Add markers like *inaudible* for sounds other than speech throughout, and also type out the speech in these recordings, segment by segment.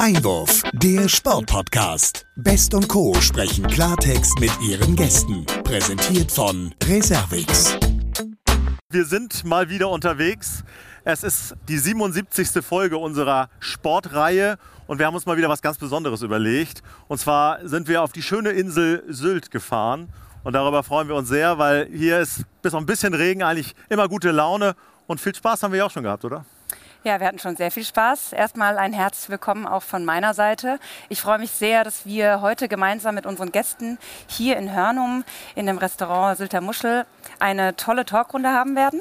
Einwurf, der Sportpodcast. Best und Co. sprechen Klartext mit ihren Gästen. Präsentiert von Reservix. Wir sind mal wieder unterwegs. Es ist die 77. Folge unserer Sportreihe und wir haben uns mal wieder was ganz Besonderes überlegt. Und zwar sind wir auf die schöne Insel Sylt gefahren und darüber freuen wir uns sehr, weil hier ist bis auf ein bisschen Regen eigentlich immer gute Laune und viel Spaß haben wir auch schon gehabt, oder? Ja, wir hatten schon sehr viel Spaß. Erstmal ein herzlich willkommen auch von meiner Seite. Ich freue mich sehr, dass wir heute gemeinsam mit unseren Gästen hier in Hörnum in dem Restaurant Sylter Muschel eine tolle Talkrunde haben werden.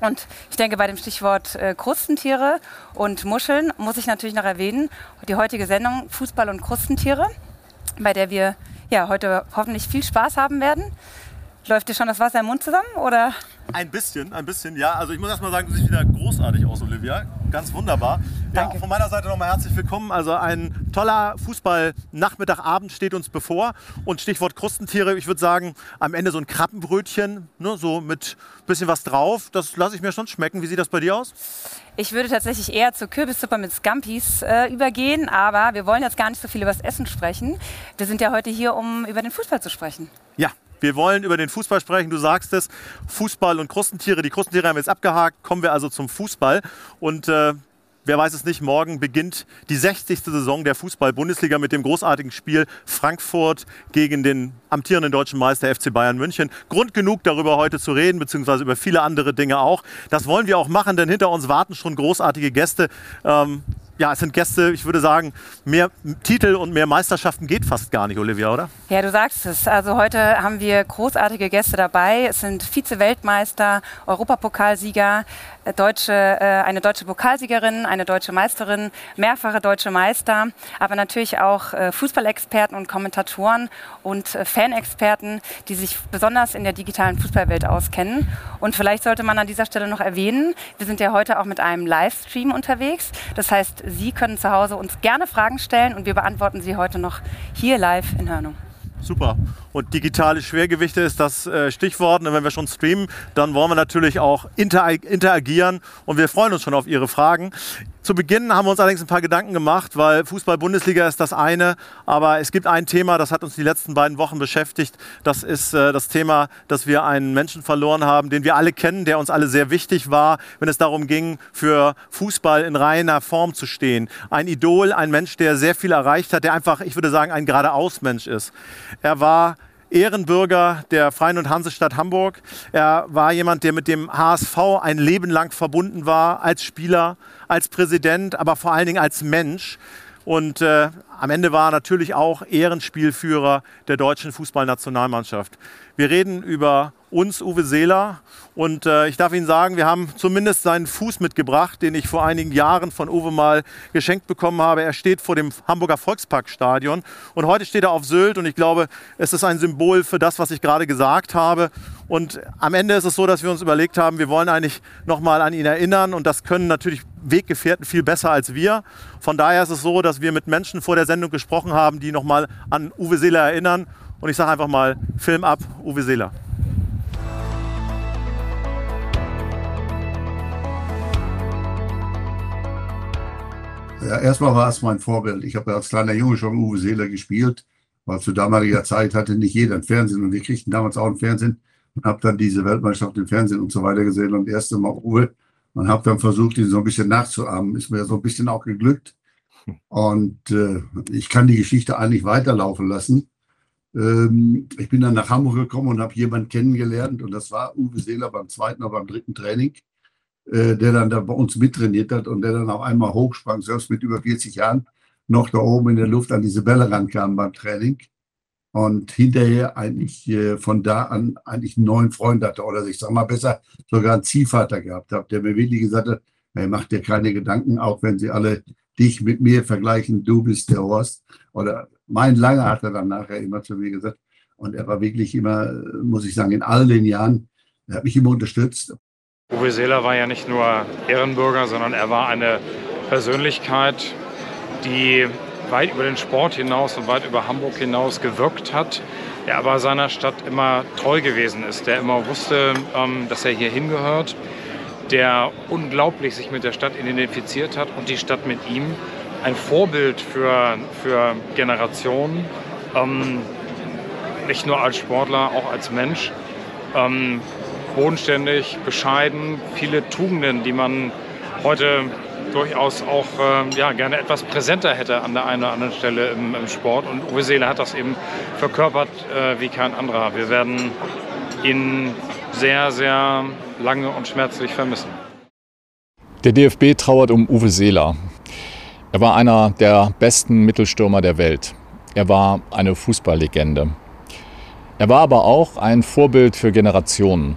Und ich denke, bei dem Stichwort äh, Krustentiere und Muscheln muss ich natürlich noch erwähnen, die heutige Sendung Fußball und Krustentiere, bei der wir ja, heute hoffentlich viel Spaß haben werden. Läuft dir schon das Wasser im Mund zusammen oder? Ein bisschen, ein bisschen, ja. Also ich muss erst mal sagen, du siehst wieder großartig aus, Olivia. Ganz wunderbar. Danke. Ja, von meiner Seite nochmal herzlich willkommen. Also ein toller Fußball-Nachmittagabend steht uns bevor. Und Stichwort Krustentiere, ich würde sagen, am Ende so ein Krabbenbrötchen, ne, so mit bisschen was drauf. Das lasse ich mir schon schmecken. Wie sieht das bei dir aus? Ich würde tatsächlich eher zur Kürbissuppe mit Scampis äh, übergehen, aber wir wollen jetzt gar nicht so viel über das Essen sprechen. Wir sind ja heute hier, um über den Fußball zu sprechen. Ja, wir wollen über den Fußball sprechen. Du sagst es, Fußball und Krustentiere. Die Krustentiere haben wir jetzt abgehakt. Kommen wir also zum Fußball. Und äh, wer weiß es nicht, morgen beginnt die 60. Saison der Fußball-Bundesliga mit dem großartigen Spiel Frankfurt gegen den amtierenden deutschen Meister FC Bayern München. Grund genug, darüber heute zu reden, beziehungsweise über viele andere Dinge auch. Das wollen wir auch machen, denn hinter uns warten schon großartige Gäste. Ähm, ja, es sind Gäste, ich würde sagen, mehr Titel und mehr Meisterschaften geht fast gar nicht, Olivia, oder? Ja, du sagst es. Also heute haben wir großartige Gäste dabei. Es sind Vize-Weltmeister, Europapokalsieger, deutsche, äh, eine deutsche Pokalsiegerin, eine deutsche Meisterin, mehrfache deutsche Meister, aber natürlich auch äh, Fußballexperten und Kommentatoren und äh, Fanexperten, die sich besonders in der digitalen Fußballwelt auskennen. Und vielleicht sollte man an dieser Stelle noch erwähnen, wir sind ja heute auch mit einem Livestream unterwegs. Das heißt, Sie können zu Hause uns gerne Fragen stellen und wir beantworten sie heute noch hier live in Hörnung. Super. Und digitale Schwergewichte ist das äh, Stichwort. Und wenn wir schon streamen, dann wollen wir natürlich auch interagieren und wir freuen uns schon auf Ihre Fragen. Zu Beginn haben wir uns allerdings ein paar Gedanken gemacht, weil Fußball-Bundesliga ist das eine, aber es gibt ein Thema, das hat uns die letzten beiden Wochen beschäftigt. Das ist äh, das Thema, dass wir einen Menschen verloren haben, den wir alle kennen, der uns alle sehr wichtig war, wenn es darum ging, für Fußball in reiner Form zu stehen. Ein Idol, ein Mensch, der sehr viel erreicht hat, der einfach, ich würde sagen, ein geradeaus-Mensch ist. Er war Ehrenbürger der Freien und Hansestadt Hamburg. Er war jemand, der mit dem HSV ein Leben lang verbunden war, als Spieler, als Präsident, aber vor allen Dingen als Mensch. Und äh, am Ende war er natürlich auch Ehrenspielführer der deutschen Fußballnationalmannschaft. Wir reden über uns, Uwe Seeler. Und äh, ich darf Ihnen sagen, wir haben zumindest seinen Fuß mitgebracht, den ich vor einigen Jahren von Uwe mal geschenkt bekommen habe. Er steht vor dem Hamburger Volksparkstadion. Und heute steht er auf Sylt. Und ich glaube, es ist ein Symbol für das, was ich gerade gesagt habe. Und am Ende ist es so, dass wir uns überlegt haben, wir wollen eigentlich nochmal an ihn erinnern. Und das können natürlich Weggefährten viel besser als wir. Von daher ist es so, dass wir mit Menschen vor der Sendung gesprochen haben, die nochmal an Uwe Seeler erinnern. Und ich sage einfach mal, Film ab, Uwe Seeler. Ja, erstmal war es mein Vorbild. Ich habe als kleiner Junge schon Uwe Seeler gespielt, weil zu damaliger Zeit hatte nicht jeder ein Fernsehen und wir kriegten damals auch ein Fernsehen und habe dann diese Weltmeisterschaft im Fernsehen und so weiter gesehen und erst Mal Uwe und habe dann versucht, ihn so ein bisschen nachzuahmen. Ist mir so ein bisschen auch geglückt und äh, ich kann die Geschichte eigentlich weiterlaufen lassen. Ähm, ich bin dann nach Hamburg gekommen und habe jemanden kennengelernt und das war Uwe Seeler beim zweiten oder beim dritten Training. Äh, der dann da bei uns mittrainiert hat und der dann auf einmal hochsprang, selbst mit über 40 Jahren, noch da oben in der Luft an diese Bälle rankam beim Training. Und hinterher eigentlich äh, von da an eigentlich einen neuen Freund hatte oder ich sag mal besser sogar einen Ziehvater gehabt hat, der mir wirklich gesagt hat, hey, mach dir keine Gedanken, auch wenn sie alle dich mit mir vergleichen, du bist der Horst. Oder mein Langer hat er dann nachher immer zu mir gesagt. Und er war wirklich immer, muss ich sagen, in all den Jahren, er hat mich immer unterstützt. Uwe Seeler war ja nicht nur Ehrenbürger, sondern er war eine Persönlichkeit, die weit über den Sport hinaus und weit über Hamburg hinaus gewirkt hat, der aber seiner Stadt immer treu gewesen ist, der immer wusste, ähm, dass er hier hingehört, der unglaublich sich mit der Stadt identifiziert hat und die Stadt mit ihm. ein Vorbild für, für Generationen, ähm, nicht nur als Sportler, auch als Mensch. Ähm, bodenständig, bescheiden, viele Tugenden, die man heute durchaus auch äh, ja, gerne etwas präsenter hätte an der einen oder anderen Stelle im, im Sport. Und Uwe Seele hat das eben verkörpert äh, wie kein anderer. Wir werden ihn sehr, sehr lange und schmerzlich vermissen. Der DFB trauert um Uwe Seeler. Er war einer der besten Mittelstürmer der Welt. Er war eine Fußballlegende. Er war aber auch ein Vorbild für Generationen.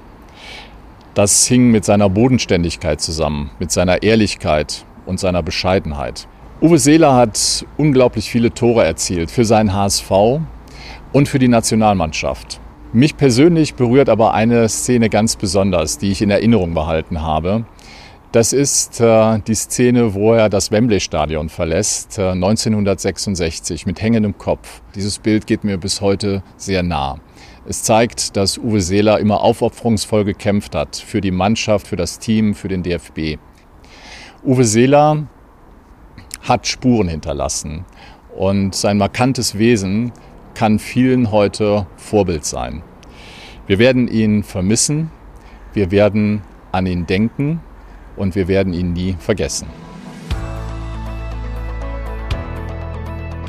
Das hing mit seiner Bodenständigkeit zusammen, mit seiner Ehrlichkeit und seiner Bescheidenheit. Uwe Seeler hat unglaublich viele Tore erzielt für seinen HSV und für die Nationalmannschaft. Mich persönlich berührt aber eine Szene ganz besonders, die ich in Erinnerung behalten habe. Das ist äh, die Szene, wo er das Wembley-Stadion verlässt, äh, 1966 mit hängendem Kopf. Dieses Bild geht mir bis heute sehr nah. Es zeigt, dass Uwe Seeler immer aufopferungsvoll gekämpft hat für die Mannschaft, für das Team, für den DFB. Uwe Seeler hat Spuren hinterlassen und sein markantes Wesen kann vielen heute Vorbild sein. Wir werden ihn vermissen, wir werden an ihn denken und wir werden ihn nie vergessen.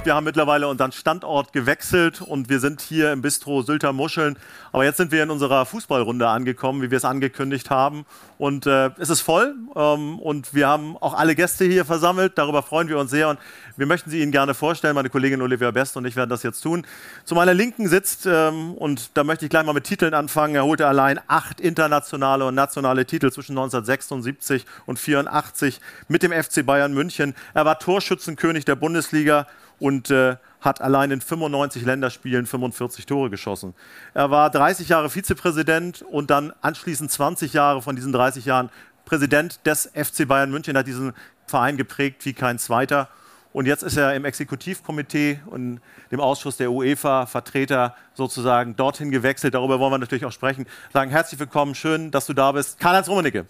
Wir haben mittlerweile unseren Standort gewechselt und wir sind hier im Bistro Sylter Muscheln. Aber jetzt sind wir in unserer Fußballrunde angekommen, wie wir es angekündigt haben. Und äh, es ist voll ähm, und wir haben auch alle Gäste hier versammelt. Darüber freuen wir uns sehr und wir möchten sie Ihnen gerne vorstellen. Meine Kollegin Olivia Best und ich werden das jetzt tun. Zu meiner Linken sitzt, ähm, und da möchte ich gleich mal mit Titeln anfangen, er holte allein acht internationale und nationale Titel zwischen 1976 und 1984 mit dem FC Bayern München. Er war Torschützenkönig der Bundesliga und äh, hat allein in 95 Länderspielen 45 Tore geschossen. Er war 30 Jahre Vizepräsident und dann anschließend 20 Jahre von diesen 30 Jahren Präsident des FC Bayern München, hat diesen Verein geprägt wie kein zweiter. Und jetzt ist er im Exekutivkomitee und dem Ausschuss der UEFA Vertreter sozusagen dorthin gewechselt. Darüber wollen wir natürlich auch sprechen. Sagen herzlich willkommen, schön, dass du da bist. Karl-Heinz Rummenigge.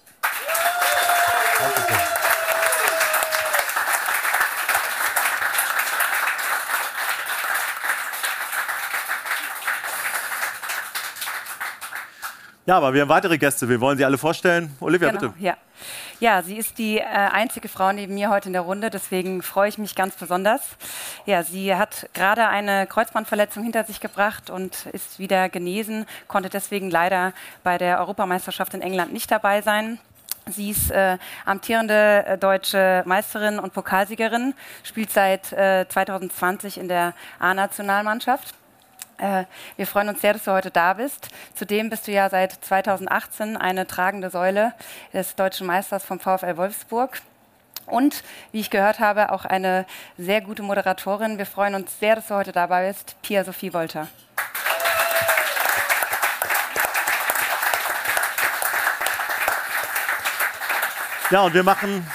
Danke. Ja, aber wir haben weitere Gäste. Wir wollen sie alle vorstellen. Olivia, genau, bitte. Ja. ja, sie ist die äh, einzige Frau neben mir heute in der Runde, deswegen freue ich mich ganz besonders. Ja, sie hat gerade eine Kreuzbandverletzung hinter sich gebracht und ist wieder genesen, konnte deswegen leider bei der Europameisterschaft in England nicht dabei sein. Sie ist äh, amtierende äh, deutsche Meisterin und Pokalsiegerin, spielt seit äh, 2020 in der A-Nationalmannschaft äh, wir freuen uns sehr, dass du heute da bist. Zudem bist du ja seit 2018 eine tragende Säule des deutschen Meisters vom VfL Wolfsburg. Und wie ich gehört habe, auch eine sehr gute Moderatorin. Wir freuen uns sehr, dass du heute dabei bist, Pia Sophie Wolter. Ja, und wir machen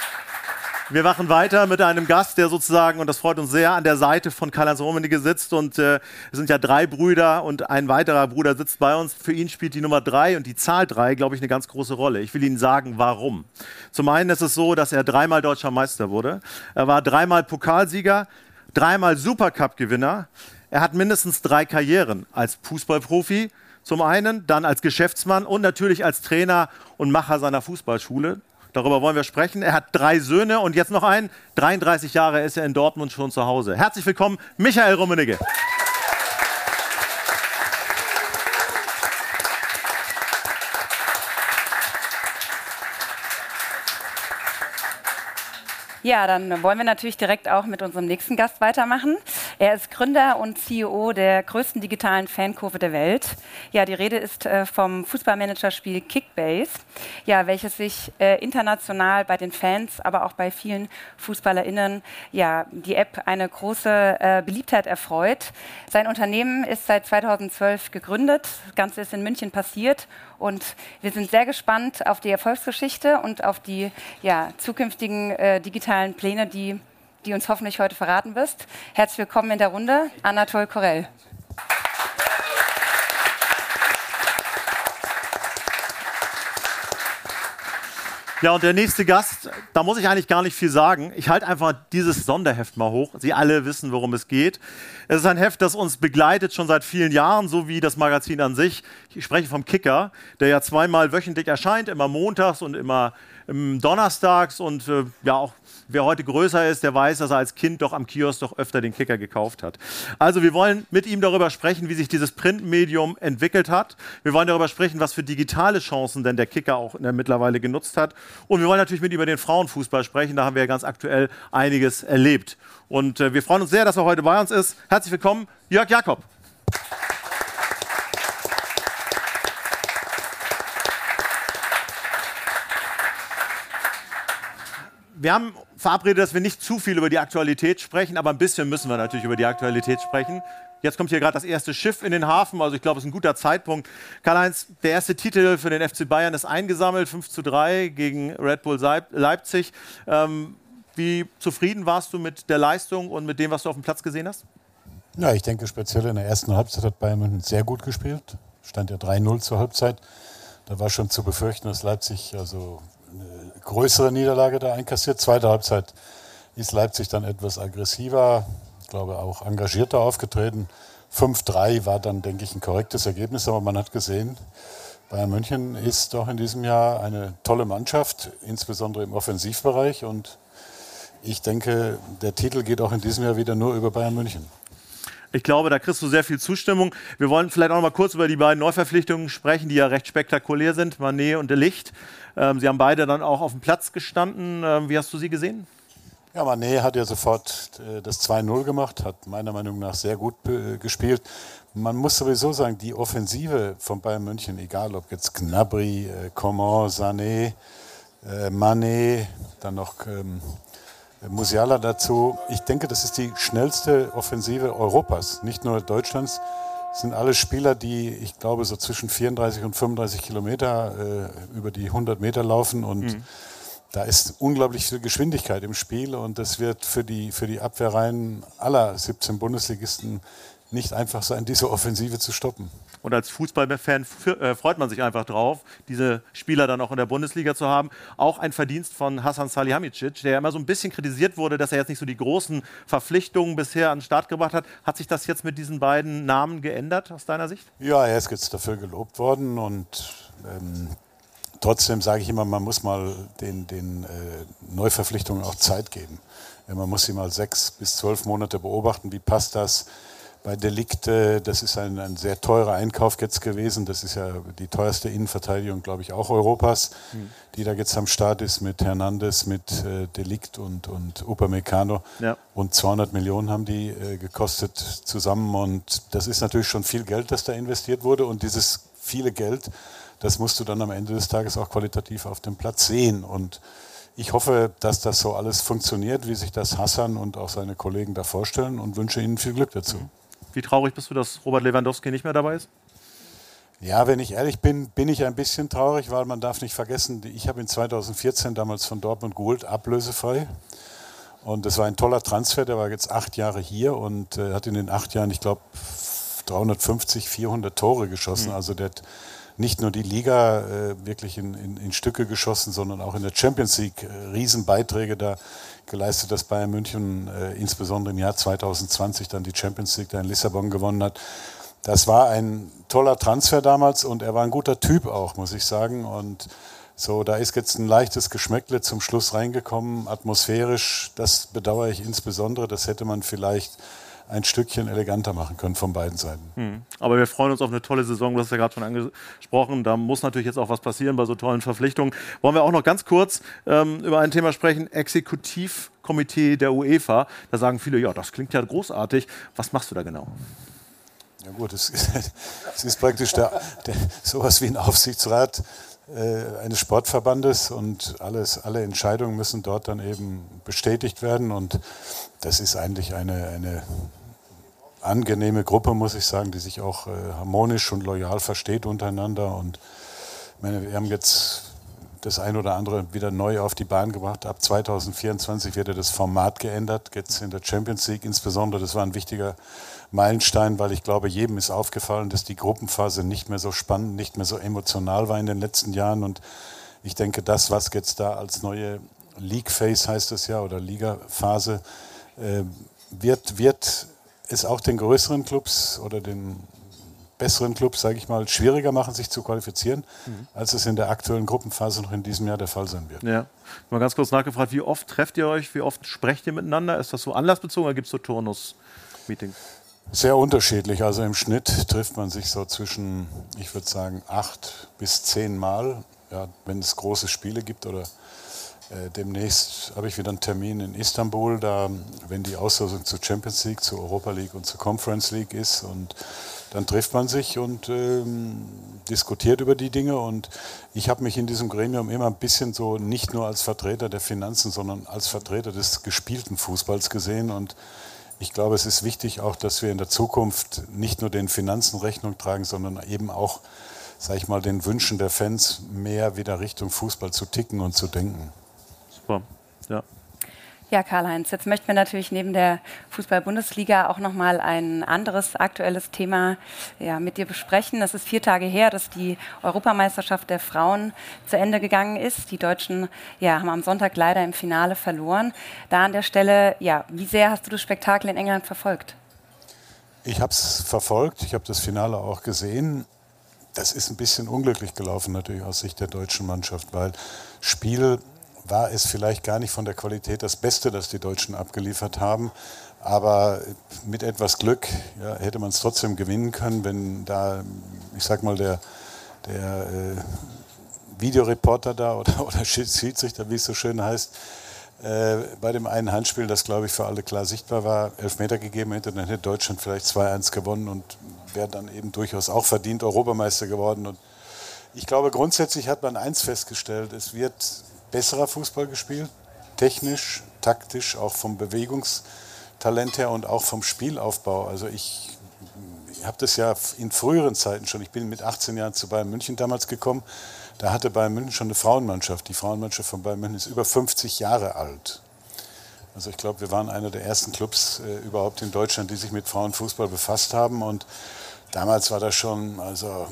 wir machen weiter mit einem Gast, der sozusagen, und das freut uns sehr, an der Seite von Karl-Heinz Rummenigge sitzt. Und äh, es sind ja drei Brüder und ein weiterer Bruder sitzt bei uns. Für ihn spielt die Nummer drei und die Zahl drei, glaube ich, eine ganz große Rolle. Ich will Ihnen sagen, warum. Zum einen ist es so, dass er dreimal deutscher Meister wurde. Er war dreimal Pokalsieger, dreimal Supercup-Gewinner. Er hat mindestens drei Karrieren als Fußballprofi. Zum einen, dann als Geschäftsmann und natürlich als Trainer und Macher seiner Fußballschule. Darüber wollen wir sprechen. Er hat drei Söhne und jetzt noch einen. 33 Jahre ist er in Dortmund schon zu Hause. Herzlich willkommen, Michael Rummenigge. Ja, dann wollen wir natürlich direkt auch mit unserem nächsten Gast weitermachen. Er ist Gründer und CEO der größten digitalen Fankurve der Welt. Ja, die Rede ist äh, vom Fußballmanagerspiel Kickbase, ja, welches sich äh, international bei den Fans, aber auch bei vielen FußballerInnen, ja, die App eine große äh, Beliebtheit erfreut. Sein Unternehmen ist seit 2012 gegründet. Das Ganze ist in München passiert und wir sind sehr gespannt auf die Erfolgsgeschichte und auf die ja, zukünftigen äh, digitalen Pläne, die, die uns hoffentlich heute verraten wirst. Herzlich willkommen in der Runde, Anatol Korell. Ja, und der nächste Gast, da muss ich eigentlich gar nicht viel sagen. Ich halte einfach dieses Sonderheft mal hoch. Sie alle wissen, worum es geht. Es ist ein Heft, das uns begleitet schon seit vielen Jahren, so wie das Magazin an sich. Ich spreche vom Kicker, der ja zweimal wöchentlich erscheint, immer montags und immer donnerstags und äh, ja auch wer heute größer ist, der weiß, dass er als Kind doch am Kiosk doch öfter den Kicker gekauft hat. Also wir wollen mit ihm darüber sprechen, wie sich dieses Printmedium entwickelt hat. Wir wollen darüber sprechen, was für digitale Chancen denn der Kicker auch mittlerweile genutzt hat. Und wir wollen natürlich mit ihm über den Frauenfußball sprechen. Da haben wir ja ganz aktuell einiges erlebt. Und äh, wir freuen uns sehr, dass er heute bei uns ist. Herzlich willkommen, Jörg Jakob. Wir haben verabredet, dass wir nicht zu viel über die Aktualität sprechen, aber ein bisschen müssen wir natürlich über die Aktualität sprechen. Jetzt kommt hier gerade das erste Schiff in den Hafen, also ich glaube, es ist ein guter Zeitpunkt. Karl-Heinz, der erste Titel für den FC Bayern ist eingesammelt, 5 zu 3 gegen Red Bull Leipzig. Ähm, wie zufrieden warst du mit der Leistung und mit dem, was du auf dem Platz gesehen hast? Ja, ich denke, speziell in der ersten Halbzeit hat Bayern München sehr gut gespielt. Stand ja 3-0 zur Halbzeit. Da war schon zu befürchten, dass Leipzig also größere Niederlage da einkassiert. Zweite Halbzeit ist Leipzig dann etwas aggressiver, ich glaube auch engagierter aufgetreten. 5-3 war dann, denke ich, ein korrektes Ergebnis, aber man hat gesehen, Bayern München ist doch in diesem Jahr eine tolle Mannschaft, insbesondere im Offensivbereich. Und ich denke, der Titel geht auch in diesem Jahr wieder nur über Bayern München. Ich glaube, da kriegst du sehr viel Zustimmung. Wir wollen vielleicht auch noch mal kurz über die beiden Neuverpflichtungen sprechen, die ja recht spektakulär sind, Manet und De Licht. Ähm, sie haben beide dann auch auf dem Platz gestanden. Ähm, wie hast du sie gesehen? Ja, Manet hat ja sofort äh, das 2-0 gemacht, hat meiner Meinung nach sehr gut äh, gespielt. Man muss sowieso sagen, die Offensive von Bayern München, egal ob jetzt Gnabry, äh, Coman, Sané, äh, Manet, dann noch ähm, Musiala dazu. Ich denke, das ist die schnellste Offensive Europas, nicht nur Deutschlands. Das sind alle Spieler, die, ich glaube, so zwischen 34 und 35 Kilometer äh, über die 100 Meter laufen und mhm. da ist unglaublich viel Geschwindigkeit im Spiel und das wird für die, für die Abwehrreihen aller 17 Bundesligisten nicht einfach sein, diese Offensive zu stoppen. Und als Fußballfan äh, freut man sich einfach drauf, diese Spieler dann auch in der Bundesliga zu haben. Auch ein Verdienst von Hasan Salihamidzic, der immer so ein bisschen kritisiert wurde, dass er jetzt nicht so die großen Verpflichtungen bisher an den Start gebracht hat. Hat sich das jetzt mit diesen beiden Namen geändert aus deiner Sicht? Ja, er ist jetzt dafür gelobt worden und ähm, trotzdem sage ich immer, man muss mal den, den äh, Neuverpflichtungen auch Zeit geben. Ja, man muss sie mal sechs bis zwölf Monate beobachten. Wie passt das? Bei Delikte, das ist ein, ein, sehr teurer Einkauf jetzt gewesen. Das ist ja die teuerste Innenverteidigung, glaube ich, auch Europas, mhm. die da jetzt am Start ist mit Hernandez, mit äh, Delikt und, und Upamecano. Ja. Und 200 Millionen haben die äh, gekostet zusammen. Und das ist natürlich schon viel Geld, das da investiert wurde. Und dieses viele Geld, das musst du dann am Ende des Tages auch qualitativ auf dem Platz sehen. Und ich hoffe, dass das so alles funktioniert, wie sich das Hassan und auch seine Kollegen da vorstellen und wünsche ihnen viel Glück dazu. Mhm. Wie traurig bist du, dass Robert Lewandowski nicht mehr dabei ist? Ja, wenn ich ehrlich bin, bin ich ein bisschen traurig, weil man darf nicht vergessen, ich habe ihn 2014 damals von Dortmund geholt, ablösefrei. Und das war ein toller Transfer, der war jetzt acht Jahre hier und äh, hat in den acht Jahren, ich glaube, 350, 400 Tore geschossen. Mhm. Also der hat nicht nur die Liga äh, wirklich in, in, in, Stücke geschossen, sondern auch in der Champions League äh, Riesenbeiträge da geleistet, dass Bayern München äh, insbesondere im Jahr 2020 dann die Champions League da in Lissabon gewonnen hat. Das war ein toller Transfer damals und er war ein guter Typ auch, muss ich sagen. Und so, da ist jetzt ein leichtes Geschmäckle zum Schluss reingekommen, atmosphärisch. Das bedauere ich insbesondere. Das hätte man vielleicht ein Stückchen eleganter machen können von beiden Seiten. Mhm. Aber wir freuen uns auf eine tolle Saison, du hast ja gerade schon angesprochen. Da muss natürlich jetzt auch was passieren bei so tollen Verpflichtungen. Wollen wir auch noch ganz kurz ähm, über ein Thema sprechen, Exekutivkomitee der UEFA. Da sagen viele, ja, das klingt ja großartig. Was machst du da genau? Ja gut, es ist, *laughs* es ist praktisch der, der, sowas wie ein Aufsichtsrat äh, eines Sportverbandes und alles, alle Entscheidungen müssen dort dann eben bestätigt werden und das ist eigentlich eine, eine angenehme Gruppe, muss ich sagen, die sich auch äh, harmonisch und loyal versteht untereinander. Und meine, wir haben jetzt das ein oder andere wieder neu auf die Bahn gebracht. Ab 2024 wird ja das Format geändert, jetzt in der Champions League insbesondere. Das war ein wichtiger Meilenstein, weil ich glaube, jedem ist aufgefallen, dass die Gruppenphase nicht mehr so spannend, nicht mehr so emotional war in den letzten Jahren. Und ich denke, das, was jetzt da als neue League Phase heißt es ja, oder Liga-Phase, äh, wird, wird es auch den größeren Clubs oder den besseren Clubs, sage ich mal, schwieriger machen, sich zu qualifizieren, mhm. als es in der aktuellen Gruppenphase noch in diesem Jahr der Fall sein wird. Ja. Mal ganz kurz nachgefragt, wie oft trefft ihr euch, wie oft sprecht ihr miteinander? Ist das so anlassbezogen oder gibt es so Turnus-Meetings? Sehr unterschiedlich. Also im Schnitt trifft man sich so zwischen, ich würde sagen, acht bis zehn Mal, ja, wenn es große Spiele gibt oder demnächst habe ich wieder einen Termin in Istanbul, da, wenn die Auslosung zur Champions League, zur Europa League und zur Conference League ist. Und dann trifft man sich und ähm, diskutiert über die Dinge. Und ich habe mich in diesem Gremium immer ein bisschen so nicht nur als Vertreter der Finanzen, sondern als Vertreter des gespielten Fußballs gesehen. Und ich glaube, es ist wichtig auch, dass wir in der Zukunft nicht nur den Finanzen Rechnung tragen, sondern eben auch, sage ich mal, den Wünschen der Fans mehr wieder Richtung Fußball zu ticken und zu denken. Super. Ja. Ja, Karl-Heinz, jetzt möchten wir natürlich neben der Fußball-Bundesliga auch noch mal ein anderes aktuelles Thema ja, mit dir besprechen. Es ist vier Tage her, dass die Europameisterschaft der Frauen zu Ende gegangen ist. Die Deutschen ja, haben am Sonntag leider im Finale verloren. Da an der Stelle, ja, wie sehr hast du das Spektakel in England verfolgt? Ich habe es verfolgt, ich habe das Finale auch gesehen. Das ist ein bisschen unglücklich gelaufen natürlich aus Sicht der deutschen Mannschaft, weil Spiel war es vielleicht gar nicht von der Qualität das Beste, das die Deutschen abgeliefert haben. Aber mit etwas Glück ja, hätte man es trotzdem gewinnen können, wenn da, ich sag mal, der, der äh, Videoreporter da oder, *laughs* oder Schiedsrichter, wie es so schön heißt, äh, bei dem einen Handspiel, das glaube ich für alle klar sichtbar war, Elfmeter gegeben hätte, dann hätte Deutschland vielleicht 2-1 gewonnen und wäre dann eben durchaus auch verdient Europameister geworden. Und ich glaube, grundsätzlich hat man eins festgestellt, es wird besserer Fußball gespielt, technisch, taktisch, auch vom Bewegungstalent her und auch vom Spielaufbau. Also ich, habe das ja in früheren Zeiten schon, ich bin mit 18 Jahren zu Bayern München damals gekommen, da hatte Bayern München schon eine Frauenmannschaft. Die Frauenmannschaft von Bayern München ist über 50 Jahre alt. Also ich glaube, wir waren einer der ersten Clubs äh, überhaupt in Deutschland, die sich mit Frauenfußball befasst haben. Und damals war das schon, also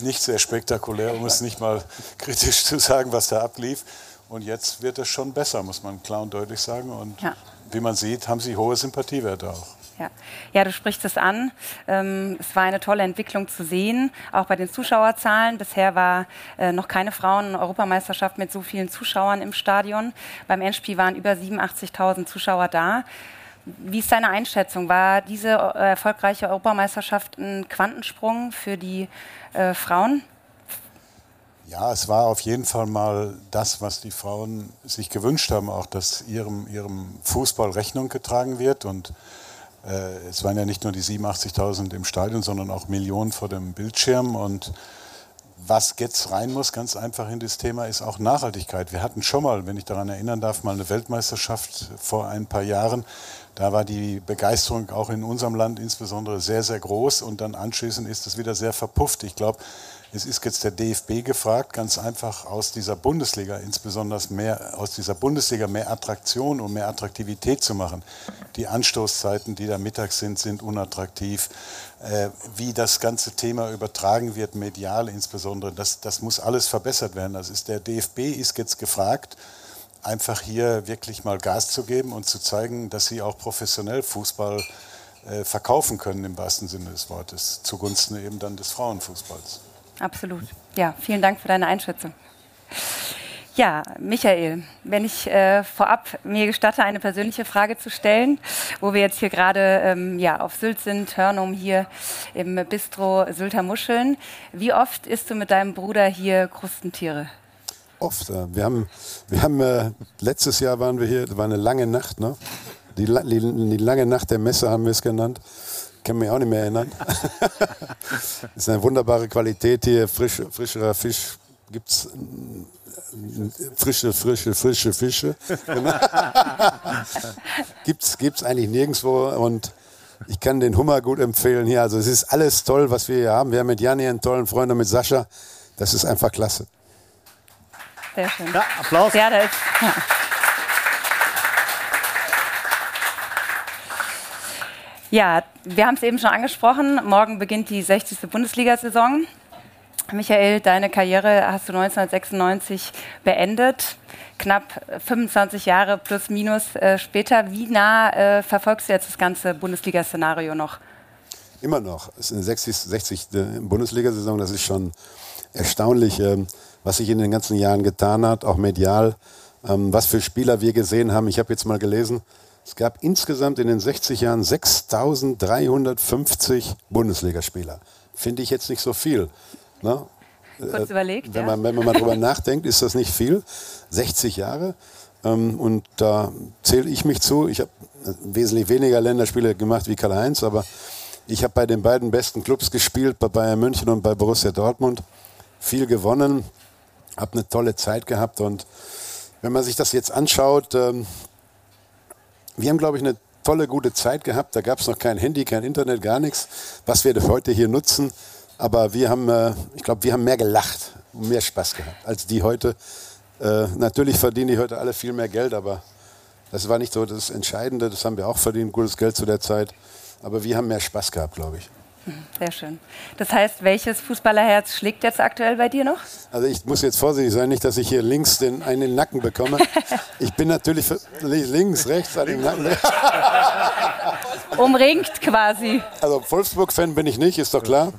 nicht sehr spektakulär, um es nicht mal *laughs* kritisch zu sagen, was da ablief. Und jetzt wird es schon besser, muss man klar und deutlich sagen. Und ja. wie man sieht, haben sie hohe Sympathiewerte auch. Ja. ja, du sprichst es an. Ähm, es war eine tolle Entwicklung zu sehen, auch bei den Zuschauerzahlen. Bisher war äh, noch keine Frauen-Europameisterschaft mit so vielen Zuschauern im Stadion. Beim Endspiel waren über 87.000 Zuschauer da. Wie ist deine Einschätzung? War diese äh, erfolgreiche Europameisterschaft ein Quantensprung für die äh, Frauen? Ja, es war auf jeden Fall mal das, was die Frauen sich gewünscht haben, auch dass ihrem, ihrem Fußball Rechnung getragen wird. Und äh, es waren ja nicht nur die 87.000 im Stadion, sondern auch Millionen vor dem Bildschirm. Und was jetzt rein muss, ganz einfach in das Thema, ist auch Nachhaltigkeit. Wir hatten schon mal, wenn ich daran erinnern darf, mal eine Weltmeisterschaft vor ein paar Jahren. Da war die Begeisterung auch in unserem Land insbesondere sehr, sehr groß und dann anschließend ist es wieder sehr verpufft. Ich glaube, es ist jetzt der DFB gefragt, ganz einfach aus dieser Bundesliga, insbesondere mehr, aus dieser Bundesliga mehr Attraktion und mehr Attraktivität zu machen. Die Anstoßzeiten, die da mittags sind, sind unattraktiv. Äh, wie das ganze Thema übertragen wird, medial insbesondere, das, das muss alles verbessert werden. Das ist der DFB ist jetzt gefragt, einfach hier wirklich mal Gas zu geben und zu zeigen, dass sie auch professionell Fußball äh, verkaufen können im wahrsten Sinne des Wortes, zugunsten eben dann des Frauenfußballs. Absolut. Ja, vielen Dank für deine Einschätzung. Ja, Michael, wenn ich äh, vorab mir gestatte, eine persönliche Frage zu stellen, wo wir jetzt hier gerade ähm, ja, auf Sylt sind, Hörnum hier im Bistro Sylter Muscheln. Wie oft isst du mit deinem Bruder hier Krustentiere? Oft. Äh, wir haben, wir haben äh, letztes Jahr waren wir hier, war eine lange Nacht, ne? Die, die, die lange Nacht der Messe haben wir es genannt. Kann mich auch nicht mehr erinnern. *laughs* ist eine wunderbare Qualität hier, frisch, frischerer Fisch gibt es frische, frische, frische Fische. *laughs* gibt's, gibt's eigentlich nirgendwo und ich kann den Hummer gut empfehlen hier. Also es ist alles toll, was wir hier haben. Wir haben mit Janni einen tollen Freund und mit Sascha. Das ist einfach klasse. Sehr schön. Ja, Applaus. Ja, da ist, ja. Ja, wir haben es eben schon angesprochen. Morgen beginnt die 60. Bundesliga-Saison. Michael, deine Karriere hast du 1996 beendet. Knapp 25 Jahre plus minus äh, später. Wie nah äh, verfolgst du jetzt das ganze Bundesliga-Szenario noch? Immer noch. Es ist eine 60. 60. Bundesliga-Saison. Das ist schon erstaunlich, ähm, was sich in den ganzen Jahren getan hat, auch medial. Ähm, was für Spieler wir gesehen haben. Ich habe jetzt mal gelesen, es gab insgesamt in den 60 Jahren 6350 Bundesligaspieler. Finde ich jetzt nicht so viel. Ne? Kurz äh, überlegt. Wenn, man, wenn man mal drüber *laughs* nachdenkt, ist das nicht viel. 60 Jahre. Ähm, und da zähle ich mich zu. Ich habe wesentlich weniger Länderspiele gemacht wie Karl-Heinz, aber ich habe bei den beiden besten Clubs gespielt, bei Bayern München und bei Borussia Dortmund. Viel gewonnen, habe eine tolle Zeit gehabt und wenn man sich das jetzt anschaut, ähm, wir haben, glaube ich, eine tolle, gute Zeit gehabt. Da gab es noch kein Handy, kein Internet, gar nichts, was wir heute hier nutzen. Aber wir haben, äh, ich glaube, wir haben mehr gelacht und mehr Spaß gehabt als die heute. Äh, natürlich verdienen die heute alle viel mehr Geld, aber das war nicht so das Entscheidende. Das haben wir auch verdient, gutes Geld zu der Zeit. Aber wir haben mehr Spaß gehabt, glaube ich. Sehr schön. Das heißt, welches Fußballerherz schlägt jetzt aktuell bei dir noch? Also ich muss jetzt vorsichtig sein, nicht, dass ich hier links den, einen in den Nacken bekomme. *laughs* Ich bin natürlich links, rechts an den Nacken. *laughs* Umringt quasi. Also Wolfsburg-Fan bin ich nicht, ist doch klar.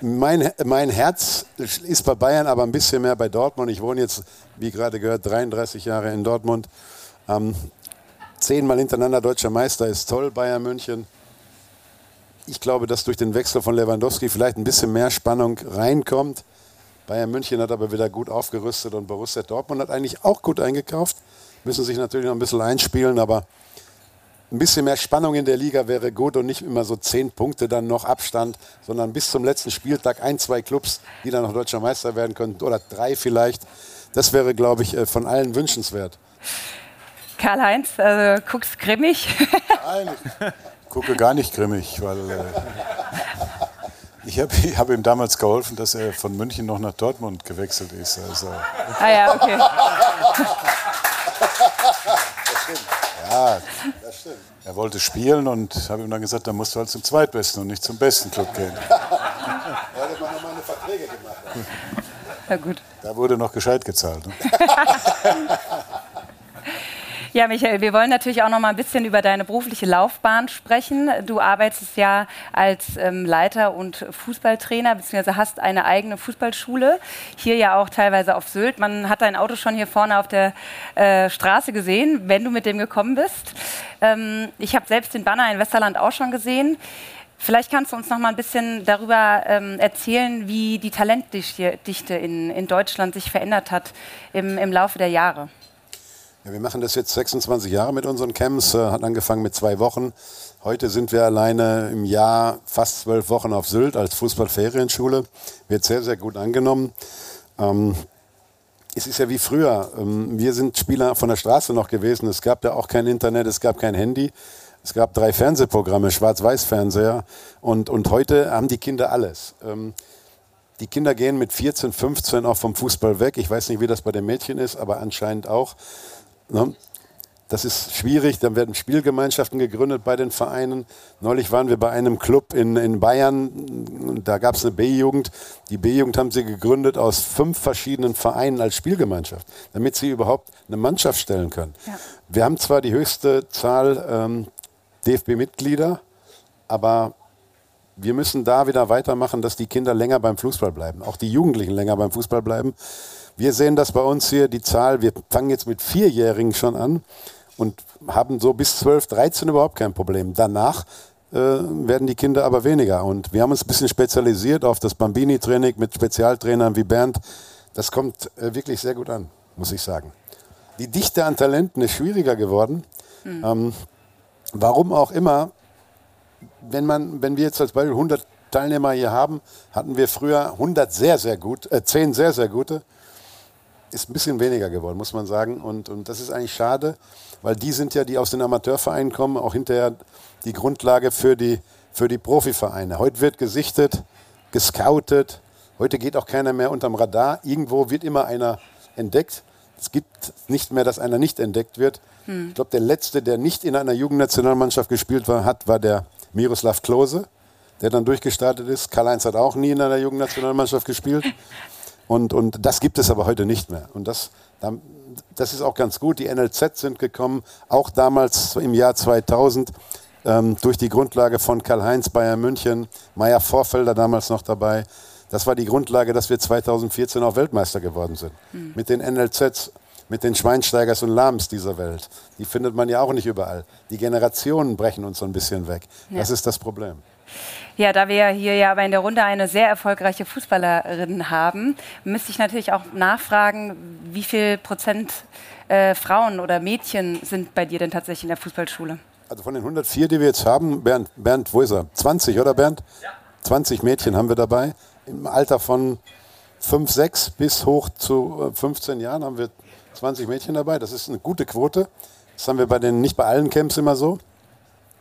Mein, mein Herz ist bei Bayern, aber ein bisschen mehr bei Dortmund. Ich wohne jetzt, wie gerade gehört, 33 Jahre in Dortmund. Ähm, zehnmal hintereinander deutscher Meister ist toll, Bayern München ich glaube, dass durch den Wechsel von Lewandowski vielleicht ein bisschen mehr Spannung reinkommt. Bayern München hat aber wieder gut aufgerüstet und Borussia Dortmund hat eigentlich auch gut eingekauft. Müssen sich natürlich noch ein bisschen einspielen, aber ein bisschen mehr Spannung in der Liga wäre gut und nicht immer so zehn Punkte dann noch Abstand, sondern bis zum letzten Spieltag ein, zwei Clubs, die dann noch deutscher Meister werden könnten oder drei vielleicht. Das wäre, glaube ich, äh, von allen wünschenswert. Karl-Heinz, also guckst grimmig. Nein, gucke gar nicht grimmig, weil äh, ich habe ich hab ihm damals geholfen, dass er von München noch nach Dortmund gewechselt ist. Also. Ah ja, okay. Das stimmt. Ja, das stimmt. Er wollte spielen und habe ihm dann gesagt, dann musst du halt zum Zweitbesten und nicht zum besten Club gehen. Ja, das man nochmal eine Verträge gemacht. Na gut. Da wurde noch gescheit gezahlt. Ne? *laughs* Ja, Michael, wir wollen natürlich auch noch mal ein bisschen über deine berufliche Laufbahn sprechen. Du arbeitest ja als ähm, Leiter und Fußballtrainer, beziehungsweise hast eine eigene Fußballschule. Hier ja auch teilweise auf Sylt. Man hat dein Auto schon hier vorne auf der äh, Straße gesehen, wenn du mit dem gekommen bist. Ähm, ich habe selbst den Banner in Westerland auch schon gesehen. Vielleicht kannst du uns noch mal ein bisschen darüber ähm, erzählen, wie die Talentdichte in, in Deutschland sich verändert hat im, im Laufe der Jahre. Ja, wir machen das jetzt 26 Jahre mit unseren Camps, äh, hat angefangen mit zwei Wochen. Heute sind wir alleine im Jahr fast zwölf Wochen auf Sylt als Fußballferienschule. Wird sehr, sehr gut angenommen. Ähm, es ist ja wie früher. Ähm, wir sind Spieler von der Straße noch gewesen. Es gab ja auch kein Internet, es gab kein Handy. Es gab drei Fernsehprogramme, Schwarz-Weiß-Fernseher. Und, und heute haben die Kinder alles. Ähm, die Kinder gehen mit 14, 15 auch vom Fußball weg. Ich weiß nicht, wie das bei den Mädchen ist, aber anscheinend auch. Ne? Das ist schwierig. Dann werden Spielgemeinschaften gegründet bei den Vereinen. Neulich waren wir bei einem Club in, in Bayern. Da gab es eine B-Jugend. Die B-Jugend haben sie gegründet aus fünf verschiedenen Vereinen als Spielgemeinschaft, damit sie überhaupt eine Mannschaft stellen können. Ja. Wir haben zwar die höchste Zahl ähm, DFB-Mitglieder, aber wir müssen da wieder weitermachen, dass die Kinder länger beim Fußball bleiben, auch die Jugendlichen länger beim Fußball bleiben. Wir sehen das bei uns hier, die Zahl, wir fangen jetzt mit Vierjährigen schon an und haben so bis 12, 13 überhaupt kein Problem. Danach äh, werden die Kinder aber weniger. Und wir haben uns ein bisschen spezialisiert auf das Bambini-Training mit Spezialtrainern wie Bernd. Das kommt äh, wirklich sehr gut an, muss ich sagen. Die Dichte an Talenten ist schwieriger geworden. Mhm. Ähm, warum auch immer, wenn, man, wenn wir jetzt als Beispiel 100 Teilnehmer hier haben, hatten wir früher 100 sehr, sehr gut, äh, 10 sehr, sehr gute ist ein bisschen weniger geworden, muss man sagen. Und, und das ist eigentlich schade, weil die sind ja, die aus den Amateurvereinen kommen, auch hinterher die Grundlage für die, für die Profivereine. Heute wird gesichtet, gescoutet. Heute geht auch keiner mehr unterm Radar. Irgendwo wird immer einer entdeckt. Es gibt nicht mehr, dass einer nicht entdeckt wird. Hm. Ich glaube, der letzte, der nicht in einer Jugendnationalmannschaft gespielt war, hat, war der Miroslav Klose. der dann durchgestartet ist. Karl-Heinz hat auch nie in einer jungen Nationalmannschaft gespielt. *laughs* Und, und das gibt es aber heute nicht mehr. Und das, das ist auch ganz gut. Die NLZ sind gekommen, auch damals im Jahr 2000 ähm, durch die Grundlage von Karl-Heinz Bayern München, Meier Vorfelder damals noch dabei. Das war die Grundlage, dass wir 2014 auch Weltmeister geworden sind. Mhm. Mit den NLZs, mit den Schweinsteigers und Lahms dieser Welt. Die findet man ja auch nicht überall. Die Generationen brechen uns so ein bisschen weg. Ja. Das ist das Problem. Ja, da wir hier ja aber in der Runde eine sehr erfolgreiche Fußballerin haben, müsste ich natürlich auch nachfragen, wie viel Prozent äh, Frauen oder Mädchen sind bei dir denn tatsächlich in der Fußballschule? Also von den 104, die wir jetzt haben, Bernd, Bernd wo ist er? 20, oder Bernd? Ja. 20 Mädchen haben wir dabei. Im Alter von 5, 6 bis hoch zu 15 äh, Jahren haben wir 20 Mädchen dabei. Das ist eine gute Quote. Das haben wir bei den, nicht bei allen Camps immer so.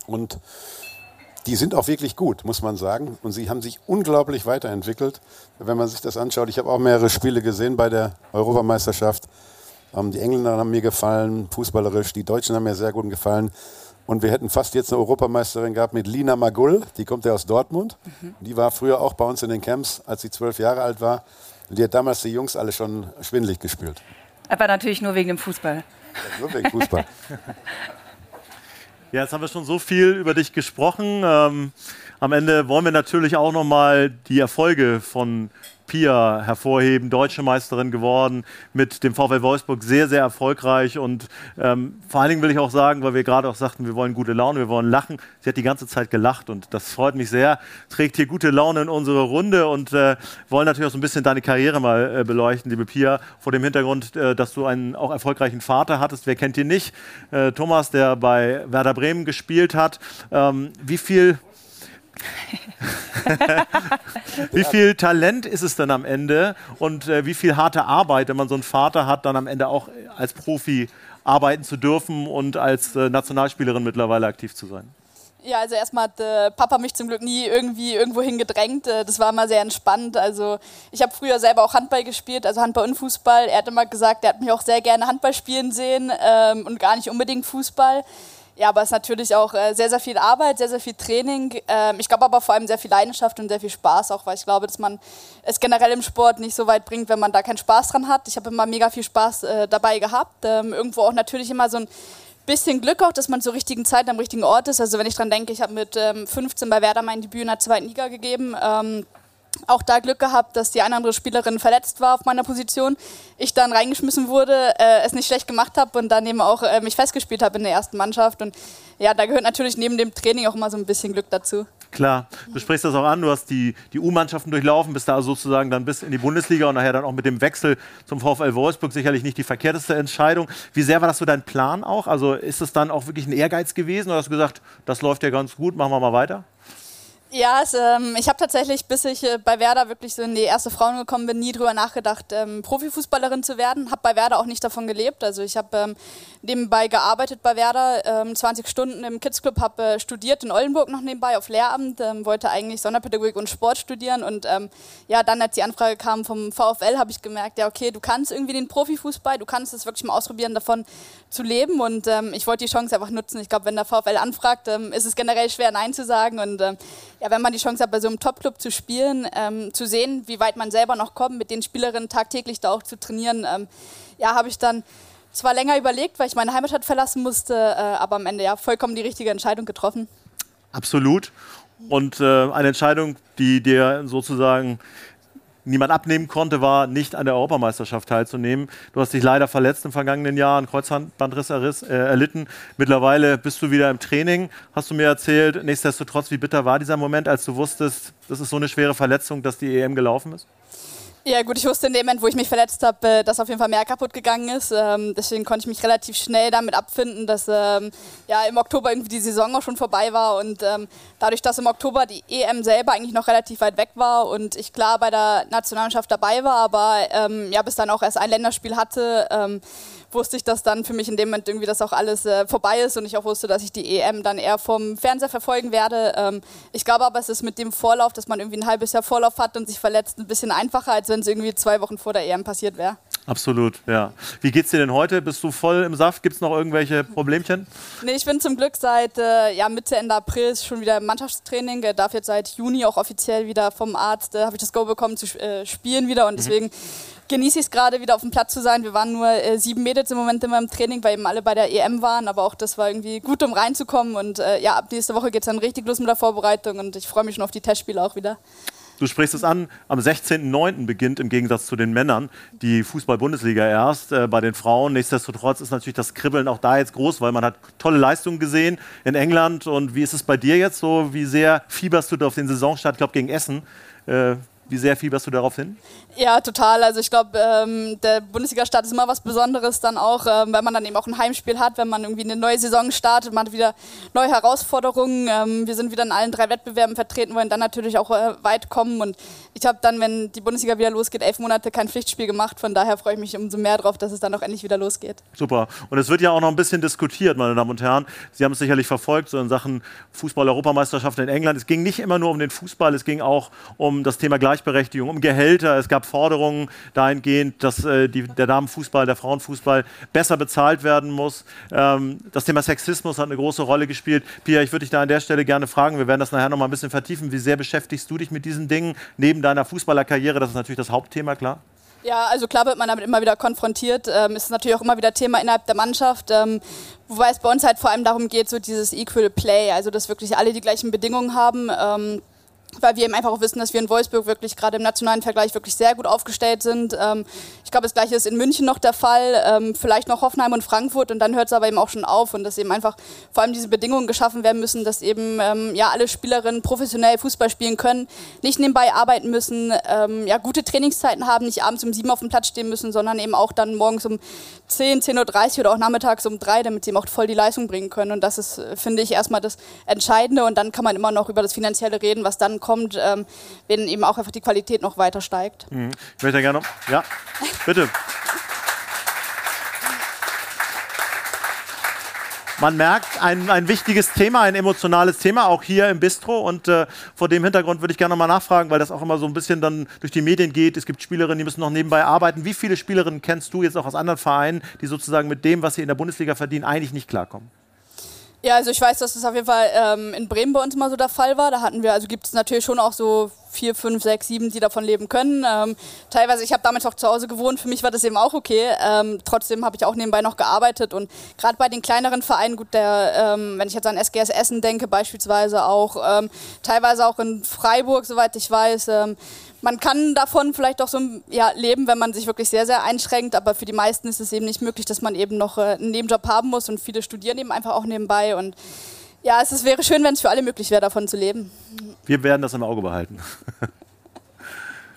Und die sind auch wirklich gut, muss man sagen. Und sie haben sich unglaublich weiterentwickelt. Wenn man sich das anschaut, ich habe auch mehrere Spiele gesehen bei der Europameisterschaft. Ähm, die Engländer haben mir gefallen, fußballerisch. Die Deutschen haben mir sehr gut gefallen. Und wir hätten fast jetzt eine Europameisterin gehabt mit Lina Magull. Die kommt ja aus Dortmund. Mhm. Die war früher auch bei uns in den Camps, als sie zwölf Jahre alt war. Und die hat damals die Jungs alle schon schwindlig gespielt. Aber natürlich nur wegen dem Fußball. Nur wegen Fußball. *laughs* Ja, jetzt haben wir schon so viel über dich gesprochen. Ähm, am Ende wollen wir natürlich auch noch mal die Erfolge von Pia hervorheben, deutsche Meisterin geworden, mit dem VfL Wolfsburg sehr, sehr erfolgreich. Und ähm, vor allen Dingen will ich auch sagen, weil wir gerade auch sagten, wir wollen gute Laune, wir wollen lachen. Sie hat die ganze Zeit gelacht und das freut mich sehr. Trägt hier gute Laune in unsere Runde und äh, wollen natürlich auch so ein bisschen deine Karriere mal äh, beleuchten, liebe Pia, vor dem Hintergrund, äh, dass du einen auch erfolgreichen Vater hattest. Wer kennt ihn nicht? Äh, Thomas, der bei Werder Bremen gespielt hat. Ähm, wie viel *laughs* wie viel Talent ist es denn am Ende und äh, wie viel harte Arbeit, wenn man so einen Vater hat, dann am Ende auch als Profi arbeiten zu dürfen und als äh, Nationalspielerin mittlerweile aktiv zu sein? Ja, also erstmal hat äh, Papa mich zum Glück nie irgendwie irgendwo hingedrängt. Äh, das war immer sehr entspannt. Also ich habe früher selber auch Handball gespielt, also Handball und Fußball. Er hat immer gesagt, er hat mich auch sehr gerne Handball spielen sehen ähm, und gar nicht unbedingt Fußball. Ja, aber es ist natürlich auch äh, sehr, sehr viel Arbeit, sehr, sehr viel Training. Ähm, ich glaube aber vor allem sehr viel Leidenschaft und sehr viel Spaß auch, weil ich glaube, dass man es generell im Sport nicht so weit bringt, wenn man da keinen Spaß dran hat. Ich habe immer mega viel Spaß äh, dabei gehabt. Ähm, irgendwo auch natürlich immer so ein bisschen Glück auch, dass man zur richtigen Zeit am richtigen Ort ist. Also wenn ich dran denke, ich habe mit 15 ähm, bei Werder mein Debüt in der zweiten Liga gegeben auch da Glück gehabt, dass die eine andere Spielerin verletzt war auf meiner Position. Ich dann reingeschmissen wurde, äh, es nicht schlecht gemacht habe und dann eben auch äh, mich festgespielt habe in der ersten Mannschaft. Und ja, da gehört natürlich neben dem Training auch immer so ein bisschen Glück dazu. Klar, du sprichst das auch an, du hast die, die U-Mannschaften durchlaufen, bist da sozusagen dann bis in die Bundesliga und nachher dann auch mit dem Wechsel zum VfL Wolfsburg sicherlich nicht die verkehrteste Entscheidung. Wie sehr war das so dein Plan auch? Also ist es dann auch wirklich ein Ehrgeiz gewesen oder hast du gesagt, das läuft ja ganz gut, machen wir mal weiter? Ja, es, ähm, ich habe tatsächlich, bis ich äh, bei Werder wirklich so in die erste Frauen gekommen bin, nie drüber nachgedacht, ähm, Profifußballerin zu werden. Habe bei Werder auch nicht davon gelebt. Also ich habe ähm, nebenbei gearbeitet bei Werder, ähm, 20 Stunden im Kids Club, habe äh, studiert in Oldenburg noch nebenbei auf Lehramt, ähm, wollte eigentlich Sonderpädagogik und Sport studieren und ähm, ja, dann als die Anfrage kam vom VfL, habe ich gemerkt, ja okay, du kannst irgendwie den Profifußball, du kannst es wirklich mal ausprobieren, davon zu leben und ich wollte die Chance einfach nutzen. Ich glaube, wenn der VfL anfragt, ist es generell schwer Nein zu sagen und ja, wenn man die Chance hat, bei so einem Top-Club zu spielen, ähm, zu sehen, wie weit man selber noch kommt, mit den Spielerinnen tagtäglich da auch zu trainieren, ähm, ja, habe ich dann zwar länger überlegt, weil ich meine Heimatstadt verlassen musste, äh, aber am Ende ja vollkommen die richtige Entscheidung getroffen. Absolut. Und äh, eine Entscheidung, die dir sozusagen niemand abnehmen konnte, war nicht an der Europameisterschaft teilzunehmen. Du hast dich leider verletzt im vergangenen Jahr, einen Kreuzbandriss erriss, äh, erlitten. Mittlerweile bist du wieder im Training, hast du mir erzählt. Nichtsdestotrotz, wie bitter war dieser Moment, als du wusstest, das ist so eine schwere Verletzung, dass die EM gelaufen ist? Ja gut, ich wusste in dem Moment, wo ich mich verletzt habe, äh, dass auf jeden Fall mehr kaputt gegangen ist. Ähm, deswegen konnte ich mich relativ schnell damit abfinden, dass ähm, ja, im Oktober irgendwie die Saison auch schon vorbei war. Und ähm, dadurch, dass im Oktober die EM selber eigentlich noch relativ weit weg war und ich klar bei der Nationalmannschaft dabei war, aber ja, bis dann auch erst ein Länderspiel hatte, wusste ich, dass dann für mich in dem Moment irgendwie das auch alles äh, vorbei ist und ich auch wusste, dass ich die EM dann eher vom Fernseher verfolgen werde. Ähm, ich glaube aber, es ist mit dem Vorlauf, dass man irgendwie ein halbes Jahr Vorlauf hat und sich verletzt, ein bisschen einfacher, als wenn es irgendwie zwei Wochen vor der EM passiert wäre. Absolut, ja. Wie geht's dir denn heute? Bist du voll im Saft? Gibt es noch irgendwelche Problemchen? Nee, ich bin zum Glück seit äh, ja, Mitte, Ende April schon wieder im Mannschaftstraining. Ich darf jetzt seit Juni auch offiziell wieder vom Arzt, äh, habe ich das Go bekommen zu äh, spielen wieder und mhm. deswegen genieße ich es gerade wieder auf dem Platz zu sein. Wir waren nur äh, sieben Mädels im Moment immer im Training, weil eben alle bei der EM waren, aber auch das war irgendwie gut, um reinzukommen und äh, ja, ab nächste Woche geht es dann richtig los mit der Vorbereitung und ich freue mich schon auf die Testspiele auch wieder. Du sprichst es an, am 16.09. beginnt im Gegensatz zu den Männern die Fußball-Bundesliga erst. Äh, bei den Frauen, nichtsdestotrotz ist natürlich das Kribbeln auch da jetzt groß, weil man hat tolle Leistungen gesehen in England. Und wie ist es bei dir jetzt so? Wie sehr fieberst du auf den Saisonstart, ich glaube, gegen Essen? Äh, wie sehr fieberst du darauf hin? Ja, total. Also ich glaube, ähm, der Bundesliga-Start ist immer was Besonderes dann auch, ähm, wenn man dann eben auch ein Heimspiel hat, wenn man irgendwie eine neue Saison startet, man hat wieder neue Herausforderungen. Ähm, wir sind wieder in allen drei Wettbewerben vertreten, wollen dann natürlich auch äh, weit kommen und ich habe dann, wenn die Bundesliga wieder losgeht, elf Monate kein Pflichtspiel gemacht. Von daher freue ich mich umso mehr darauf, dass es dann auch endlich wieder losgeht. Super. Und es wird ja auch noch ein bisschen diskutiert, meine Damen und Herren. Sie haben es sicherlich verfolgt, so in Sachen Fußball-Europameisterschaften in England. Es ging nicht immer nur um den Fußball, es ging auch um das Thema Gleichberechtigung, um Gehälter. Es gab Forderungen dahingehend, dass äh, die, der Damenfußball, der Frauenfußball besser bezahlt werden muss. Ähm, das Thema Sexismus hat eine große Rolle gespielt. Pia, ich würde dich da an der Stelle gerne fragen, wir werden das nachher noch mal ein bisschen vertiefen. Wie sehr beschäftigst du dich mit diesen Dingen neben deiner Fußballerkarriere? Das ist natürlich das Hauptthema, klar. Ja, also klar wird man damit immer wieder konfrontiert. Ähm, ist natürlich auch immer wieder Thema innerhalb der Mannschaft. Ähm, wobei es bei uns halt vor allem darum geht, so dieses Equal Play, also dass wirklich alle die gleichen Bedingungen haben. Ähm, weil wir eben einfach auch wissen, dass wir in Wolfsburg wirklich gerade im nationalen Vergleich wirklich sehr gut aufgestellt sind. Ähm, ich glaube, das gleiche ist in München noch der Fall, ähm, vielleicht noch Hoffenheim und Frankfurt und dann hört es aber eben auch schon auf und dass eben einfach vor allem diese Bedingungen geschaffen werden müssen, dass eben ähm, ja alle Spielerinnen professionell Fußball spielen können, nicht nebenbei arbeiten müssen, ja gute Trainingszeiten haben, nicht abends um sieben auf dem Platz stehen müssen, sondern eben auch dann morgens um 10, 10.30 Uhr oder auch nachmittags um drei, damit sie eben auch voll die Leistung bringen können und das ist, finde ich, erstmal das Entscheidende und dann kann man immer noch über das Finanzielle reden, was dann kommt, ähm, wenn eben auch einfach die Qualität noch weiter steigt. Mhm. Ich möchte gerne, ja, bitte. Man merkt, ein, ein wichtiges Thema, ein emotionales Thema, auch hier im Bistro. Und äh, vor dem Hintergrund würde ich gerne mal nachfragen, weil das auch immer so ein bisschen dann durch die Medien geht. Es gibt Spielerinnen, die müssen noch nebenbei arbeiten. Wie viele Spielerinnen kennst du jetzt auch aus anderen Vereinen, die sozusagen mit dem, was sie in der Bundesliga verdienen, eigentlich nicht klarkommen? Ja, also ich weiß, dass das auf jeden Fall ähm, in Bremen bei uns mal so der Fall war. Da hatten wir, also gibt es natürlich schon auch so vier, fünf, sechs, sieben, die davon leben können. Ähm, teilweise, ich habe damals auch zu Hause gewohnt, für mich war das eben auch okay. Ähm, trotzdem habe ich auch nebenbei noch gearbeitet und gerade bei den kleineren Vereinen, gut, der, ähm, wenn ich jetzt an SGS Essen denke, beispielsweise auch, ähm, teilweise auch in Freiburg, soweit ich weiß, ähm, man kann davon vielleicht auch so ja, leben, wenn man sich wirklich sehr, sehr einschränkt, aber für die meisten ist es eben nicht möglich, dass man eben noch äh, einen Nebenjob haben muss und viele studieren eben einfach auch nebenbei und ja, es ist, wäre schön, wenn es für alle möglich wäre, davon zu leben. Wir werden das im Auge behalten.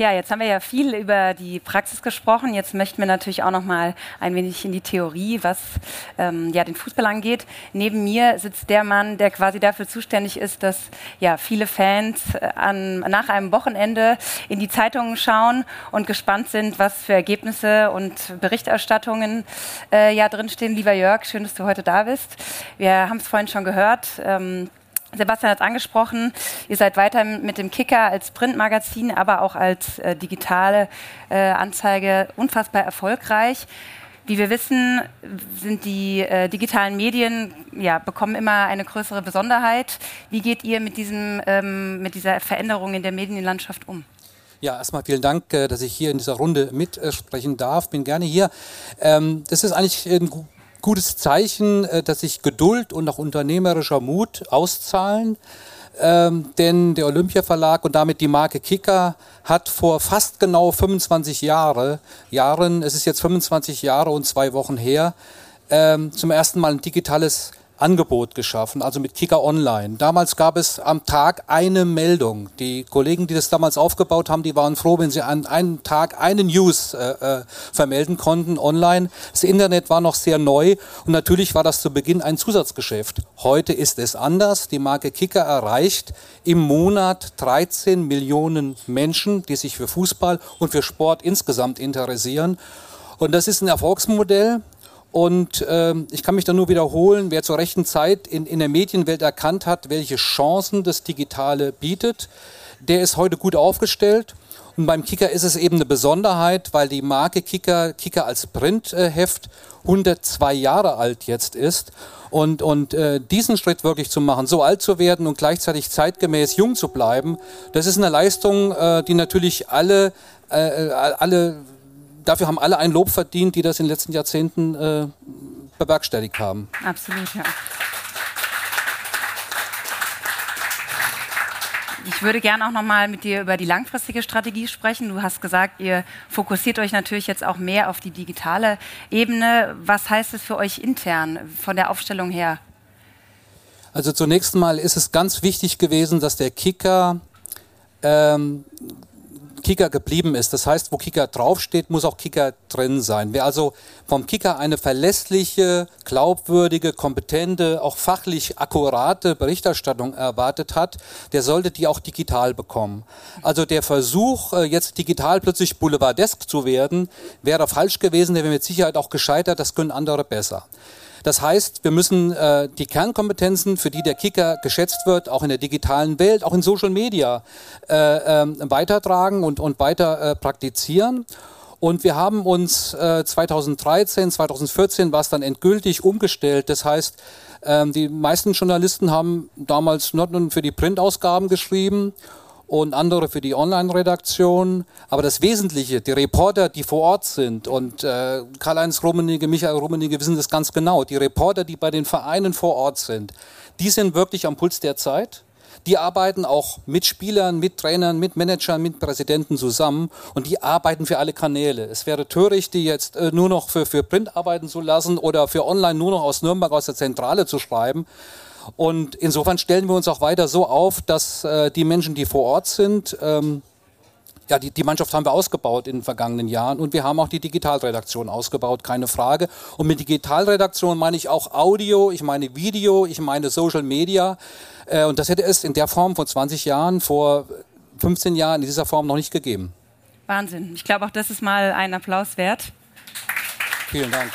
Ja, jetzt haben wir ja viel über die Praxis gesprochen. Jetzt möchten wir natürlich auch noch mal ein wenig in die Theorie, was ähm, ja den Fußball angeht. Neben mir sitzt der Mann, der quasi dafür zuständig ist, dass ja viele Fans äh, an, nach einem Wochenende in die Zeitungen schauen und gespannt sind, was für Ergebnisse und Berichterstattungen äh, ja drinstehen. Lieber Jörg, schön, dass du heute da bist. Wir haben es vorhin schon gehört. Ähm, Sebastian hat es angesprochen, ihr seid weiter mit dem Kicker als Printmagazin, aber auch als äh, digitale äh, Anzeige unfassbar erfolgreich. Wie wir wissen, sind die äh, digitalen Medien, ja, bekommen immer eine größere Besonderheit. Wie geht ihr mit, diesem, ähm, mit dieser Veränderung in der Medienlandschaft um? Ja, erstmal vielen Dank, äh, dass ich hier in dieser Runde mitsprechen darf. Bin gerne hier. Ähm, das ist eigentlich ein gutes Zeichen, äh, dass sich Geduld und auch unternehmerischer Mut auszahlen. Ähm, denn der Olympia Verlag und damit die Marke Kicker hat vor fast genau 25 Jahre, Jahren, es ist jetzt 25 Jahre und zwei Wochen her, ähm, zum ersten Mal ein digitales Angebot geschaffen, also mit Kicker Online. Damals gab es am Tag eine Meldung. Die Kollegen, die das damals aufgebaut haben, die waren froh, wenn sie an einem Tag eine News äh, äh, vermelden konnten online. Das Internet war noch sehr neu und natürlich war das zu Beginn ein Zusatzgeschäft. Heute ist es anders. Die Marke Kicker erreicht im Monat 13 Millionen Menschen, die sich für Fußball und für Sport insgesamt interessieren. Und das ist ein Erfolgsmodell. Und ähm, ich kann mich da nur wiederholen, wer zur rechten Zeit in, in der Medienwelt erkannt hat, welche Chancen das Digitale bietet, der ist heute gut aufgestellt. Und beim Kicker ist es eben eine Besonderheit, weil die Marke Kicker, Kicker als Printheft 102 Jahre alt jetzt ist. Und, und äh, diesen Schritt wirklich zu machen, so alt zu werden und gleichzeitig zeitgemäß jung zu bleiben, das ist eine Leistung, äh, die natürlich alle, äh, äh alle, dafür haben alle ein Lob verdient, die das in den letzten Jahrzehnten äh, bewerkstelligt haben. Absolut, ja. Ich würde gerne auch noch mal mit dir über die langfristige Strategie sprechen. Du hast gesagt, ihr fokussiert euch natürlich jetzt auch mehr auf die digitale Ebene. Was heißt es für euch intern von der Aufstellung her? Also zunächst mal ist es ganz wichtig gewesen, dass der Kicker ähm, Kicker geblieben ist. Das heißt, wo Kicker draufsteht, muss auch Kicker drin sein. Wer also vom Kicker eine verlässliche, glaubwürdige, kompetente, auch fachlich akkurate Berichterstattung erwartet hat, der sollte die auch digital bekommen. Also der Versuch, äh, jetzt digital plötzlich boulevardesk zu werden, wäre falsch gewesen, der wäre mit Sicherheit auch gescheitert, das können andere besser. Das heißt, wir müssen äh, die Kernkompetenzen, für die der Kicker geschätzt wird, auch in der digitalen Welt, auch in Social Media, äh, äh, weitertragen und, und weiter äh, praktizieren. Und wir haben uns äh, 2013, 2014 war es dann endgültig umgestellt. Das heißt, ähm, die meisten Journalisten haben damals nur für die Printausgaben geschrieben und andere für die Online-Redaktion. Aber das Wesentliche, die Reporter, die vor Ort sind und äh, Karl-Heinz Rummenigge, Michael Rummenigge wissen das ganz genau, die Reporter, die bei den Vereinen vor Ort sind, die sind wirklich am Puls der Zeit. Die arbeiten auch mit Spielern, mit Trainern, mit Managern, mit Präsidenten zusammen und die arbeiten für alle Kanäle. Es wäre töricht, die jetzt äh, nur noch für, für Print arbeiten zu lassen oder für Online nur noch aus Nürnberg aus der Zentrale zu schreiben. Und insofern stellen wir uns auch weiter so auf, dass äh, die Menschen, die vor Ort sind, ähm, ja, die, die Mannschaft haben wir ausgebaut in den vergangenen Jahren und wir haben auch die Digitalredaktion ausgebaut, keine Frage. Und mit Digitalredaktion meine ich auch Audio, ich meine Video, ich meine Social Media. Äh, und das hätte es in der Form vor 20 Jahren, vor 15 Jahren in dieser Form noch nicht gegeben. Wahnsinn. Ich glaube, auch das ist mal ein Applaus wert. Vielen Dank.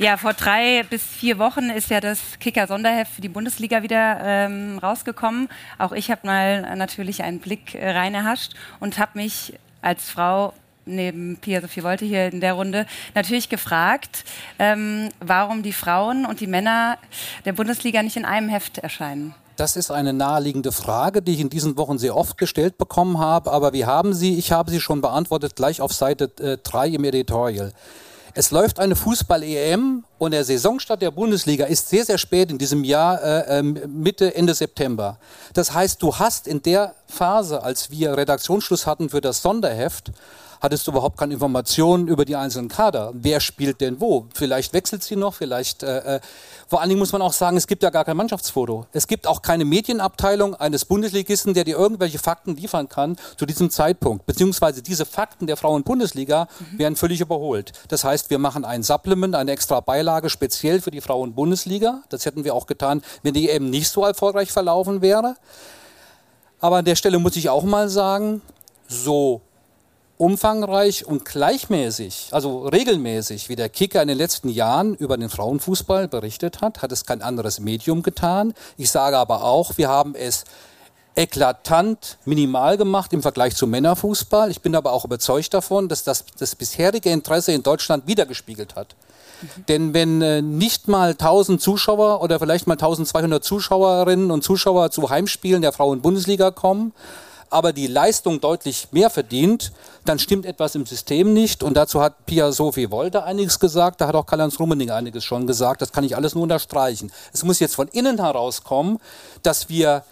Ja, vor drei bis vier Wochen ist ja das Kicker-Sonderheft für die Bundesliga wieder ähm, rausgekommen. Auch ich habe mal natürlich einen Blick äh, reinerhascht und habe mich als Frau neben Pia Sophie Wolte hier in der Runde natürlich gefragt, ähm, warum die Frauen und die Männer der Bundesliga nicht in einem Heft erscheinen. Das ist eine naheliegende Frage, die ich in diesen Wochen sehr oft gestellt bekommen habe, aber wir haben sie, ich habe sie schon beantwortet, gleich auf Seite 3 äh, im Editorial. Es läuft eine Fußball-EM und der Saisonstart der Bundesliga ist sehr, sehr spät in diesem Jahr, äh, ähm, Mitte, Ende September. Das heißt, du hast in der Phase, als wir Redaktionsschluss hatten für das Sonderheft, hattest du überhaupt keine Informationen über die einzelnen Kader. Wer spielt denn wo? Vielleicht wechselt sie noch, vielleicht. Äh, äh, vor allen Dingen muss man auch sagen, es gibt ja gar kein Mannschaftsfoto. Es gibt auch keine Medienabteilung eines Bundesligisten, der dir irgendwelche Fakten liefern kann zu diesem Zeitpunkt. Beziehungsweise diese Fakten der Frauen-Bundesliga mhm. werden völlig überholt. Das heißt, wir machen ein Supplement, eine extra Beilage speziell für die Frauen-Bundesliga. Das hätten wir auch getan, wenn die eben nicht so erfolgreich verlaufen wäre. Aber an der Stelle muss ich auch mal sagen, so umfangreich und gleichmäßig, also regelmäßig, wie der Kicker in den letzten Jahren über den Frauenfußball berichtet hat, hat es kein anderes Medium getan. Ich sage aber auch, wir haben es eklatant minimal gemacht im Vergleich zum Männerfußball. Ich bin aber auch überzeugt davon, dass das das bisherige Interesse in Deutschland wiedergespiegelt hat. Mhm. Denn wenn äh, nicht mal 1000 Zuschauer oder vielleicht mal 1200 Zuschauerinnen und Zuschauer zu Heimspielen der Frauen-Bundesliga kommen, aber die Leistung deutlich mehr verdient, dann stimmt etwas im System nicht. Und dazu hat Pia Sophie Wolter einiges gesagt, da hat auch Karl-Heinz Rummening einiges schon gesagt. Das kann ich alles nur unterstreichen. Es muss jetzt von innen herauskommen, dass wir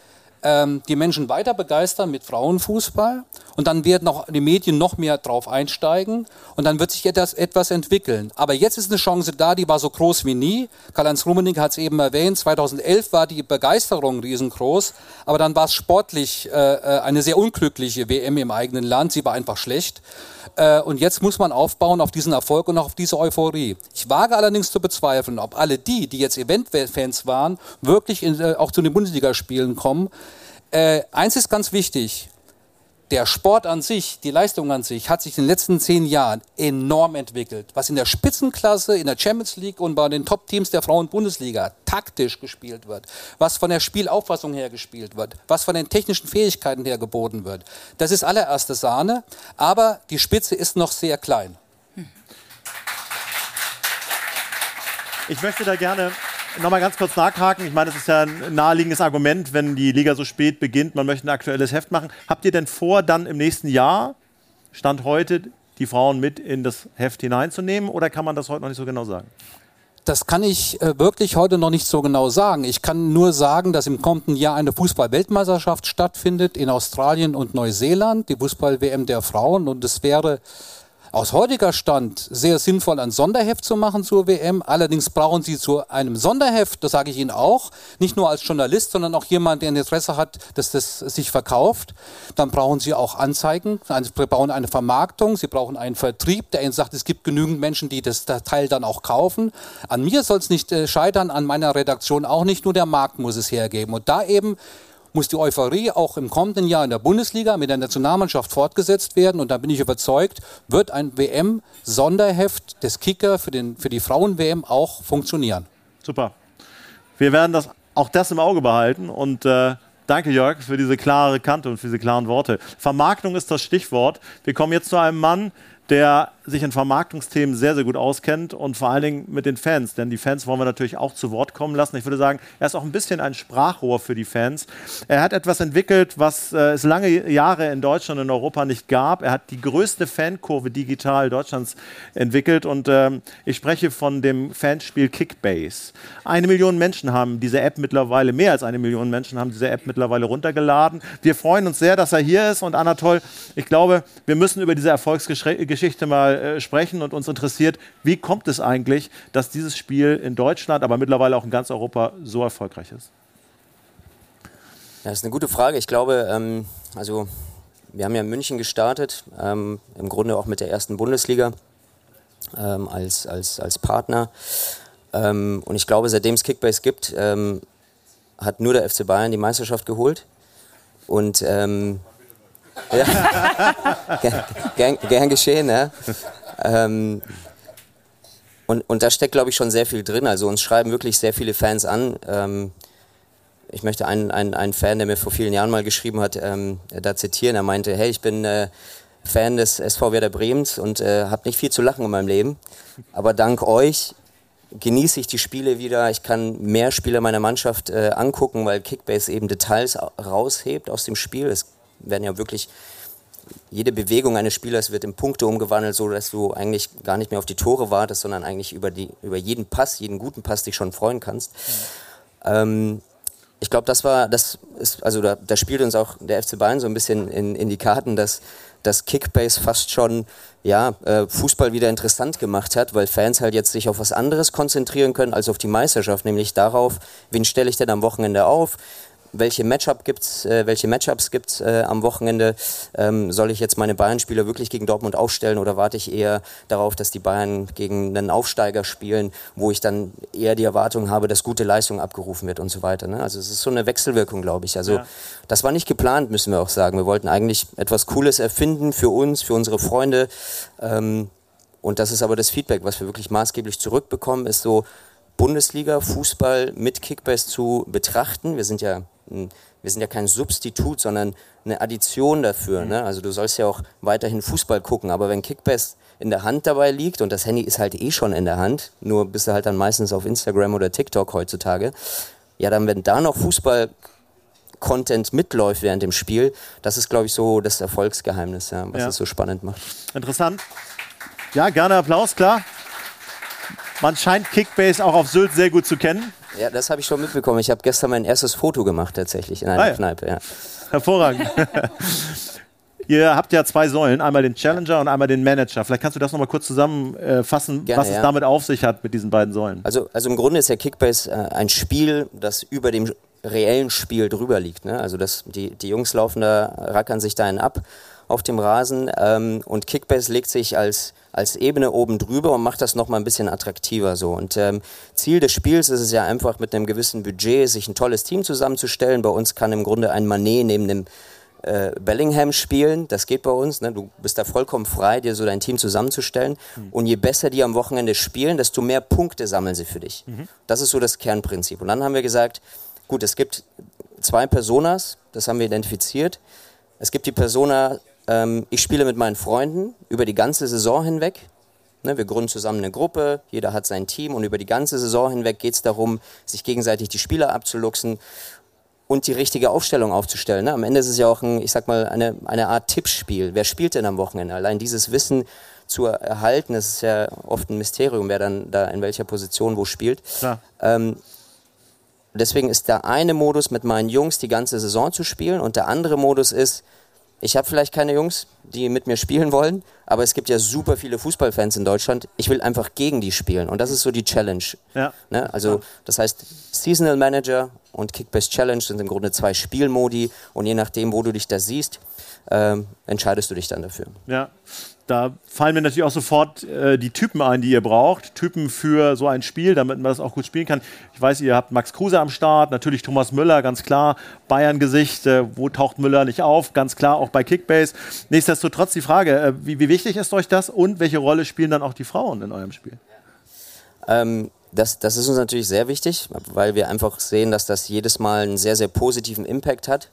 ähm, die Menschen weiter begeistern mit Frauenfußball und dann werden auch die Medien noch mehr drauf einsteigen und dann wird sich etwas, etwas entwickeln. Aber jetzt ist eine Chance da, die war so groß wie nie. Karl-Heinz Rummenigge hat es eben erwähnt, 2011 war die Begeisterung riesengroß, aber dann war es sportlich äh, äh eine sehr unglückliche WM im eigenen Land, sie war einfach schlecht. Äh, und jetzt muss man aufbauen auf diesen Erfolg und auf diese Euphorie. Ich wage allerdings zu bezweifeln, ob alle die, die jetzt Eventfans waren, wirklich in, äh, auch zu den Bundesligaspielen kommen. Äh, eins ist ganz wichtig. der Sport an sich, die Leistung an sich, hat sich in den letzten zehn Jahren enorm entwickelt. Was in der Spitzenklasse, in der Champions League und bei den Top-Teams der Frauen-Bundesliga taktisch gespielt wird, was von der Spielauffassung her gespielt wird, was von den technischen Fähigkeiten her geboten wird, das ist allererste Sahne, aber die Spitze ist noch sehr klein. Ich möchte da gerne nochmal ganz kurz nachhaken. Ich meine, das ist ja ein naheliegendes Argument, wenn die Liga so spät beginnt, man möchte ein aktuelles Heft machen. Habt ihr denn vor, dann im nächsten Jahr, Stand heute, die Frauen mit in das Heft hineinzunehmen oder kann man das heute noch nicht so genau sagen? Das kann ich äh, wirklich heute noch nicht so genau sagen. Ich kann nur sagen, dass im kommenden Jahr eine Fußball-Weltmeisterschaft stattfindet in Australien und Neuseeland, die Fußball-WM der Frauen. Und es wäre aus heutiger Stand sehr sinnvoll, ein Sonderheft zu machen zur WM. Allerdings brauchen Sie zu einem Sonderheft, das sage ich Ihnen auch, nicht nur als Journalist, sondern auch jemand, der ein Interesse hat, dass das sich verkauft. Dann brauchen Sie auch Anzeigen, Sie brauchen eine Vermarktung, Sie brauchen einen Vertrieb, der Ihnen sagt, es gibt genügend Menschen, die das Teil dann auch kaufen. An mir soll es nicht äh, scheitern, an meiner Redaktion auch nicht, nur der Markt muss es hergeben. Und da eben muss die Euphorie auch im kommenden Jahr in der Bundesliga mit der Nationalmannschaft fortgesetzt werden. Und da bin ich überzeugt, wird ein WM-Sonderheft des Kicker für, den, für die Frauen-WM auch funktionieren. Super. Wir werden das, auch das im Auge behalten und äh, Danke, Jörg, für diese klare Kante und für diese klaren Worte. Vermarktung ist das Stichwort. Wir kommen jetzt zu einem Mann, der sich in Vermarktungsthemen sehr, sehr gut auskennt und vor allen Dingen mit den Fans. Denn die Fans wollen wir natürlich auch zu Wort kommen lassen. Ich würde sagen, er ist auch ein bisschen ein Sprachrohr für die Fans. Er hat etwas entwickelt, was äh, es lange Jahre in Deutschland und in Europa nicht gab. Er hat die größte Fankurve digital Deutschlands entwickelt und ähm, ich spreche von dem Fanspiel Kickbase. Eine Million Menschen haben diese App mittlerweile, mehr als eine Million Menschen haben diese App mittlerweile runtergeladen. Wir freuen uns sehr, dass er hier ist und Anatol, ich glaube, wir müssen über diese Erfolgsgeschichte mal äh, sprechen und uns interessiert, wie kommt es eigentlich, dass dieses Spiel in Deutschland, aber mittlerweile auch in ganz Europa so erfolgreich ist? Das ist eine gute Frage. Ich glaube, ähm, also wir haben ja in München gestartet, ähm, im Grunde auch mit der ersten Bundesliga ähm, als, als, als Partner. Ähm, und ich glaube, seitdem es Kickbase gibt, ähm, hat nur der FC Bayern die Meisterschaft geholt. Und ähm, ja. gern, gern, geschehen, ja. Ähm, und, und da steckt, glaube ich, schon sehr viel drin. Also uns schreiben wirklich sehr viele Fans an. Ähm, ich möchte einen, einen, einen Fan, der mir vor vielen Jahren mal geschrieben hat, ähm, da zitieren. Er meinte, hey, ich bin äh, Fan des SV Werder Bremens und äh, habe nicht viel zu lachen in meinem Leben. Aber dank euch genieße ich die Spiele wieder. Ich kann mehr Spiele meiner Mannschaft äh, angucken, weil Kickbase eben Details raushebt aus dem Spiel. Es werden ja wirklich jede Bewegung eines Spielers wird in Punkte umgewandelt, so dass du eigentlich gar nicht mehr auf die Tore wartest, sondern eigentlich über, die, über jeden Pass, jeden guten Pass dich schon freuen kannst. Mhm. Ähm, ich glaube, das war, das ist, also da, da, spielt uns auch der FC Bayern so ein bisschen in, in die Karten, dass das Kickbase fast schon ja, äh, Fußball wieder interessant gemacht hat, weil Fans halt jetzt sich auf was anderes konzentrieren können als auf die Meisterschaft, nämlich darauf, wen stelle ich denn am Wochenende auf, welche Matchup gibt's, äh, welche Matchups gibt's äh, am Wochenende? Ähm, soll ich jetzt meine Bayern-Spieler wirklich gegen Dortmund aufstellen oder warte ich eher darauf, dass die Bayern gegen einen Aufsteiger spielen, wo ich dann eher die Erwartung habe, dass gute Leistung abgerufen wird und so weiter. Ne? Also es ist so eine Wechselwirkung, glaube ich. Also ja. das war nicht geplant, müssen wir auch sagen. Wir wollten eigentlich etwas Cooles erfinden für uns, für unsere Freunde. Ähm, und das ist aber das Feedback, was wir wirklich maßgeblich zurückbekommen, ist so, Bundesliga Fußball mit Kickbase zu betrachten. Wir sind ja wir sind ja kein Substitut, sondern eine Addition dafür. Ne? Also du sollst ja auch weiterhin Fußball gucken, aber wenn Kickbase in der Hand dabei liegt und das Handy ist halt eh schon in der Hand, nur bist du halt dann meistens auf Instagram oder TikTok heutzutage, ja, dann wenn da noch Fußball Content mitläuft während dem Spiel, das ist, glaube ich, so das Erfolgsgeheimnis, ja, was ja. es so spannend macht. Interessant. Ja, gerne Applaus, klar. Man scheint Kickbase auch auf Sylt sehr gut zu kennen. Ja, das habe ich schon mitbekommen. Ich habe gestern mein erstes Foto gemacht tatsächlich in einer ah, ja. Kneipe. Ja. Hervorragend. *laughs* Ihr habt ja zwei Säulen, einmal den Challenger und einmal den Manager. Vielleicht kannst du das nochmal kurz zusammenfassen, Gerne, was es ja. damit auf sich hat mit diesen beiden Säulen. Also, also im Grunde ist der Kickbase äh, ein Spiel, das über dem reellen Spiel drüber liegt. Ne? Also das, die, die Jungs laufen da, rackern sich da einen ab auf dem Rasen ähm, und Kickbase legt sich als als Ebene oben drüber und macht das nochmal ein bisschen attraktiver so. Und ähm, Ziel des Spiels ist es ja einfach mit einem gewissen Budget, sich ein tolles Team zusammenzustellen. Bei uns kann im Grunde ein Manet neben dem äh, Bellingham spielen. Das geht bei uns. Ne? Du bist da vollkommen frei, dir so dein Team zusammenzustellen. Mhm. Und je besser die am Wochenende spielen, desto mehr Punkte sammeln sie für dich. Mhm. Das ist so das Kernprinzip. Und dann haben wir gesagt, gut, es gibt zwei Personas, das haben wir identifiziert. Es gibt die Persona, ähm, ich spiele mit meinen Freunden über die ganze Saison hinweg. Ne, wir gründen zusammen eine Gruppe, jeder hat sein Team und über die ganze Saison hinweg geht es darum, sich gegenseitig die Spieler abzuluxen und die richtige Aufstellung aufzustellen. Ne? Am Ende ist es ja auch ein, ich sag mal, eine, eine Art Tippspiel. Wer spielt denn am Wochenende? Allein dieses Wissen zu erhalten, das ist ja oft ein Mysterium, wer dann da in welcher Position wo spielt. Ähm, deswegen ist der eine Modus mit meinen Jungs die ganze Saison zu spielen und der andere Modus ist, ich habe vielleicht keine Jungs, die mit mir spielen wollen, aber es gibt ja super viele Fußballfans in Deutschland. Ich will einfach gegen die spielen und das ist so die Challenge. Ja. Ne? Also das heißt, Seasonal Manager und Kickbase Challenge sind im Grunde zwei Spielmodi und je nachdem, wo du dich da siehst, ähm, entscheidest du dich dann dafür. Ja, da fallen mir natürlich auch sofort äh, die Typen ein, die ihr braucht. Typen für so ein Spiel, damit man das auch gut spielen kann. Ich weiß, ihr habt Max Kruse am Start, natürlich Thomas Müller, ganz klar. Bayern-Gesicht, äh, wo taucht Müller nicht auf? Ganz klar auch bei Kickbase. Nichtsdestotrotz die Frage, äh, wie, wie, wichtig ist euch das und welche Rolle spielen dann auch die Frauen in eurem Spiel? Ähm, das, das ist uns natürlich sehr wichtig, weil wir einfach sehen, dass das jedes Mal einen sehr, sehr positiven Impact hat.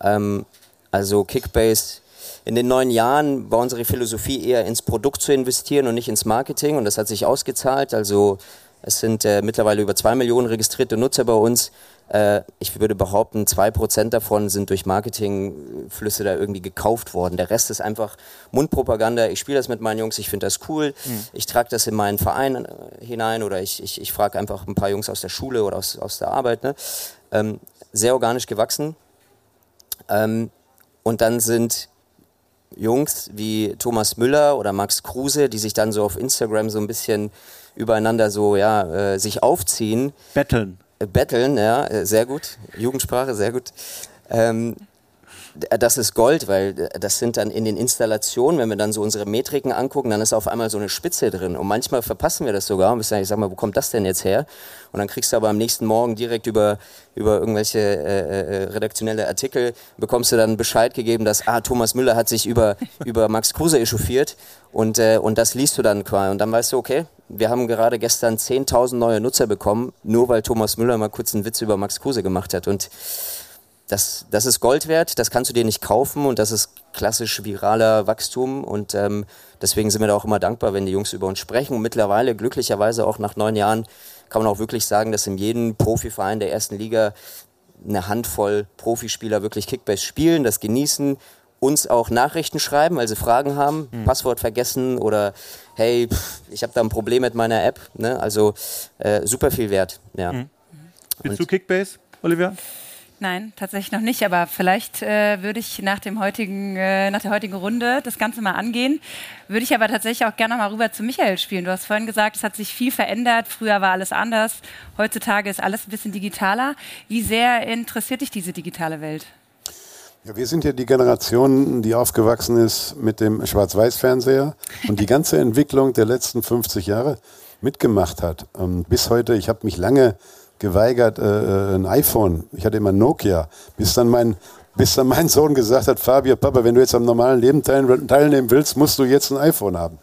Ähm, also Kickbase in den neun Jahren war unsere Philosophie eher ins Produkt zu investieren und nicht ins Marketing und das hat sich ausgezahlt. Also es sind äh, mittlerweile über zwei Millionen registrierte Nutzer bei uns. Äh, ich würde behaupten, zwei Prozent davon sind durch Marketingflüsse da irgendwie gekauft worden. Der Rest ist einfach Mundpropaganda. Ich spiele das mit meinen Jungs, ich finde das cool. Mhm. Ich trage das in meinen Verein äh, hinein oder ich, ich, ich frage einfach ein paar Jungs aus der Schule oder aus, aus der Arbeit. Ne? Ähm, sehr organisch gewachsen. Ähm, und dann sind Jungs wie Thomas Müller oder Max Kruse, die sich dann so auf Instagram so ein bisschen übereinander so, ja, äh, sich aufziehen. Betteln. Äh, betteln, ja, äh, sehr gut. Jugendsprache, sehr gut. Ähm, das ist Gold, weil das sind dann in den Installationen, wenn wir dann so unsere Metriken angucken, dann ist auf einmal so eine Spitze drin. Und manchmal verpassen wir das sogar und sagen, ich sag mal, wo kommt das denn jetzt her? Und dann kriegst du aber am nächsten Morgen direkt über, über irgendwelche äh, äh, redaktionelle Artikel, bekommst du dann Bescheid gegeben, dass, ah, Thomas Müller hat sich über, *laughs* über Max Kruse echauffiert und, äh, und das liest du dann quasi. Und dann weißt du, okay, wir haben gerade gestern 10.000 neue Nutzer bekommen, nur weil Thomas Müller mal kurz einen Witz über Max Kruse gemacht hat. Und das, das ist Gold wert, das kannst du dir nicht kaufen und das ist klassisch viraler Wachstum und ähm, deswegen sind wir da auch immer dankbar, wenn die Jungs über uns sprechen und mittlerweile glücklicherweise auch nach neun Jahren kann man auch wirklich sagen, dass in jedem Profiverein der ersten Liga eine Handvoll Profispieler wirklich Kickbase spielen, das genießen, uns auch Nachrichten schreiben, weil sie Fragen haben, mhm. Passwort vergessen oder hey, pff, ich habe da ein Problem mit meiner App. Ne? Also äh, super viel wert. Ja. Mhm. Bist du Kickbase, Olivia? Nein, tatsächlich noch nicht, aber vielleicht äh, würde ich nach, dem heutigen, äh, nach der heutigen Runde das Ganze mal angehen. Würde ich aber tatsächlich auch gerne mal rüber zu Michael spielen. Du hast vorhin gesagt, es hat sich viel verändert. Früher war alles anders. Heutzutage ist alles ein bisschen digitaler. Wie sehr interessiert dich diese digitale Welt? Ja, wir sind ja die Generation, die aufgewachsen ist mit dem Schwarz-Weiß-Fernseher und die ganze Entwicklung der letzten 50 Jahre mitgemacht hat. Und bis heute, ich habe mich lange geweigert, äh, äh, ein iPhone. Ich hatte immer Nokia. Bis dann mein bis dann mein Sohn gesagt hat, Fabio, Papa, wenn du jetzt am normalen Leben teilnehmen willst, musst du jetzt ein iPhone haben.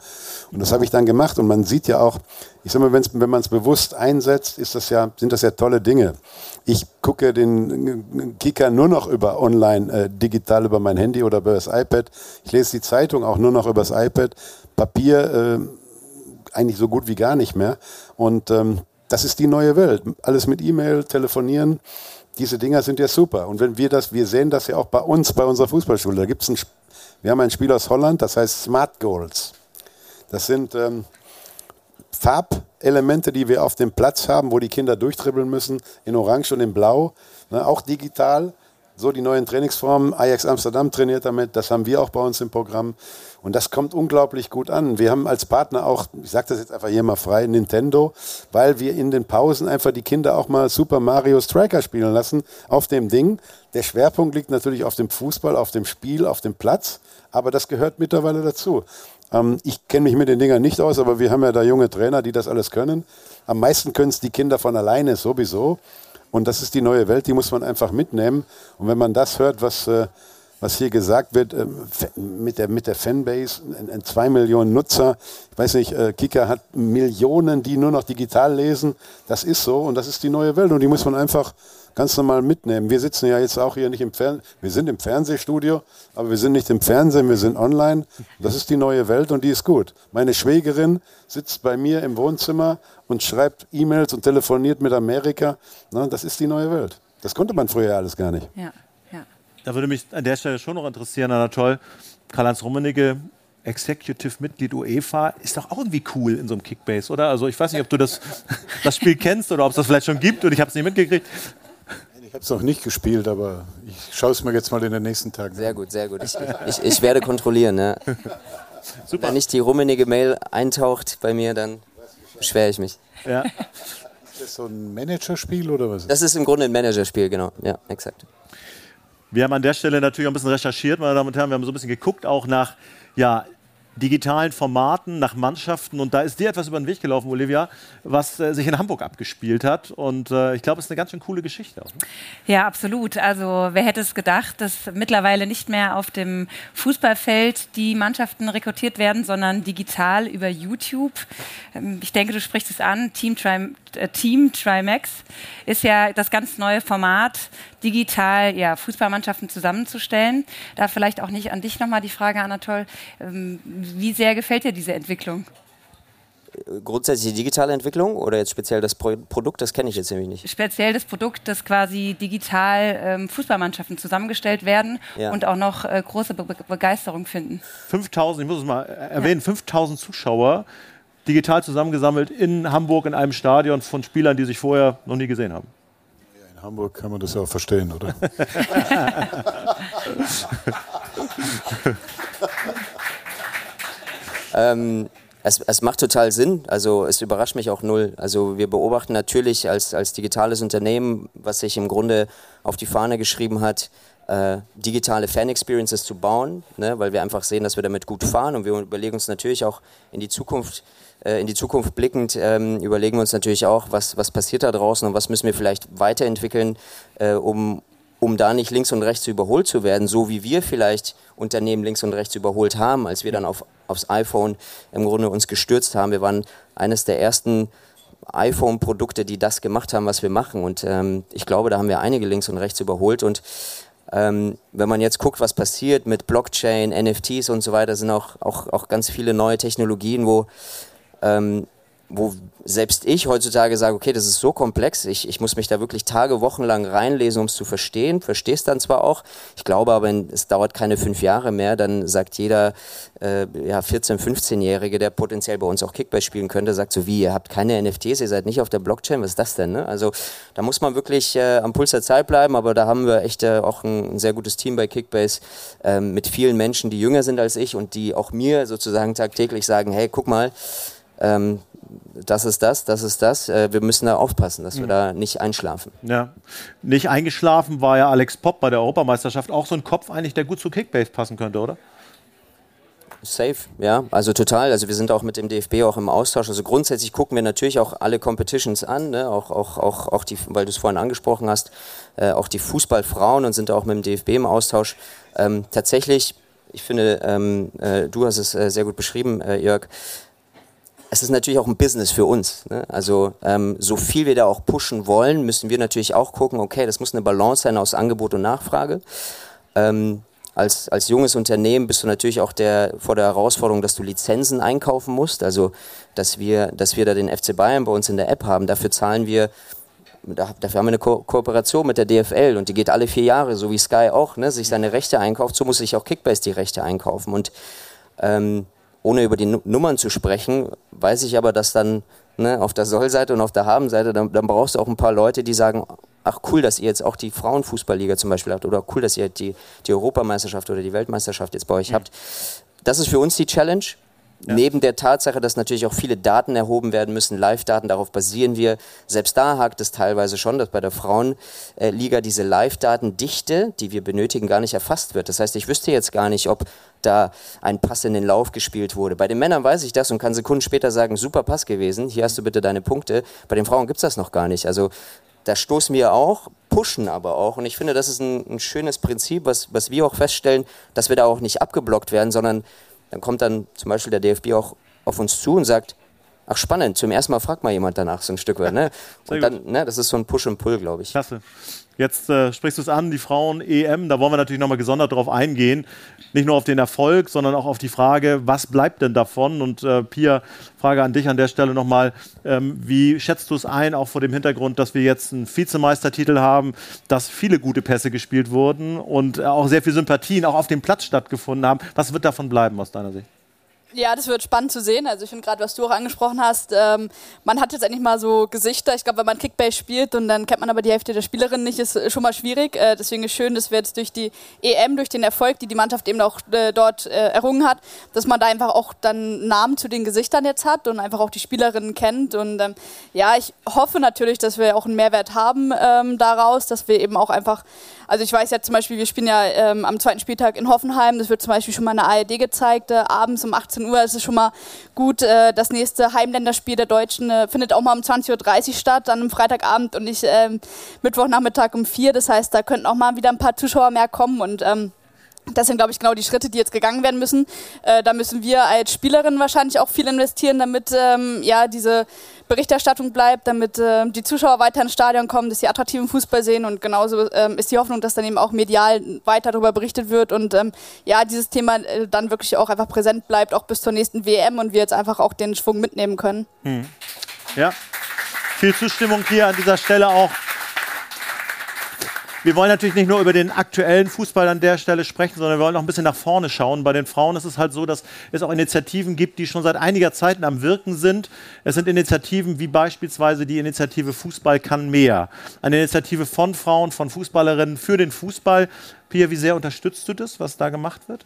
Und das habe ich dann gemacht. Und man sieht ja auch, ich sag mal, wenn man es bewusst einsetzt, ist das ja, sind das ja tolle Dinge. Ich gucke den Kicker nur noch über online, äh, digital über mein Handy oder über das iPad. Ich lese die Zeitung auch nur noch über das iPad. Papier äh, eigentlich so gut wie gar nicht mehr. Und ähm, das ist die neue Welt. Alles mit E-Mail, telefonieren. Diese Dinger sind ja super. Und wenn wir das, wir sehen das ja auch bei uns, bei unserer Fußballschule. Da gibt's ein, wir haben ein Spiel aus Holland, das heißt Smart Goals. Das sind ähm, Farbelemente, die wir auf dem Platz haben, wo die Kinder durchtribbeln müssen, in Orange und in Blau. Ne, auch digital. So die neuen Trainingsformen. Ajax Amsterdam trainiert damit. Das haben wir auch bei uns im Programm. Und das kommt unglaublich gut an. Wir haben als Partner auch, ich sage das jetzt einfach hier mal frei, Nintendo, weil wir in den Pausen einfach die Kinder auch mal Super Mario Striker spielen lassen auf dem Ding. Der Schwerpunkt liegt natürlich auf dem Fußball, auf dem Spiel, auf dem Platz, aber das gehört mittlerweile dazu. Ähm, ich kenne mich mit den Dingern nicht aus, aber wir haben ja da junge Trainer, die das alles können. Am meisten können es die Kinder von alleine sowieso. Und das ist die neue Welt, die muss man einfach mitnehmen. Und wenn man das hört, was... Äh, was hier gesagt wird, äh, mit, der, mit der Fanbase, zwei Millionen Nutzer. Ich weiß nicht, äh, Kika hat Millionen, die nur noch digital lesen. Das ist so und das ist die neue Welt und die muss man einfach ganz normal mitnehmen. Wir sitzen ja jetzt auch hier nicht im Fernsehen, wir sind im Fernsehstudio, aber wir sind nicht im Fernsehen, wir sind online. Das ist die neue Welt und die ist gut. Meine Schwägerin sitzt bei mir im Wohnzimmer und schreibt E-Mails und telefoniert mit Amerika. Na, das ist die neue Welt. Das konnte man früher alles gar nicht. Ja, ja. Da würde mich an der Stelle schon noch interessieren, Anatol, Karl-Heinz Rummenigge, Executive-Mitglied UEFA, ist doch auch irgendwie cool in so einem Kickbase, oder? Also ich weiß nicht, ob du das, *laughs* das Spiel kennst oder ob es das vielleicht schon gibt und ich habe es nicht mitgekriegt. Ich habe es noch nicht gespielt, aber ich schaue es mir jetzt mal in den nächsten Tagen Sehr gut, sehr gut. Ich, ich, ich werde kontrollieren. Ja. *laughs* Super. Wenn nicht die rummenige Mail eintaucht bei mir, dann beschwere ich mich. Ja. *laughs* Ist das so ein Managerspiel oder was? Das ist im Grunde ein Managerspiel, genau. Ja, exakt. Wir haben an der Stelle natürlich auch ein bisschen recherchiert, meine Damen und Herren. Wir haben so ein bisschen geguckt, auch nach ja, digitalen Formaten, nach Mannschaften. Und da ist dir etwas über den Weg gelaufen, Olivia, was äh, sich in Hamburg abgespielt hat. Und äh, ich glaube, es ist eine ganz schön coole Geschichte. Ne? Ja, absolut. Also wer hätte es gedacht, dass mittlerweile nicht mehr auf dem Fußballfeld die Mannschaften rekrutiert werden, sondern digital über YouTube. Ähm, ich denke, du sprichst es an. Team, Tri Team Trimax ist ja das ganz neue Format, digital ja, Fußballmannschaften zusammenzustellen. Da vielleicht auch nicht an dich nochmal die Frage, Anatol. Ähm, wie sehr gefällt dir diese Entwicklung? Grundsätzlich die digitale Entwicklung oder jetzt speziell das Pro Produkt, das kenne ich jetzt nämlich nicht. Speziell das Produkt, dass quasi digital ähm, Fußballmannschaften zusammengestellt werden Ja. und auch noch äh, große Be Be Begeisterung finden. 5000, ich muss es mal erwähnen, 5000 Zuschauer digital zusammengesammelt in Hamburg in einem Stadion von Spielern, die sich vorher noch nie gesehen haben. In Hamburg kann man das ja auch verstehen, oder? *laughs* Ähm, es, es macht total Sinn. Also es überrascht mich auch null. Also wir beobachten natürlich als, als digitales Unternehmen, was sich im Grunde auf die Fahne geschrieben hat, äh, digitale Fan-Experiences zu bauen, ne, weil wir einfach sehen, dass wir damit gut fahren und wir überlegen uns natürlich auch in die Zukunft, in die Zukunft blickend, ähm, überlegen wir uns natürlich auch, was, was passiert da draußen und was müssen wir vielleicht weiterentwickeln, äh, um, um da nicht links und rechts überholt zu werden, so wie wir vielleicht Unternehmen links und rechts überholt haben, als wir dann auf, aufs iPhone im Grunde uns gestürzt haben. Wir waren eines der ersten iPhone-Produkte, die das gemacht haben, was wir machen. Und ähm, ich glaube, da haben wir einige links und rechts überholt. Und ähm, wenn man jetzt guckt, was passiert mit Blockchain, NFTs und so weiter, sind auch, auch, auch ganz viele neue Technologien, wo ähm, wo selbst ich heutzutage sage, okay, das ist so komplex, ich, ich muss mich da wirklich Tage, Wochen lang reinlesen, um es zu verstehen. Verstehe es dann zwar auch, ich glaube aber, es dauert keine fünf Jahre mehr, dann sagt jeder äh, ja, 14-, 15-Jährige, der potenziell bei uns auch Kickbase spielen könnte, sagt so, wie, ihr habt keine NFTs, ihr seid nicht auf der Blockchain, was ist das denn? Ne? Also da muss man wirklich äh, am Puls der Zeit bleiben, aber da haben wir echt äh, auch ein, ein sehr gutes Team bei Kickbase ähm, mit vielen Menschen, die jünger sind als ich und die auch mir sozusagen tagtäglich sagen, hey, guck mal, ähm, das ist das, das ist das. Äh, wir müssen da aufpassen, dass wir Mhm. da nicht einschlafen. Ja. Nicht eingeschlafen war ja Alex Popp bei der Europameisterschaft auch so ein Kopf eigentlich, der gut zu Kickbase passen könnte, oder? Safe, ja, also total. Also wir sind auch mit dem DFB auch im Austausch. Also grundsätzlich gucken wir natürlich auch alle Competitions an, ne? auch, auch, auch, auch die, weil du es vorhin angesprochen hast, äh, auch die Fußballfrauen und sind auch mit dem DFB im Austausch. Ähm, tatsächlich, ich finde, ähm, äh, du hast es äh, sehr gut beschrieben, äh, Jörg, es ist natürlich auch ein Business für uns. Ne? Also ähm, so viel wir da auch pushen wollen, müssen wir natürlich auch gucken, okay, das muss eine Balance sein aus Angebot und Nachfrage. Ähm, als, als junges Unternehmen bist du natürlich auch der, vor der Herausforderung, dass du Lizenzen einkaufen musst. Also, dass wir, dass wir da den FC Bayern bei uns in der App haben. Dafür zahlen wir, da- dafür haben wir eine Ko Kooperation mit der DFL und die geht alle vier Jahre, so wie Sky auch, ne, sich seine Rechte einkauft. So muss sich auch Kickbase die Rechte einkaufen. Und ähm, ohne über die Nu- Nummern zu sprechen, weiß ich aber, dass dann ne, auf der Soll-Seite und auf der Haben-Seite, dann, dann brauchst du auch ein paar Leute, die sagen, ach cool, dass ihr jetzt auch die Frauenfußballliga zum Beispiel habt oder cool, dass ihr die, die Europameisterschaft oder die Weltmeisterschaft jetzt bei euch habt. Das ist für uns die Challenge. Neben der Tatsache, dass natürlich auch viele Daten erhoben werden müssen, Live-Daten, darauf basieren wir. Selbst da hakt es teilweise schon, dass bei der Frauenliga diese Live-Datendichte, die wir benötigen, gar nicht erfasst wird. Das heißt, ich wüsste jetzt gar nicht, ob da ein Pass in den Lauf gespielt wurde. Bei den Männern weiß ich das und kann Sekunden später sagen, super Pass gewesen, hier hast du bitte deine Punkte. Bei den Frauen gibt es das noch gar nicht. Also da stoßen wir auch pushen aber auch. Und ich finde, das ist ein, ein schönes Prinzip, was, was wir auch feststellen, dass wir da auch nicht abgeblockt werden, sondern dann kommt dann zum Beispiel der DFB auch auf uns zu und sagt, ach spannend, zum ersten Mal fragt mal jemand danach so ein Stück weit. Ne? *laughs* Und dann, ne, das ist so ein Push und Pull, glaube ich. Klasse. Jetzt äh, sprichst du es an, die Frauen-EM, da wollen wir natürlich nochmal gesondert drauf eingehen. Nicht nur auf den Erfolg, sondern auch auf die Frage, was bleibt denn davon? Und äh, Pia, Frage an dich an der Stelle nochmal, ähm, wie schätzt du es ein, auch vor dem Hintergrund, dass wir jetzt einen Vizemeistertitel haben, dass viele gute Pässe gespielt wurden und auch sehr viel Sympathien auch auf dem Platz stattgefunden haben. Was wird davon bleiben aus deiner Sicht? Ja, das wird spannend zu sehen. Also ich finde gerade, was du auch angesprochen hast, ähm, man hat jetzt endlich mal so Gesichter. Ich glaube, wenn man Kickbase spielt und dann kennt man aber die Hälfte der Spielerinnen nicht, ist schon mal schwierig. Äh, deswegen ist schön, dass wir jetzt durch die EM, durch den Erfolg, die die Mannschaft eben auch äh, dort äh, errungen hat, dass man da einfach auch dann Namen zu den Gesichtern jetzt hat und einfach auch die Spielerinnen kennt. Und ähm, ja, ich hoffe natürlich, dass wir auch einen Mehrwert haben ähm, daraus, dass wir eben auch einfach also ich weiß ja zum Beispiel, wir spielen ja ähm, am zweiten Spieltag in Hoffenheim. Das wird zum Beispiel schon mal in der ARD gezeigt. Äh, abends um 18 Uhr ist es schon mal gut. Äh, das nächste Heimländerspiel der Deutschen äh, findet auch mal um 20.30 Uhr statt, dann am Freitagabend und nicht ähm, Mittwochnachmittag um 4. Das heißt, da könnten auch mal wieder ein paar Zuschauer mehr kommen und ähm, das sind, glaube ich, genau die Schritte, die jetzt gegangen werden müssen. Äh, da müssen wir als Spielerin wahrscheinlich auch viel investieren, damit ähm, ja diese Berichterstattung bleibt, damit äh, die Zuschauer weiter ins Stadion kommen, dass sie attraktiven Fußball sehen und genauso ähm, ist die Hoffnung, dass dann eben auch medial weiter darüber berichtet wird und ähm, ja, dieses Thema äh, dann wirklich auch einfach präsent bleibt, auch bis zur nächsten WM und wir jetzt einfach auch den Schwung mitnehmen können. Hm. Ja, viel Zustimmung hier an dieser Stelle auch wir wollen natürlich nicht nur über den aktuellen Fußball an der Stelle sprechen, sondern wir wollen auch ein bisschen nach vorne schauen. Bei den Frauen ist es halt so, dass es auch Initiativen gibt, die schon seit einiger Zeit am Wirken sind. Es sind Initiativen wie beispielsweise die Initiative Fußball kann mehr. Eine Initiative von Frauen, von Fußballerinnen für den Fußball. Pia, wie sehr unterstützt du das, was da gemacht wird?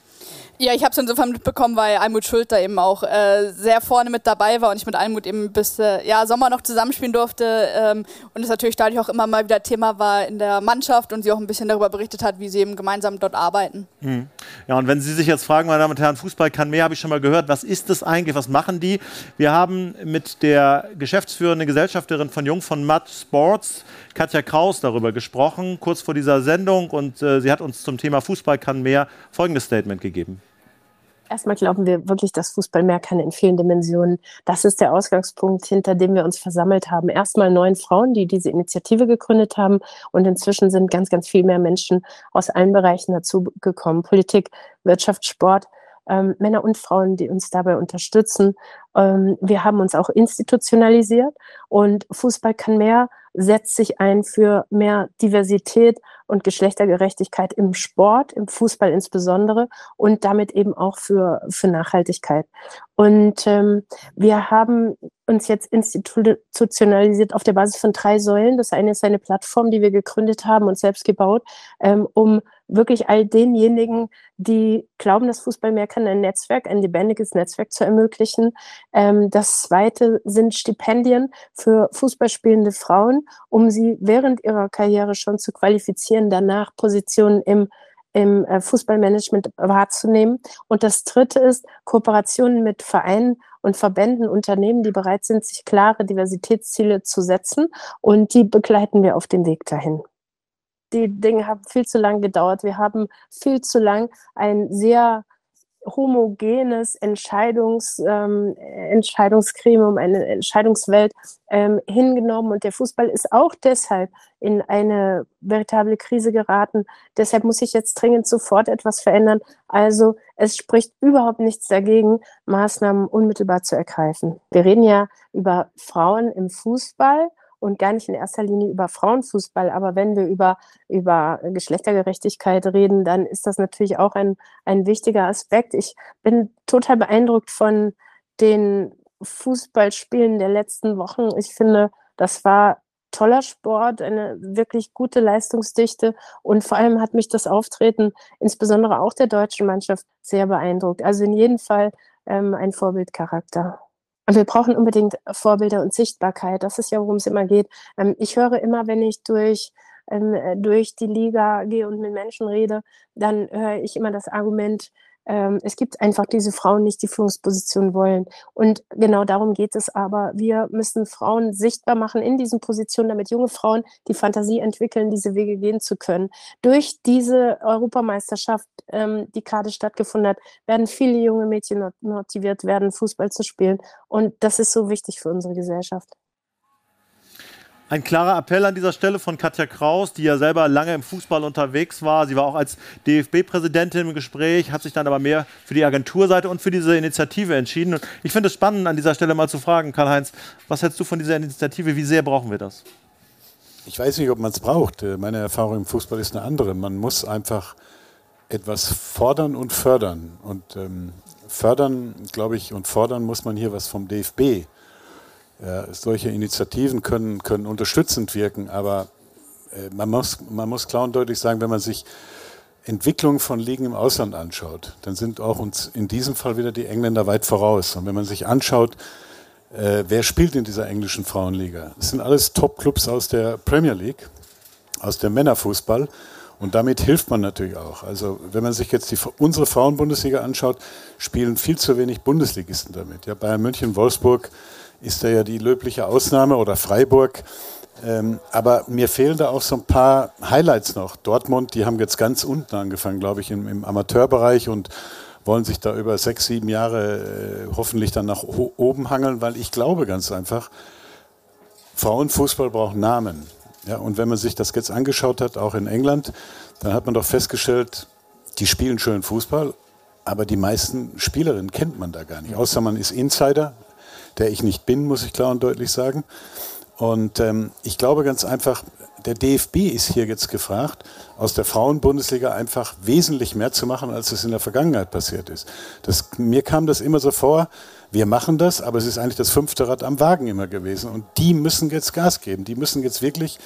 Ja, ich habe es insofern mitbekommen, weil Almut Schulter eben auch äh, sehr vorne mit dabei war und ich mit Almut eben bis äh, ja, Sommer noch zusammenspielen durfte ähm, und es natürlich dadurch auch immer mal wieder Thema war in der Mannschaft und sie auch ein bisschen darüber berichtet hat, wie sie eben gemeinsam dort arbeiten. Mhm. Ja, und wenn Sie sich jetzt fragen, meine Damen und Herren, Fußball kann mehr, habe ich schon mal gehört, was ist das eigentlich, was machen die? Wir haben mit der geschäftsführenden Gesellschafterin von Jung von Matt Sports, Katja Kraus, darüber gesprochen, kurz vor dieser Sendung und äh, sie hat uns zum Thema Fußball kann mehr folgendes Statement gegeben. Erstmal glauben wir wirklich, dass Fußball mehr kann in vielen Dimensionen. Das ist der Ausgangspunkt, hinter dem wir uns versammelt haben. Erstmal neun Frauen, die diese Initiative gegründet haben. Und inzwischen sind ganz, ganz viel mehr Menschen aus allen Bereichen dazu gekommen. Politik, Wirtschaft, Sport. Ähm, Männer und Frauen, die uns dabei unterstützen. Ähm, wir haben uns auch institutionalisiert und Fußball kann mehr, setzt sich ein für mehr Diversität und Geschlechtergerechtigkeit im Sport, im Fußball insbesondere und damit eben auch für, für Nachhaltigkeit. Und ähm, wir haben uns jetzt institutionalisiert auf der Basis von drei Säulen. Das eine ist eine Plattform, die wir gegründet haben und selbst gebaut, ähm, um wirklich all denjenigen, die glauben, dass Fußball mehr kann, ein Netzwerk, ein lebendiges Netzwerk zu ermöglichen. Ähm, das zweite sind Stipendien für Fußballspielende Frauen, um sie während ihrer Karriere schon zu qualifizieren, danach Positionen im im äh, Fußballmanagement wahrzunehmen. Und das Dritte ist Kooperationen mit Vereinen und Verbänden, Unternehmen, die bereit sind, sich klare Diversitätsziele zu setzen. Und die begleiten wir auf dem Weg dahin. Die Dinge haben viel zu lang gedauert. Wir haben viel zu lang ein sehr homogenes Entscheidungs, ähm, Entscheidungsgremium, eine Entscheidungswelt ähm, hingenommen. Und der Fußball ist auch deshalb in eine veritable Krise geraten. Deshalb muss sich jetzt dringend sofort etwas verändern. Also es spricht überhaupt nichts dagegen, Maßnahmen unmittelbar zu ergreifen. Wir reden ja über Frauen im Fußball und gar nicht in erster Linie über Frauenfußball. Aber wenn wir über, über Geschlechtergerechtigkeit reden, dann ist das natürlich auch ein, ein wichtiger Aspekt. Ich bin total beeindruckt von den Fußballspielen der letzten Wochen. Ich finde, das war toller Sport, eine wirklich gute Leistungsdichte und vor allem hat mich das Auftreten, insbesondere auch der deutschen Mannschaft, sehr beeindruckt. Also in jedem Fall ähm, ein Vorbildcharakter. Und wir brauchen unbedingt Vorbilder und Sichtbarkeit. Das ist ja, worum es immer geht. Ähm, ich höre immer, wenn ich durch, ähm, durch die Liga gehe und mit Menschen rede, dann höre ich immer das Argument, ähm, es gibt einfach diese Frauen nicht, die Führungspositionen wollen. Und genau darum geht es aber. Wir müssen Frauen sichtbar machen in diesen Positionen, damit junge Frauen die Fantasie entwickeln, diese Wege gehen zu können. Durch diese Europameisterschaft, ähm, die gerade stattgefunden hat, werden viele junge Mädchen motiviert werden, Fußball zu spielen. Und das ist so wichtig für unsere Gesellschaft. Ein klarer Appell an dieser Stelle von Katja Kraus, die ja selber lange im Fußball unterwegs war. Sie war auch als DFB-Präsidentin im Gespräch, hat sich dann aber mehr für die Agenturseite und für diese Initiative entschieden. Und ich finde es spannend, an dieser Stelle mal zu fragen, Karl-Heinz, was hältst du von dieser Initiative? Wie sehr brauchen wir das? Ich weiß nicht, ob man es braucht. Meine Erfahrung im Fußball ist eine andere. Man muss einfach etwas fordern und fördern. Und ähm, fördern, glaube ich, und fordern muss man hier was vom DFB solche Initiativen können, können unterstützend wirken, aber äh, man, muss, man muss klar und deutlich sagen, wenn man sich Entwicklungen von Ligen im Ausland anschaut, dann sind auch uns in diesem Fall wieder die Engländer weit voraus. Und wenn man sich anschaut, äh, wer spielt in dieser englischen Frauenliga? Das sind alles Top-Clubs aus der Premier League, aus dem Männerfußball. Und damit hilft man natürlich auch. Also wenn man sich jetzt die, unsere Frauenbundesliga anschaut, spielen viel zu wenig Bundesligisten damit. Ja, Bayern München, Wolfsburg, ist da ja die löbliche Ausnahme oder Freiburg. Ähm, aber mir fehlen da auch so ein paar Highlights noch. Dortmund, die haben jetzt ganz unten angefangen, glaube ich, im, im, Amateurbereich und wollen sich da über sechs, sieben Jahre äh, hoffentlich dann nach oben hangeln, weil ich glaube ganz einfach, Frauenfußball braucht Namen. Ja, und wenn man sich das jetzt angeschaut hat, auch in England, dann hat man doch festgestellt, die spielen schön Fußball, aber die meisten Spielerinnen kennt man da gar nicht. Außer man ist Insider, der ich nicht bin, muss ich klar und deutlich sagen. Und ähm, ich glaube ganz einfach, der DFB ist hier jetzt gefragt, aus der Frauenbundesliga einfach wesentlich mehr zu machen, als es in der Vergangenheit passiert ist. Das, mir kam das immer so vor, wir machen das, aber es ist eigentlich das fünfte Rad am Wagen immer gewesen. Und die müssen jetzt Gas geben. Die müssen jetzt wirklich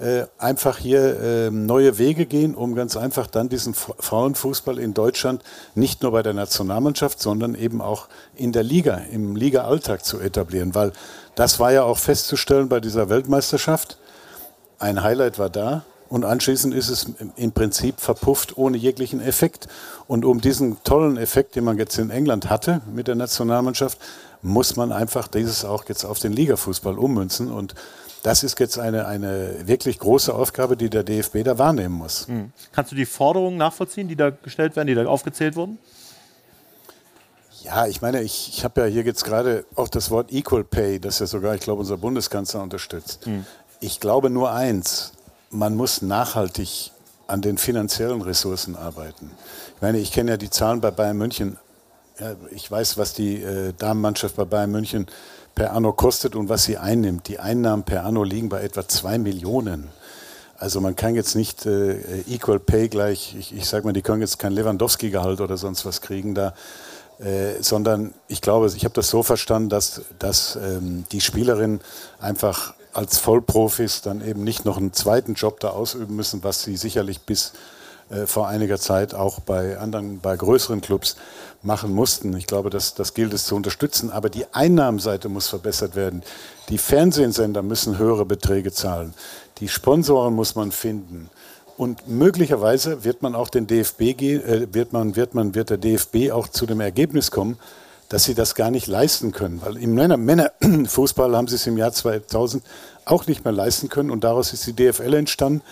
äh, einfach hier äh, neue Wege gehen, um ganz einfach dann diesen Frauenfußball in Deutschland nicht nur bei der Nationalmannschaft, sondern eben auch in der Liga, im Liga-Alltag zu etablieren. Weil das war ja auch festzustellen bei dieser Weltmeisterschaft. Ein Highlight war da, und anschließend ist es im Prinzip verpufft ohne jeglichen Effekt. Und um diesen tollen Effekt, den man jetzt in England hatte mit der Nationalmannschaft, muss man einfach dieses auch jetzt auf den Ligafußball ummünzen. Und das ist jetzt eine, eine wirklich große Aufgabe, die der DFB da wahrnehmen muss. Mhm. Kannst du die Forderungen nachvollziehen, die da gestellt werden, die da aufgezählt wurden? Ja, ich meine, ich, ich habe ja hier jetzt gerade auch das Wort Equal Pay, das ja sogar, ich glaube, unser Bundeskanzler unterstützt. Mhm. Ich glaube nur eins, man muss nachhaltig an den finanziellen Ressourcen arbeiten. Ich meine, ich kenne ja die Zahlen bei Bayern München. Ja, ich weiß, was die äh, Damenmannschaft bei Bayern München per anno kostet und was sie einnimmt. Die Einnahmen per anno liegen bei etwa zwei Millionen. Also man kann jetzt nicht äh, Equal Pay gleich, ich, ich sage mal, die können jetzt kein Lewandowski-Gehalt oder sonst was kriegen da, äh, sondern ich glaube, ich habe das so verstanden, dass, dass ähm, die Spielerinnen einfach als Vollprofis dann eben nicht noch einen zweiten Job da ausüben müssen, was sie sicherlich bis äh, vor einiger Zeit auch bei anderen, bei größeren Clubs machen mussten. Ich glaube, das, das gilt es zu unterstützen. Aber die Einnahmenseite muss verbessert werden. Die Fernsehsender müssen höhere Beträge zahlen. Die Sponsoren muss man finden. Und möglicherweise wird man auch den DFB äh, wird man, wird man, wird der DFB auch zu dem Ergebnis kommen, dass sie das gar nicht leisten können. Weil im Männer Männerfußball *clears throat* haben sie es im Jahr 2000 auch nicht mehr leisten können. Und daraus ist die DFL entstanden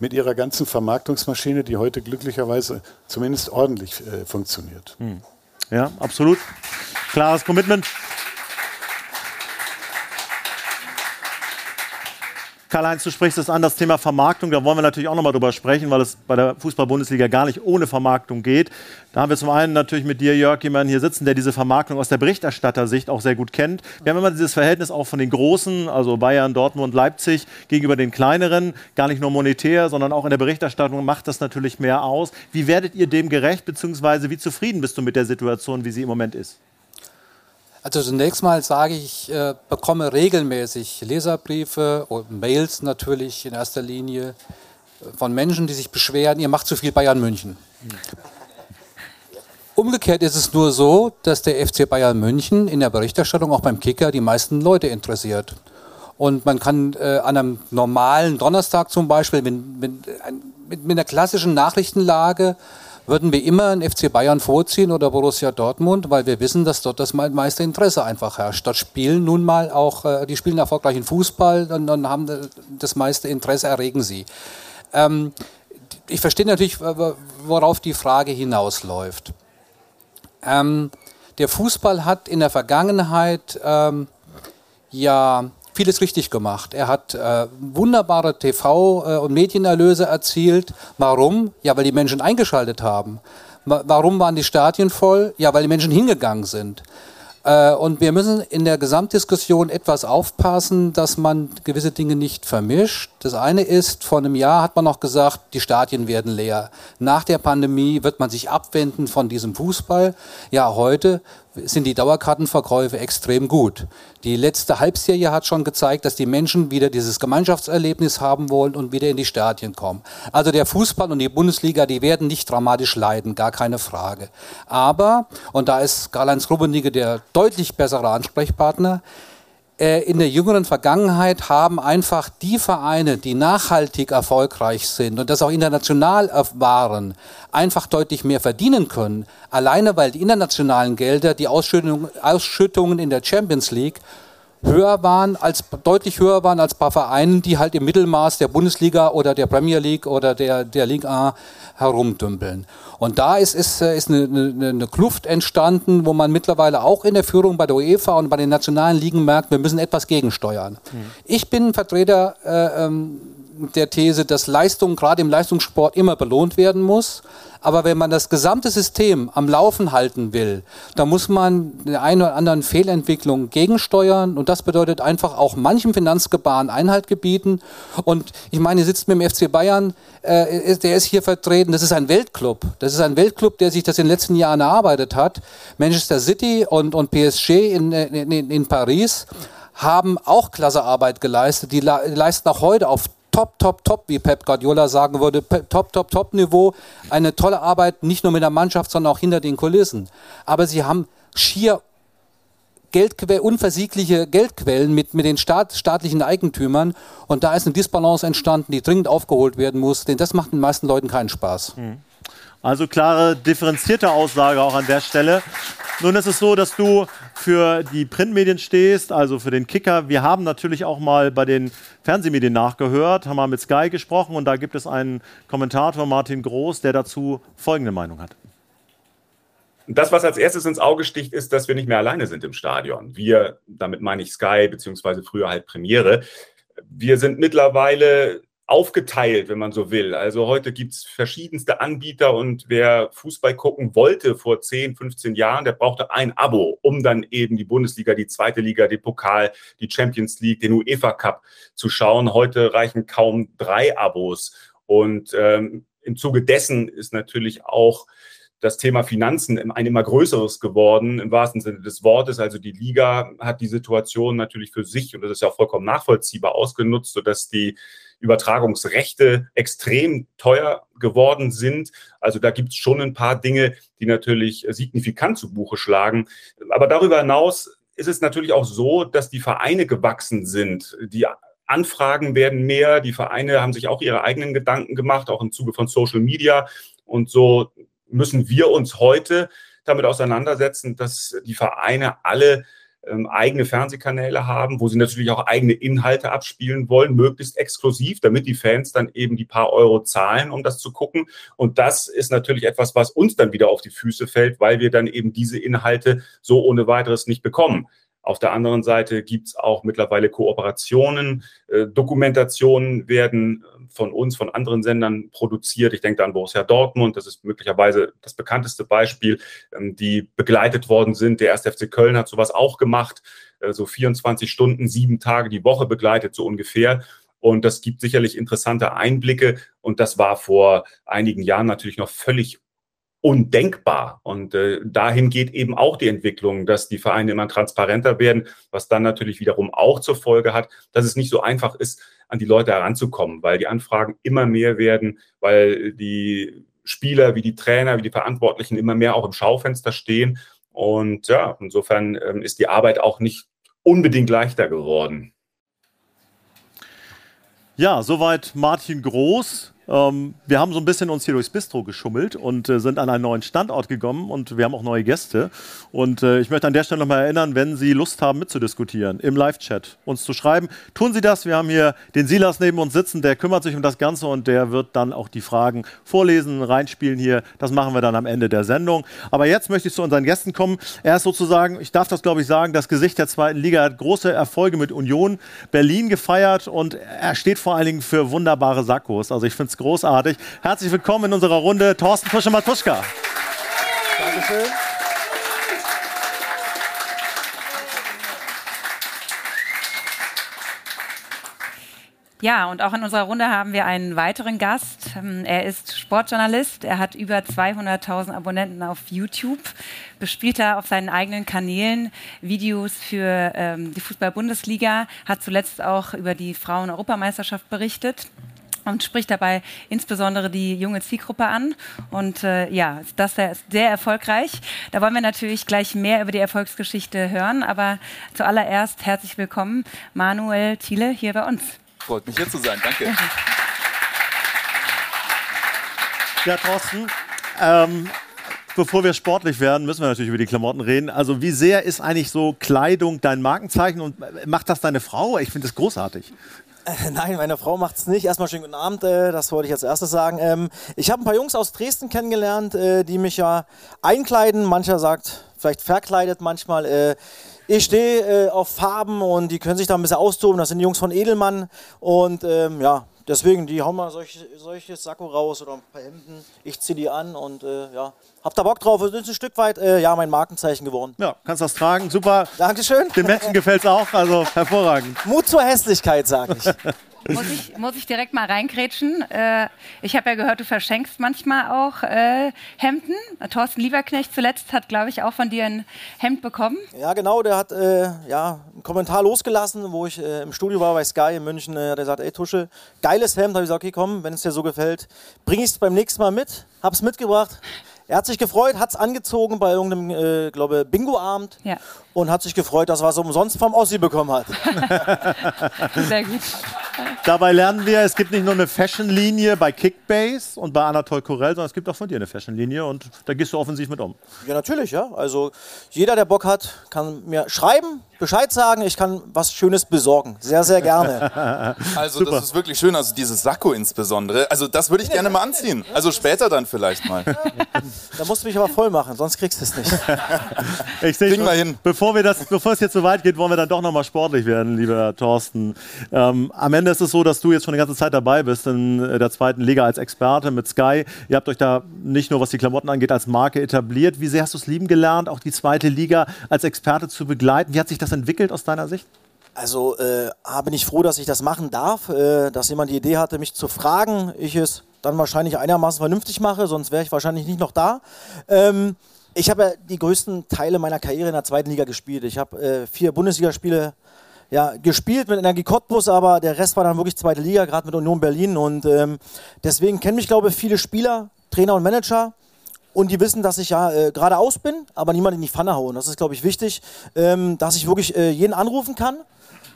mit ihrer ganzen Vermarktungsmaschine, die heute glücklicherweise zumindest ordentlich äh, funktioniert. Hm. Ja, absolut. Klares Commitment. Karl-Heinz, du sprichst es an, das Thema Vermarktung, da wollen wir natürlich auch nochmal drüber sprechen, weil es bei der Fußball-Bundesliga gar nicht ohne Vermarktung geht. Da haben wir zum einen natürlich mit dir, Jörg, jemanden hier sitzen, der diese Vermarktung aus der Berichterstattersicht auch sehr gut kennt. Wir haben immer dieses Verhältnis auch von den Großen, also Bayern, Dortmund, Leipzig, gegenüber den Kleineren, gar nicht nur monetär, sondern auch in der Berichterstattung macht das natürlich mehr aus. Wie werdet ihr dem gerecht, beziehungsweise wie zufrieden bist du mit der Situation, wie sie im Moment ist? Also zunächst mal sage ich, äh, bekomme regelmäßig Leserbriefe und Mails natürlich in erster Linie äh, von Menschen, die sich beschweren, ihr macht zu viel Bayern München. Umgekehrt ist es nur so, dass der FC Bayern München in der Berichterstattung auch beim Kicker die meisten Leute interessiert. Und man kann äh, an einem normalen Donnerstag zum Beispiel mit, mit, mit, mit einer klassischen Nachrichtenlage würden wir immer einen FC Bayern vorziehen oder Borussia Dortmund, weil wir wissen, dass dort das meiste Interesse einfach herrscht. Dort spielen nun mal auch, äh, die spielen erfolgreichen Fußball und, und haben das meiste Interesse erregen sie. Ähm, ich verstehe natürlich, worauf die Frage hinausläuft. Ähm, der Fußball hat in der Vergangenheit ähm, ja vieles richtig gemacht. Er hat äh, wunderbare TV- äh, und Medienerlöse erzielt. Warum? Ja, weil die Menschen eingeschaltet haben. Warum waren die Stadien voll? Ja, weil die Menschen hingegangen sind. Äh, und wir müssen in der Gesamtdiskussion etwas aufpassen, dass man gewisse Dinge nicht vermischt. Das eine ist, vor einem Jahr hat man noch gesagt, die Stadien werden leer. Nach der Pandemie wird man sich abwenden von diesem Fußball. Ja, heute sind die Dauerkartenverkäufe extrem gut. Die letzte Halbserie hat schon gezeigt, dass die Menschen wieder dieses Gemeinschaftserlebnis haben wollen und wieder in die Stadien kommen. Also der Fußball und die Bundesliga, die werden nicht dramatisch leiden, gar keine Frage. Aber, und da ist Karl-Heinz Rummenigge der deutlich bessere Ansprechpartner, in der jüngeren Vergangenheit haben einfach die Vereine, die nachhaltig erfolgreich sind und das auch international waren, einfach deutlich mehr verdienen können. Alleine weil die internationalen Gelder, die Ausschüttung, Ausschüttungen in der Champions League höher waren als deutlich höher waren als bei Vereinen, die halt im Mittelmaß der Bundesliga oder der Premier League oder der der Liga herumdümpeln. Und da ist, ist, ist eine, eine, eine Kluft entstanden, wo man mittlerweile auch in der Führung bei der UEFA und bei den nationalen Ligen merkt, wir müssen etwas gegensteuern. Mhm. Ich bin Vertreter äh, ähm, der These, dass Leistung gerade im Leistungssport immer belohnt werden muss. Aber wenn man das gesamte System am Laufen halten will, dann muss man der einen oder anderen Fehlentwicklung gegensteuern. Und das bedeutet einfach auch manchem Finanzgebaren Einhalt gebieten. Und ich meine, ihr sitzt mit dem FC Bayern, äh, der ist hier vertreten. Das ist ein Weltclub. Das ist ein Weltclub, der sich das in den letzten Jahren erarbeitet hat. Manchester City und, und PSG in, in, in Paris haben auch klasse Arbeit geleistet. Die leisten auch heute auf top, top, top, wie Pep Guardiola sagen würde, top, top, top Niveau. Eine tolle Arbeit, nicht nur mit der Mannschaft, sondern auch hinter den Kulissen. Aber sie haben schier Geldquellen, unversiegliche Geldquellen mit, mit den Staat, staatlichen Eigentümern. Und da ist eine Disbalance entstanden, die dringend aufgeholt werden muss. Denn das macht den meisten Leuten keinen Spaß. Mhm. Also klare, differenzierte Aussage auch an der Stelle. Nun ist es so, dass du für die Printmedien stehst, also für den Kicker. Wir haben natürlich auch mal bei den Fernsehmedien nachgehört, haben mal mit Sky gesprochen und da gibt es einen Kommentator, Martin Groß, der dazu folgende Meinung hat. Das, was als erstes ins Auge sticht, ist, dass wir nicht mehr alleine sind im Stadion. Wir, damit meine ich Sky, beziehungsweise früher halt Premiere. Wir sind mittlerweile aufgeteilt, wenn man so will. Also heute gibt es verschiedenste Anbieter und wer Fußball gucken wollte vor 10, 15 Jahren, der brauchte ein Abo, um dann eben die Bundesliga, die zweite Liga, den Pokal, die Champions League, den UEFA Cup zu schauen. Heute reichen kaum drei Abos. Und ähm, im Zuge dessen ist natürlich auch das Thema Finanzen ein immer größeres geworden, im wahrsten Sinne des Wortes. Also die Liga hat die Situation natürlich für sich, und das ist ja auch vollkommen nachvollziehbar, ausgenutzt, sodass die Übertragungsrechte extrem teuer geworden sind. Also da gibt es schon ein paar Dinge, die natürlich signifikant zu Buche schlagen. Aber darüber hinaus ist es natürlich auch so, dass die Vereine gewachsen sind. Die Anfragen werden mehr, die Vereine haben sich auch ihre eigenen Gedanken gemacht, auch im Zuge von Social Media. Und so müssen wir uns heute damit auseinandersetzen, dass die Vereine alle ähm, eigene Fernsehkanäle haben, wo sie natürlich auch eigene Inhalte abspielen wollen, möglichst exklusiv, damit die Fans dann eben die paar Euro zahlen, um das zu gucken. Und das ist natürlich etwas, was uns dann wieder auf die Füße fällt, weil wir dann eben diese Inhalte so ohne weiteres nicht bekommen. Auf der anderen Seite gibt es auch mittlerweile Kooperationen. Äh, Dokumentationen werden äh, von uns, von anderen Sendern produziert. Ich denke an Borussia Dortmund, das ist möglicherweise das bekannteste Beispiel, ähm, die begleitet worden sind. Der 1. FC Köln hat sowas auch gemacht, äh, so 24 Stunden, sieben Tage die Woche begleitet, so ungefähr. Und das gibt sicherlich interessante Einblicke. Und das war vor einigen Jahren natürlich noch völlig undenkbar. Und äh, dahin geht eben auch die Entwicklung, dass die Vereine immer transparenter werden, was dann natürlich wiederum auch zur Folge hat, dass es nicht so einfach ist, an die Leute heranzukommen, weil die Anfragen immer mehr werden, weil die Spieler wie die Trainer, wie die Verantwortlichen immer mehr auch im Schaufenster stehen. Und ja, insofern ähm, ist die Arbeit auch nicht unbedingt leichter geworden. Ja, soweit Martin Groß. Ähm, wir haben so ein bisschen uns hier durchs Bistro geschummelt und äh, sind an einen neuen Standort gekommen und wir haben auch neue Gäste. Und äh, ich möchte an der Stelle nochmal erinnern, wenn Sie Lust haben mitzudiskutieren im Live-Chat, uns zu schreiben, tun Sie das. Wir haben hier den Silas neben uns sitzen, der kümmert sich um das Ganze und der wird dann auch die Fragen vorlesen, reinspielen hier. Das machen wir dann am Ende der Sendung. Aber jetzt möchte ich zu unseren Gästen kommen. Er ist sozusagen, ich darf das glaube ich sagen, das Gesicht der zweiten Liga. Hat große Erfolge mit Union Berlin gefeiert und er steht vor allen Dingen für wunderbare Sakkos. Also ich finde es großartig. Herzlich willkommen in unserer Runde, Thorsten Tusche-Matuschka. Dankeschön. Ja, und auch in unserer Runde haben wir einen weiteren Gast. Ähm, Er ist Sportjournalist. Er hat über 200.000 Abonnenten auf YouTube. Bespielt er auf seinen eigenen Kanälen Videos für ähm, die Fußball-Bundesliga. Hat zuletzt auch über die Frauen-Europameisterschaft berichtet und spricht dabei insbesondere die junge Zielgruppe an. Und äh, ja, das ist sehr erfolgreich. Da wollen wir natürlich gleich mehr über die Erfolgsgeschichte hören. Aber zuallererst herzlich willkommen, Manuel Thiele, hier bei uns. Freut mich hier zu sein, danke. Ja, Thorsten, ähm, bevor wir sportlich werden, müssen wir natürlich über die Klamotten reden. Also wie sehr ist eigentlich so Kleidung dein Markenzeichen und macht das deine Frau? Ich finde das großartig. *laughs* Nein, meine Frau macht es nicht. Erstmal schönen guten Abend, äh, das wollte ich als erstes sagen. Ähm, ich habe ein paar Jungs aus Dresden kennengelernt, äh, die mich ja einkleiden. Mancher sagt, vielleicht verkleidet manchmal. Äh, ich stehe auf Farben und die können sich da ein bisschen austoben. Das sind die Jungs von Edelmann und ähm, ja, deswegen, die hauen mal solche, solches Sakko raus oder ein paar Hemden. Ich ziehe die an und äh, ja, hab da Bock drauf. Es ist ein Stück weit, äh, ja, mein Markenzeichen geworden. Ja, kannst das tragen, super. Dankeschön. Den Menschen gefällt es auch, also hervorragend. Mut zur Hässlichkeit, sag ich. *laughs* Muss ich, muss ich direkt mal reingrätschen? Äh, ich habe ja gehört, du verschenkst manchmal auch äh, Hemden. Thorsten Lieberknecht zuletzt hat, glaube ich, auch von dir ein Hemd bekommen. Ja, genau, der hat äh, ja, einen Kommentar losgelassen, wo ich äh, im Studio war bei Sky in München. Äh, hat gesagt, ey Tusche, geiles Hemd. habe ich gesagt, okay, komm, wenn es dir so gefällt, bring ich es beim nächsten Mal mit. Hab's mitgebracht. Er hat sich gefreut, hat es angezogen bei irgendeinem, äh, glaube Bingo-Abend Ja. und hat sich gefreut, dass er was umsonst vom Ossi bekommen hat. *laughs* Sehr gut. Dabei lernen wir, es gibt nicht nur eine Fashion-Linie bei Kickbase und bei Anatol Korell, sondern es gibt auch von dir eine Fashion-Linie und da gehst du offensiv mit um. Ja, natürlich, ja. Also jeder, der Bock hat, kann mir schreiben, Bescheid sagen. Ich kann was Schönes besorgen. Sehr, sehr gerne. *laughs* Also das ist wirklich schön, also dieses Sakko insbesondere. Also das würde ich gerne mal anziehen. Also später dann vielleicht mal. *laughs* Da musst du mich aber voll machen, sonst kriegst du es nicht. *laughs* Ich sehe schon, wir hin. Bevor, wir das, bevor es jetzt so weit geht, wollen wir dann doch nochmal sportlich werden, lieber Thorsten. Ähm, am Ende ist es so, dass du jetzt schon eine ganze Zeit dabei bist in äh, der zweiten Liga als Experte mit Sky. Ihr habt euch da nicht nur, was die Klamotten angeht, als Marke etabliert. Wie sehr hast du es lieben gelernt, auch die zweite Liga als Experte zu begleiten? Wie hat sich das entwickelt aus deiner Sicht? Also äh, bin ich froh, dass ich das machen darf, äh, dass jemand die Idee hatte, mich zu fragen. Ich es dann wahrscheinlich einigermaßen vernünftig mache, sonst wäre ich wahrscheinlich nicht noch da. Ähm, ich habe ja die größten Teile meiner Karriere in der zweiten Liga gespielt. Ich habe äh, vier Bundesligaspiele ja, gespielt mit Energie Cottbus, aber der Rest war dann wirklich zweite Liga, gerade mit Union Berlin. Und ähm, deswegen kennen mich, glaube ich, viele Spieler, Trainer und Manager. Und die wissen, dass ich ja äh, geradeaus bin, aber niemand in die Pfanne hauen. Das ist, glaube ich, wichtig, ähm, dass ich wirklich äh, jeden anrufen kann,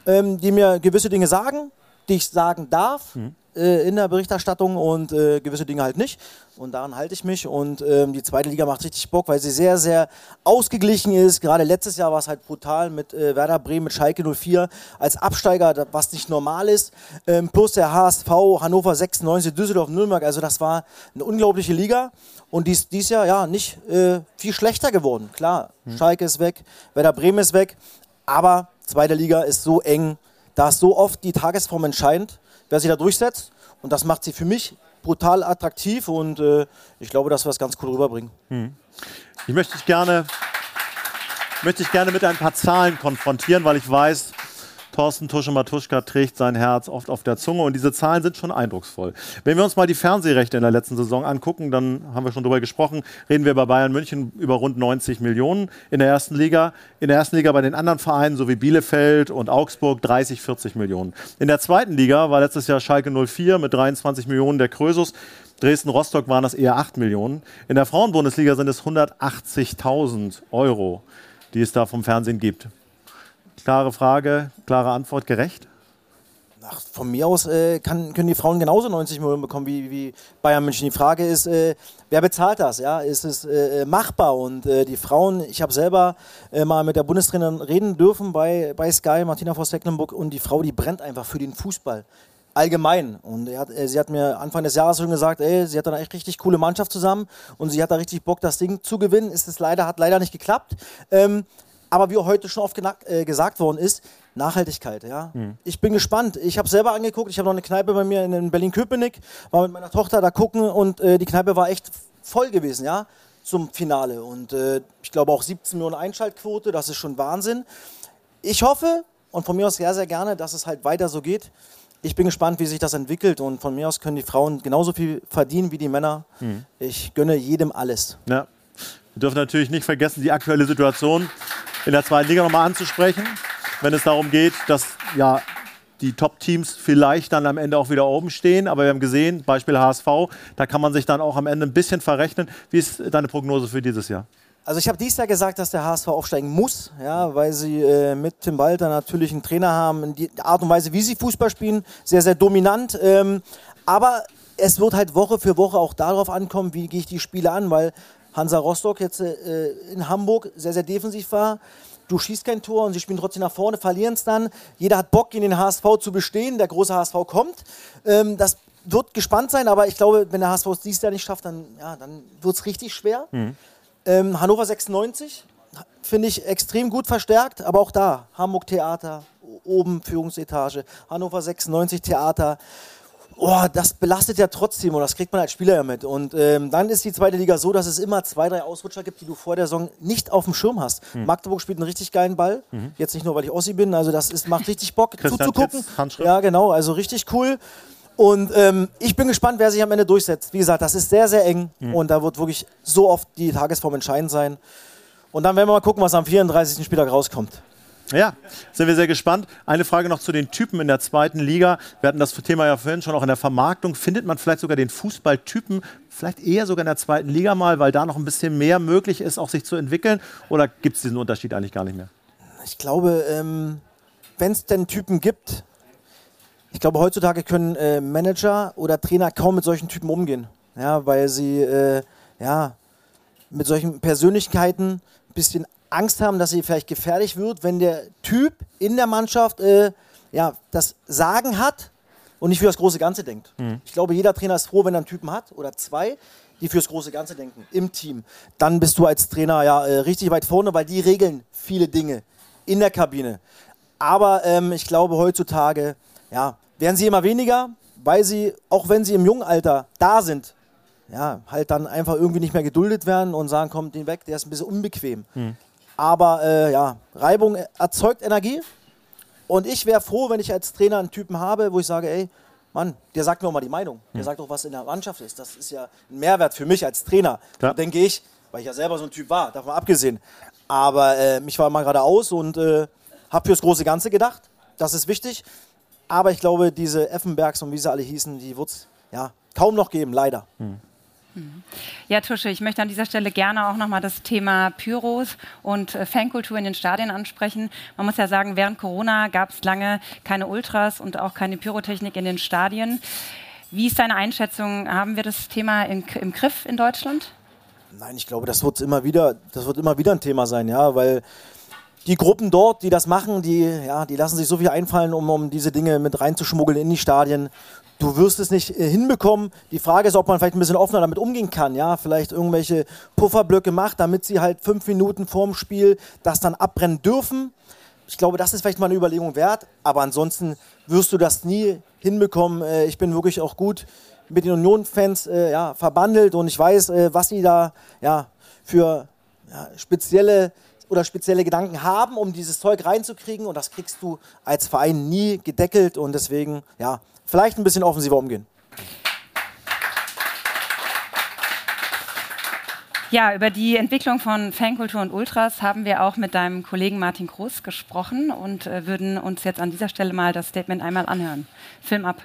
ähm, die mir gewisse Dinge sagen, die ich sagen darf äh, in der Berichterstattung und äh, gewisse Dinge halt nicht. Und daran halte ich mich. Und ähm, die zweite Liga macht richtig Bock, weil sie sehr, sehr ausgeglichen ist. Gerade letztes Jahr war es halt brutal mit äh, Werder Bremen, mit Schalke 04 als Absteiger, was nicht normal ist. Ähm, plus der HSV, Hannover 96, Düsseldorf, Nürnberg. Also das war eine unglaubliche Liga. Und dies, dies Jahr ja nicht äh, viel schlechter geworden. Klar, Schalke ist weg, Werder Bremen ist weg. Aber zweite Liga ist so eng, da ist so oft die Tagesform entscheidend, wer sich da durchsetzt. Und das macht sie für mich brutal attraktiv und äh, ich glaube, dass wir das ganz cool rüberbringen. Hm. Ich möchte dich gerne, möchte dich gerne mit ein paar Zahlen konfrontieren, weil ich weiß, Thorsten Tusche-Matuschka trägt sein Herz oft auf der Zunge und diese Zahlen sind schon eindrucksvoll. Wenn wir uns mal die Fernsehrechte in der letzten Saison angucken, dann haben wir schon darüber gesprochen, reden wir bei Bayern München über rund 90 Millionen in der ersten Liga. In der ersten Liga bei den anderen Vereinen, so wie Bielefeld und Augsburg, 30, 40 Millionen. In der zweiten Liga war letztes Jahr Schalke 04 mit 23 Millionen der Krösus. Dresden-Rostock waren das eher 8 Millionen. In der Frauenbundesliga sind es 180.000 Euro, die es da vom Fernsehen gibt. Klare Frage, klare Antwort, gerecht? Ach, von mir aus äh, kann, können die Frauen genauso 90 Millionen bekommen wie, wie Bayern München. Die Frage ist, äh, wer bezahlt das? Ja? Ist es äh, machbar? Und äh, die Frauen, ich habe selber äh, mal mit der Bundestrainerin reden dürfen bei, bei Sky, Martina Voss-Tecklenburg, und die Frau, die brennt einfach für den Fußball. Allgemein. Und hat, äh, sie hat mir Anfang des Jahres schon gesagt, ey, sie hat da eine echt richtig coole Mannschaft zusammen und sie hat da richtig Bock, das Ding zu gewinnen. Ist es leider, hat leider nicht geklappt. Ähm, aber wie heute schon oft äh, gesagt worden ist, Nachhaltigkeit, ja. Mhm. Ich bin gespannt. Ich habe selber angeguckt, ich habe noch eine Kneipe bei mir in Berlin-Köpenick, war mit meiner Tochter da gucken und äh, die Kneipe war echt voll gewesen, ja, zum Finale. Und äh, ich glaube auch 17 Millionen Einschaltquote, das ist schon Wahnsinn. Ich hoffe und von mir aus sehr, sehr gerne, dass es halt weiter so geht. Ich bin gespannt, wie sich das entwickelt und von mir aus können die Frauen genauso viel verdienen wie die Männer. Mhm. Ich gönne jedem alles. Ja. Wir dürfen natürlich nicht vergessen, die aktuelle Situation in der zweiten Liga nochmal anzusprechen wenn es darum geht, dass ja, die Top-Teams vielleicht dann am Ende auch wieder oben stehen. Aber wir haben gesehen, Beispiel HSV, da kann man sich dann auch am Ende ein bisschen verrechnen. Wie ist deine Prognose für dieses Jahr? Also ich habe dieses Jahr gesagt, dass der HSV aufsteigen muss, ja, weil sie äh, mit Tim Walter natürlich einen Trainer haben, die Art und Weise, wie sie Fußball spielen, sehr, sehr dominant. Ähm, aber es wird halt Woche für Woche auch darauf ankommen, wie gehe ich die Spiele an, weil Hansa Rostock jetzt äh, in Hamburg sehr, sehr defensiv war du schießt kein Tor und sie spielen trotzdem nach vorne, verlieren es dann. Jeder hat Bock, in den HSV zu bestehen. Der große HSV kommt. Ähm, das wird gespannt sein, aber ich glaube, wenn der HSV es dieses Jahr nicht schafft, dann, ja, dann wird es richtig schwer. Mhm. Ähm, Hannover 96 finde ich extrem gut verstärkt, aber auch da Hamburg Theater, oben Führungsetage, Hannover 96 Theater oh, das belastet ja trotzdem und das kriegt man als Spieler ja mit. Und ähm, dann ist die zweite Liga so, dass es immer zwei, drei Ausrutscher gibt, die du vor der Saison nicht auf dem Schirm hast. Mhm. Magdeburg spielt einen richtig geilen Ball. Mhm. Jetzt nicht nur, weil ich Ossi bin, also das ist, macht richtig Bock zuzugucken. Ja, genau, also richtig cool. Und ähm, ich bin gespannt, wer sich am Ende durchsetzt. Wie gesagt, das ist sehr, sehr eng mhm. und da wird wirklich so oft die Tagesform entscheidend sein. Und dann werden wir mal gucken, was am 34. Spieltag rauskommt. Ja, sind wir sehr gespannt. Eine Frage noch zu den Typen in der zweiten Liga. Wir hatten das Thema ja vorhin schon auch in der Vermarktung. Findet man vielleicht sogar den Fußballtypen vielleicht eher sogar in der zweiten Liga mal, weil da noch ein bisschen mehr möglich ist, auch sich zu entwickeln? Oder gibt es diesen Unterschied eigentlich gar nicht mehr? Ich glaube, ähm, wenn es denn Typen gibt, ich glaube, heutzutage können äh, Manager oder Trainer kaum mit solchen Typen umgehen. Ja, weil sie äh, ja, mit solchen Persönlichkeiten ein bisschen Angst haben, dass sie vielleicht gefährlich wird, wenn der Typ in der Mannschaft äh, ja, das Sagen hat und nicht für das große Ganze denkt. Mhm. Ich glaube, jeder Trainer ist froh, wenn er einen Typen hat oder zwei, die fürs große Ganze denken im Team. Dann bist du als Trainer ja äh, richtig weit vorne, weil die regeln viele Dinge in der Kabine. Aber ähm, ich glaube, heutzutage ja, werden sie immer weniger, weil sie, auch wenn sie im jungen Alter da sind, ja, halt dann einfach irgendwie nicht mehr geduldet werden und sagen, komm, den weg, der ist ein bisschen unbequem. Mhm. Aber äh, ja, Reibung erzeugt Energie. Und ich wäre froh, wenn ich als Trainer einen Typen habe, wo ich sage, ey, Mann, der sagt mir auch mal die Meinung. Der hm. sagt auch, was in der Mannschaft ist. Das ist ja ein Mehrwert für mich als Trainer. Ja. denke ich, weil ich ja selber so ein Typ war, davon abgesehen. Aber äh, mich war mal geradeaus und äh, habe fürs große Ganze gedacht. Das ist wichtig. Aber ich glaube, diese Effenbergs und wie sie alle hießen, die wird es ja, kaum noch geben, leider. Hm. Ja, Tusche, ich möchte an dieser Stelle gerne auch nochmal das Thema Pyros und äh, Fankultur in den Stadien ansprechen. Man muss ja sagen, während Corona gab es lange keine Ultras und auch keine Pyrotechnik in den Stadien. Wie ist deine Einschätzung? Haben wir das Thema im, im Griff in Deutschland? Nein, ich glaube, das wird immer wieder, das wird immer wieder ein Thema sein, ja, weil die Gruppen dort, die das machen, die, ja, die lassen sich so viel einfallen, um, um diese Dinge mit reinzuschmuggeln in die Stadien du wirst es nicht äh, hinbekommen. Die Frage ist, ob man vielleicht ein bisschen offener damit umgehen kann. Ja, vielleicht irgendwelche Pufferblöcke macht, damit sie halt fünf Minuten vorm Spiel das dann abbrennen dürfen. Ich glaube, das ist vielleicht mal eine Überlegung wert. Aber ansonsten wirst du das nie hinbekommen. Äh, ich bin wirklich auch gut mit den Union-Fans äh, ja, verbandelt und ich weiß, was sie da ja, für ja, spezielle oder spezielle Gedanken haben, um dieses Zeug reinzukriegen. Und das kriegst du als Verein nie gedeckelt. Und deswegen, ja, vielleicht ein bisschen offensiver umgehen. Ja, über die Entwicklung von Fankultur und Ultras haben wir auch mit deinem Kollegen Martin Groß gesprochen und äh, würden uns jetzt an dieser Stelle mal das Statement einmal anhören. Film ab.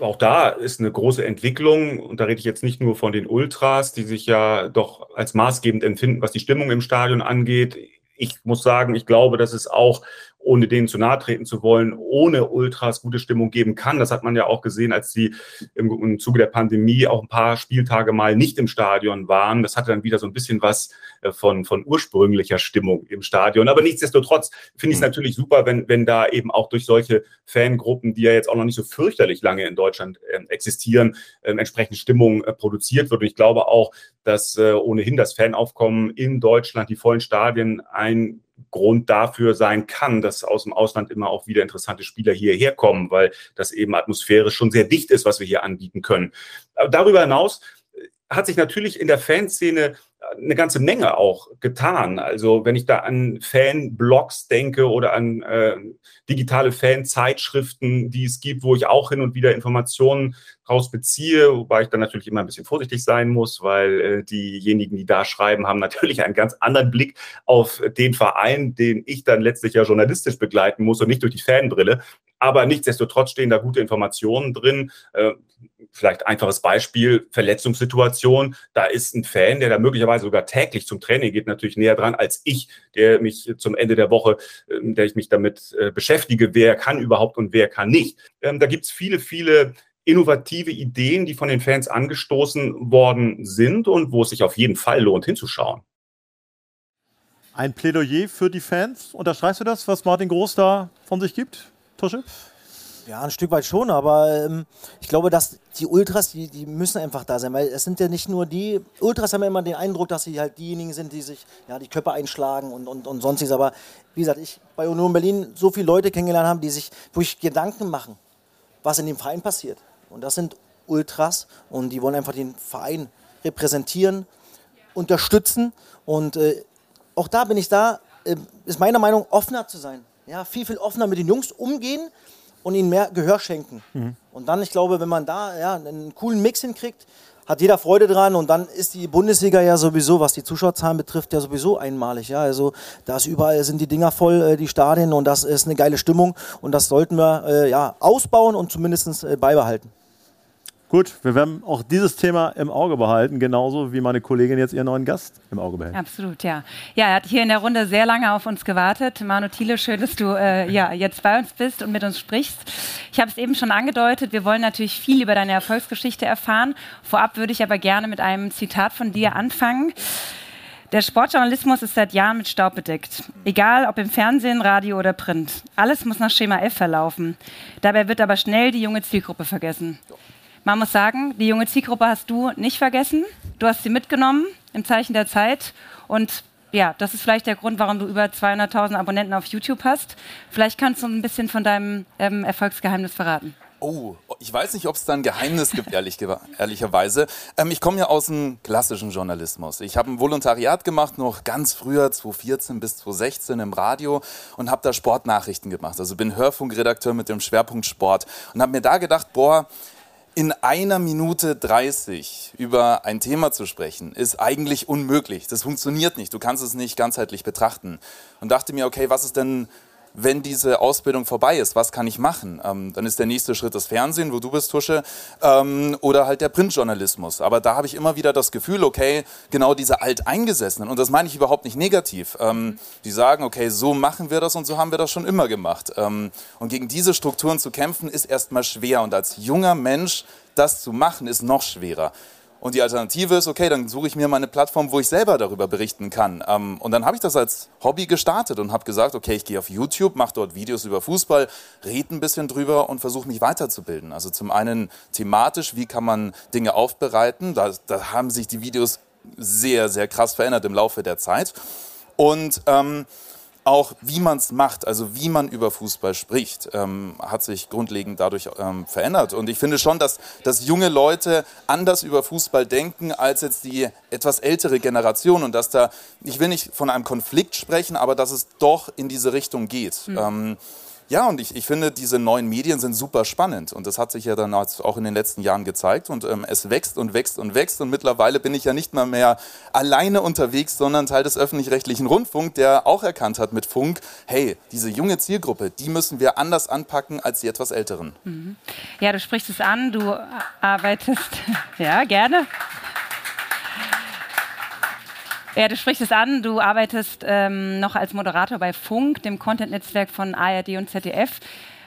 Auch da ist eine große Entwicklung und da rede ich jetzt nicht nur von den Ultras, die sich ja doch als maßgebend empfinden, was die Stimmung im Stadion angeht. Ich muss sagen, ich glaube, dass es auch ohne denen zu nahe treten zu wollen, ohne Ultras gute Stimmung geben kann. Das hat man ja auch gesehen, als sie im, im Zuge der Pandemie auch ein paar Spieltage mal nicht im Stadion waren. Das hatte dann wieder so ein bisschen was von, von ursprünglicher Stimmung im Stadion. Aber nichtsdestotrotz finde ich es mhm. natürlich super, wenn, wenn da eben auch durch solche Fangruppen, die ja jetzt auch noch nicht so fürchterlich lange in Deutschland äh, existieren, äh, entsprechend Stimmung äh, produziert wird. Und ich glaube auch, dass äh, ohnehin das Fanaufkommen in Deutschland, die vollen Stadien, ein Grund dafür sein kann, dass aus dem Ausland immer auch wieder interessante Spieler hierher kommen, weil das eben atmosphärisch schon sehr dicht ist, was wir hier anbieten können. Aber darüber hinaus hat sich natürlich in der Fanszene eine ganze Menge auch getan. Also wenn ich da an Fanblogs denke oder an äh, digitale Fanzeitschriften, die es gibt, wo ich auch hin und wieder Informationen raus beziehe, wobei ich dann natürlich immer ein bisschen vorsichtig sein muss, weil äh, diejenigen, die da schreiben, haben natürlich einen ganz anderen Blick auf den Verein, den ich dann letztlich ja journalistisch begleiten muss und nicht durch die Fanbrille. Aber nichtsdestotrotz stehen da gute Informationen drin. Äh, vielleicht einfaches Beispiel, Verletzungssituation. Da ist ein Fan, der da möglicherweise sogar täglich zum Training geht, natürlich näher dran als ich, der mich zum Ende der Woche, ähm, der ich mich damit äh, beschäftige, wer kann überhaupt und wer kann nicht. Ähm, da gibt es viele, viele innovative Ideen, die von den Fans angestoßen worden sind und wo es sich auf jeden Fall lohnt hinzuschauen. Ein Plädoyer für die Fans. Unterschreibst du das, was Martin Groß da von sich gibt, Tusche? Ja, ein Stück weit schon, aber ähm, ich glaube, dass die Ultras, die, die müssen einfach da sein, weil es sind ja nicht nur die, Ultras haben ja immer den Eindruck, dass sie halt diejenigen sind, die sich ja, die Köpfe einschlagen und, und, und sonstiges, aber wie gesagt, ich bei Union Berlin so viele Leute kennengelernt haben, die sich wirklich Gedanken machen, was in dem Verein passiert. Und das sind Ultras und die wollen einfach den Verein repräsentieren, unterstützen und äh, auch da bin ich da, äh, ist meiner Meinung offener zu sein. Ja, viel, viel offener mit den Jungs umgehen, und ihnen mehr Gehör schenken. Mhm. Und dann, ich glaube, wenn man da ja, einen coolen Mix hinkriegt, hat jeder Freude dran und dann ist die Bundesliga ja sowieso, was die Zuschauerzahlen betrifft, ja sowieso einmalig. Ja, also da ist überall sind die Dinger voll, äh, die Stadien und das ist eine geile Stimmung und das sollten wir äh, ja ausbauen und zumindest äh, beibehalten. Gut, wir werden auch dieses Thema im Auge behalten, genauso wie meine Kollegin jetzt ihren neuen Gast im Auge behält. Absolut, ja. Ja, er hat hier in der Runde sehr lange auf uns gewartet. Manu Thiele, schön, dass du äh, ja, jetzt bei uns bist und mit uns sprichst. Ich habe es eben schon angedeutet, wir wollen natürlich viel über deine Erfolgsgeschichte erfahren. Vorab würde ich aber gerne mit einem Zitat von dir anfangen. Der Sportjournalismus ist seit Jahren mit Staub bedeckt. Egal ob im Fernsehen, Radio oder Print. Alles muss nach Schema F verlaufen. Dabei wird aber schnell die junge Zielgruppe vergessen. Man muss sagen, die junge Zielgruppe hast du nicht vergessen. Du hast sie mitgenommen im Zeichen der Zeit. Und ja, das ist vielleicht der Grund, warum du über 200.000 Abonnenten auf YouTube hast. Vielleicht kannst du ein bisschen von deinem ähm, Erfolgsgeheimnis verraten. Oh, ich weiß nicht, ob es da ein Geheimnis gibt, ehrlich, *laughs* ehrlicherweise. Ähm, ich komme ja aus dem klassischen Journalismus. Ich habe ein Volontariat gemacht, noch ganz früher, 2014 bis 2016 im Radio und habe da Sportnachrichten gemacht. Also bin Hörfunkredakteur mit dem Schwerpunkt Sport und habe mir da gedacht, boah, in einer Minute 30 über ein Thema zu sprechen, ist eigentlich unmöglich. Das funktioniert nicht. Du kannst es nicht ganzheitlich betrachten. Und dachte mir, okay, was ist denn wenn diese Ausbildung vorbei ist, was kann ich machen? Ähm, dann ist der nächste Schritt das Fernsehen, wo du bist, Tusche, ähm, oder halt der Printjournalismus. Aber da habe ich immer wieder das Gefühl, okay, genau diese Alteingesessenen, und das meine ich überhaupt nicht negativ, ähm, die sagen, okay, so machen wir das und so haben wir das schon immer gemacht. Ähm, und gegen diese Strukturen zu kämpfen, ist erstmal schwer. Und als junger Mensch das zu machen, ist noch schwerer. Und die Alternative ist, okay, dann suche ich mir mal eine Plattform, wo ich selber darüber berichten kann. Ähm, und dann habe ich das als Hobby gestartet und habe gesagt, okay, ich gehe auf YouTube, mache dort Videos über Fußball, rede ein bisschen drüber und versuche mich weiterzubilden. Also zum einen thematisch, wie kann man Dinge aufbereiten. Da, da haben sich die Videos sehr, sehr krass verändert im Laufe der Zeit. Und ähm, auch wie man es macht, also wie man über Fußball spricht, ähm, hat sich grundlegend dadurch ähm, verändert. Und ich finde schon, dass, dass junge Leute anders über Fußball denken als jetzt die etwas ältere Generation und dass da, ich will nicht von einem Konflikt sprechen, aber dass es doch in diese Richtung geht. Mhm. Ähm, ja, und ich, ich finde, diese neuen Medien sind super spannend. Und das hat sich ja dann auch in den letzten Jahren gezeigt. Und ähm, es wächst und wächst und wächst. Und mittlerweile bin ich ja nicht mal mehr alleine unterwegs, sondern Teil des öffentlich-rechtlichen Rundfunk, der auch erkannt hat mit Funk, hey, diese junge Zielgruppe, die müssen wir anders anpacken als die etwas älteren. Mhm. Ja, du sprichst es an, du arbeitest, *laughs* ja, gerne. Ja, du sprichst es an. Du arbeitest ähm, noch als Moderator bei Funk, dem Content-Netzwerk von ARD und ZDF.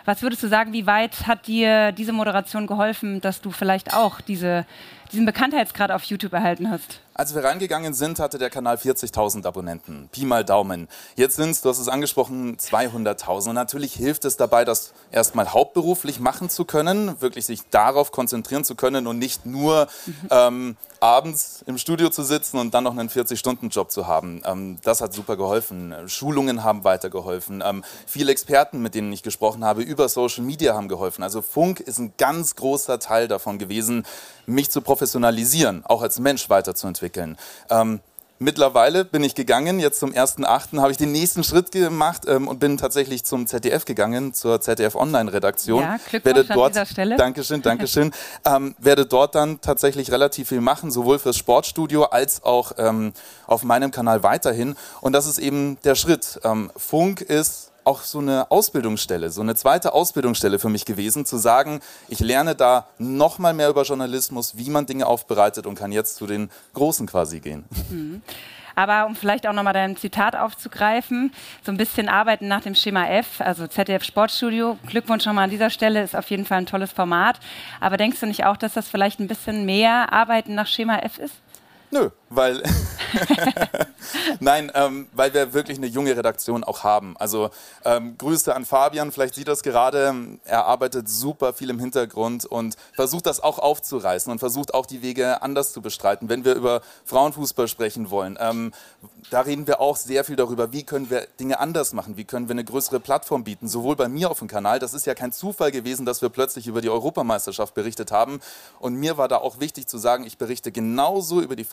Was würdest du sagen, wie weit hat dir diese Moderation geholfen, dass du vielleicht auch diese, diesen Bekanntheitsgrad auf YouTube erhalten hast? Als wir reingegangen sind, hatte der Kanal 40.000 Abonnenten. Pi mal Daumen. Jetzt sind es, du hast es angesprochen, 200.000. Und natürlich hilft es dabei, das erstmal hauptberuflich machen zu können, wirklich sich darauf konzentrieren zu können und nicht nur mhm. ähm, abends im Studio zu sitzen und dann noch einen 40-Stunden-Job zu haben. Ähm, das hat super geholfen. Schulungen haben weitergeholfen. Ähm, viele Experten, mit denen ich gesprochen habe, über Social Media haben geholfen. Also Funk ist ein ganz großer Teil davon gewesen, mich zu professionalisieren, auch als Mensch weiterzuentwickeln. Ähm, Mittlerweile bin ich gegangen, jetzt zum 1.8. habe ich den nächsten Schritt gemacht ähm, und bin tatsächlich zum ZDF gegangen, zur ZDF Online-Redaktion. Ja, Glückwunsch dort, an dieser Stelle. Dankeschön, *laughs* Dankeschön. ähm, werde dort dann tatsächlich relativ viel machen, sowohl fürs Sportstudio als auch ähm, auf meinem Kanal weiterhin. Und das ist eben der Schritt. Ähm, Funk ist auch so eine Ausbildungsstelle, so eine zweite Ausbildungsstelle für mich gewesen, zu sagen, ich lerne da noch mal mehr über Journalismus, wie man Dinge aufbereitet und kann jetzt zu den Großen quasi gehen. Mhm. Aber um vielleicht auch nochmal dein Zitat aufzugreifen, so ein bisschen arbeiten nach dem Schema F, also ZDF Sportstudio. Glückwunsch nochmal an dieser Stelle, ist auf jeden Fall ein tolles Format. Aber denkst du nicht auch, dass das vielleicht ein bisschen mehr Arbeiten nach Schema F ist? Nö, weil *laughs* nein, ähm, weil wir wirklich eine junge Redaktion auch haben. Also ähm, Grüße an Fabian, vielleicht sieht das gerade. Er arbeitet super viel im Hintergrund und versucht das auch aufzureißen und versucht auch die Wege anders zu bestreiten. Wenn wir über Frauenfußball sprechen wollen, ähm, da reden wir auch sehr viel darüber, wie können wir Dinge anders machen, wie können wir eine größere Plattform bieten, sowohl bei mir auf dem Kanal. Das ist ja kein Zufall gewesen, dass wir plötzlich über die Europameisterschaft berichtet haben. Und mir war da auch wichtig zu sagen, ich berichte genauso über die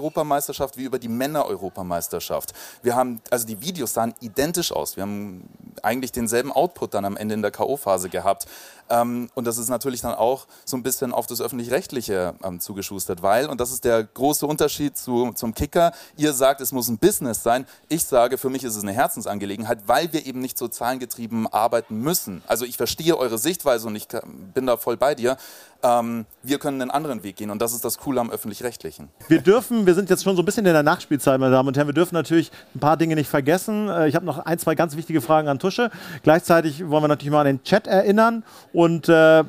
Frauen-Europameisterschaft wie über die Männer-Europameisterschaft. Wir haben, also die Videos sahen identisch aus. Wir haben eigentlich denselben Output dann am Ende in der K.O.-Phase gehabt. Ähm, und das ist natürlich dann auch so ein bisschen auf das Öffentlich-Rechtliche ähm, zugeschustert, weil, und das ist der große Unterschied zu, zum Kicker, ihr sagt, es muss ein Business sein. Ich sage, für mich ist es eine Herzensangelegenheit, weil wir eben nicht so zahlengetrieben arbeiten müssen. Also ich verstehe eure Sichtweise und ich bin da voll bei dir. Ähm, wir können einen anderen Weg gehen und das ist das Coole am Öffentlich-Rechtlichen. Wir dürfen, wir sind jetzt schon so ein bisschen in der Nachspielzeit, meine Damen und Herren, wir dürfen natürlich ein paar Dinge nicht vergessen. Äh, ich habe noch ein, zwei ganz wichtige Fragen an Tusche. Gleichzeitig wollen wir natürlich mal an den Chat erinnern und äh,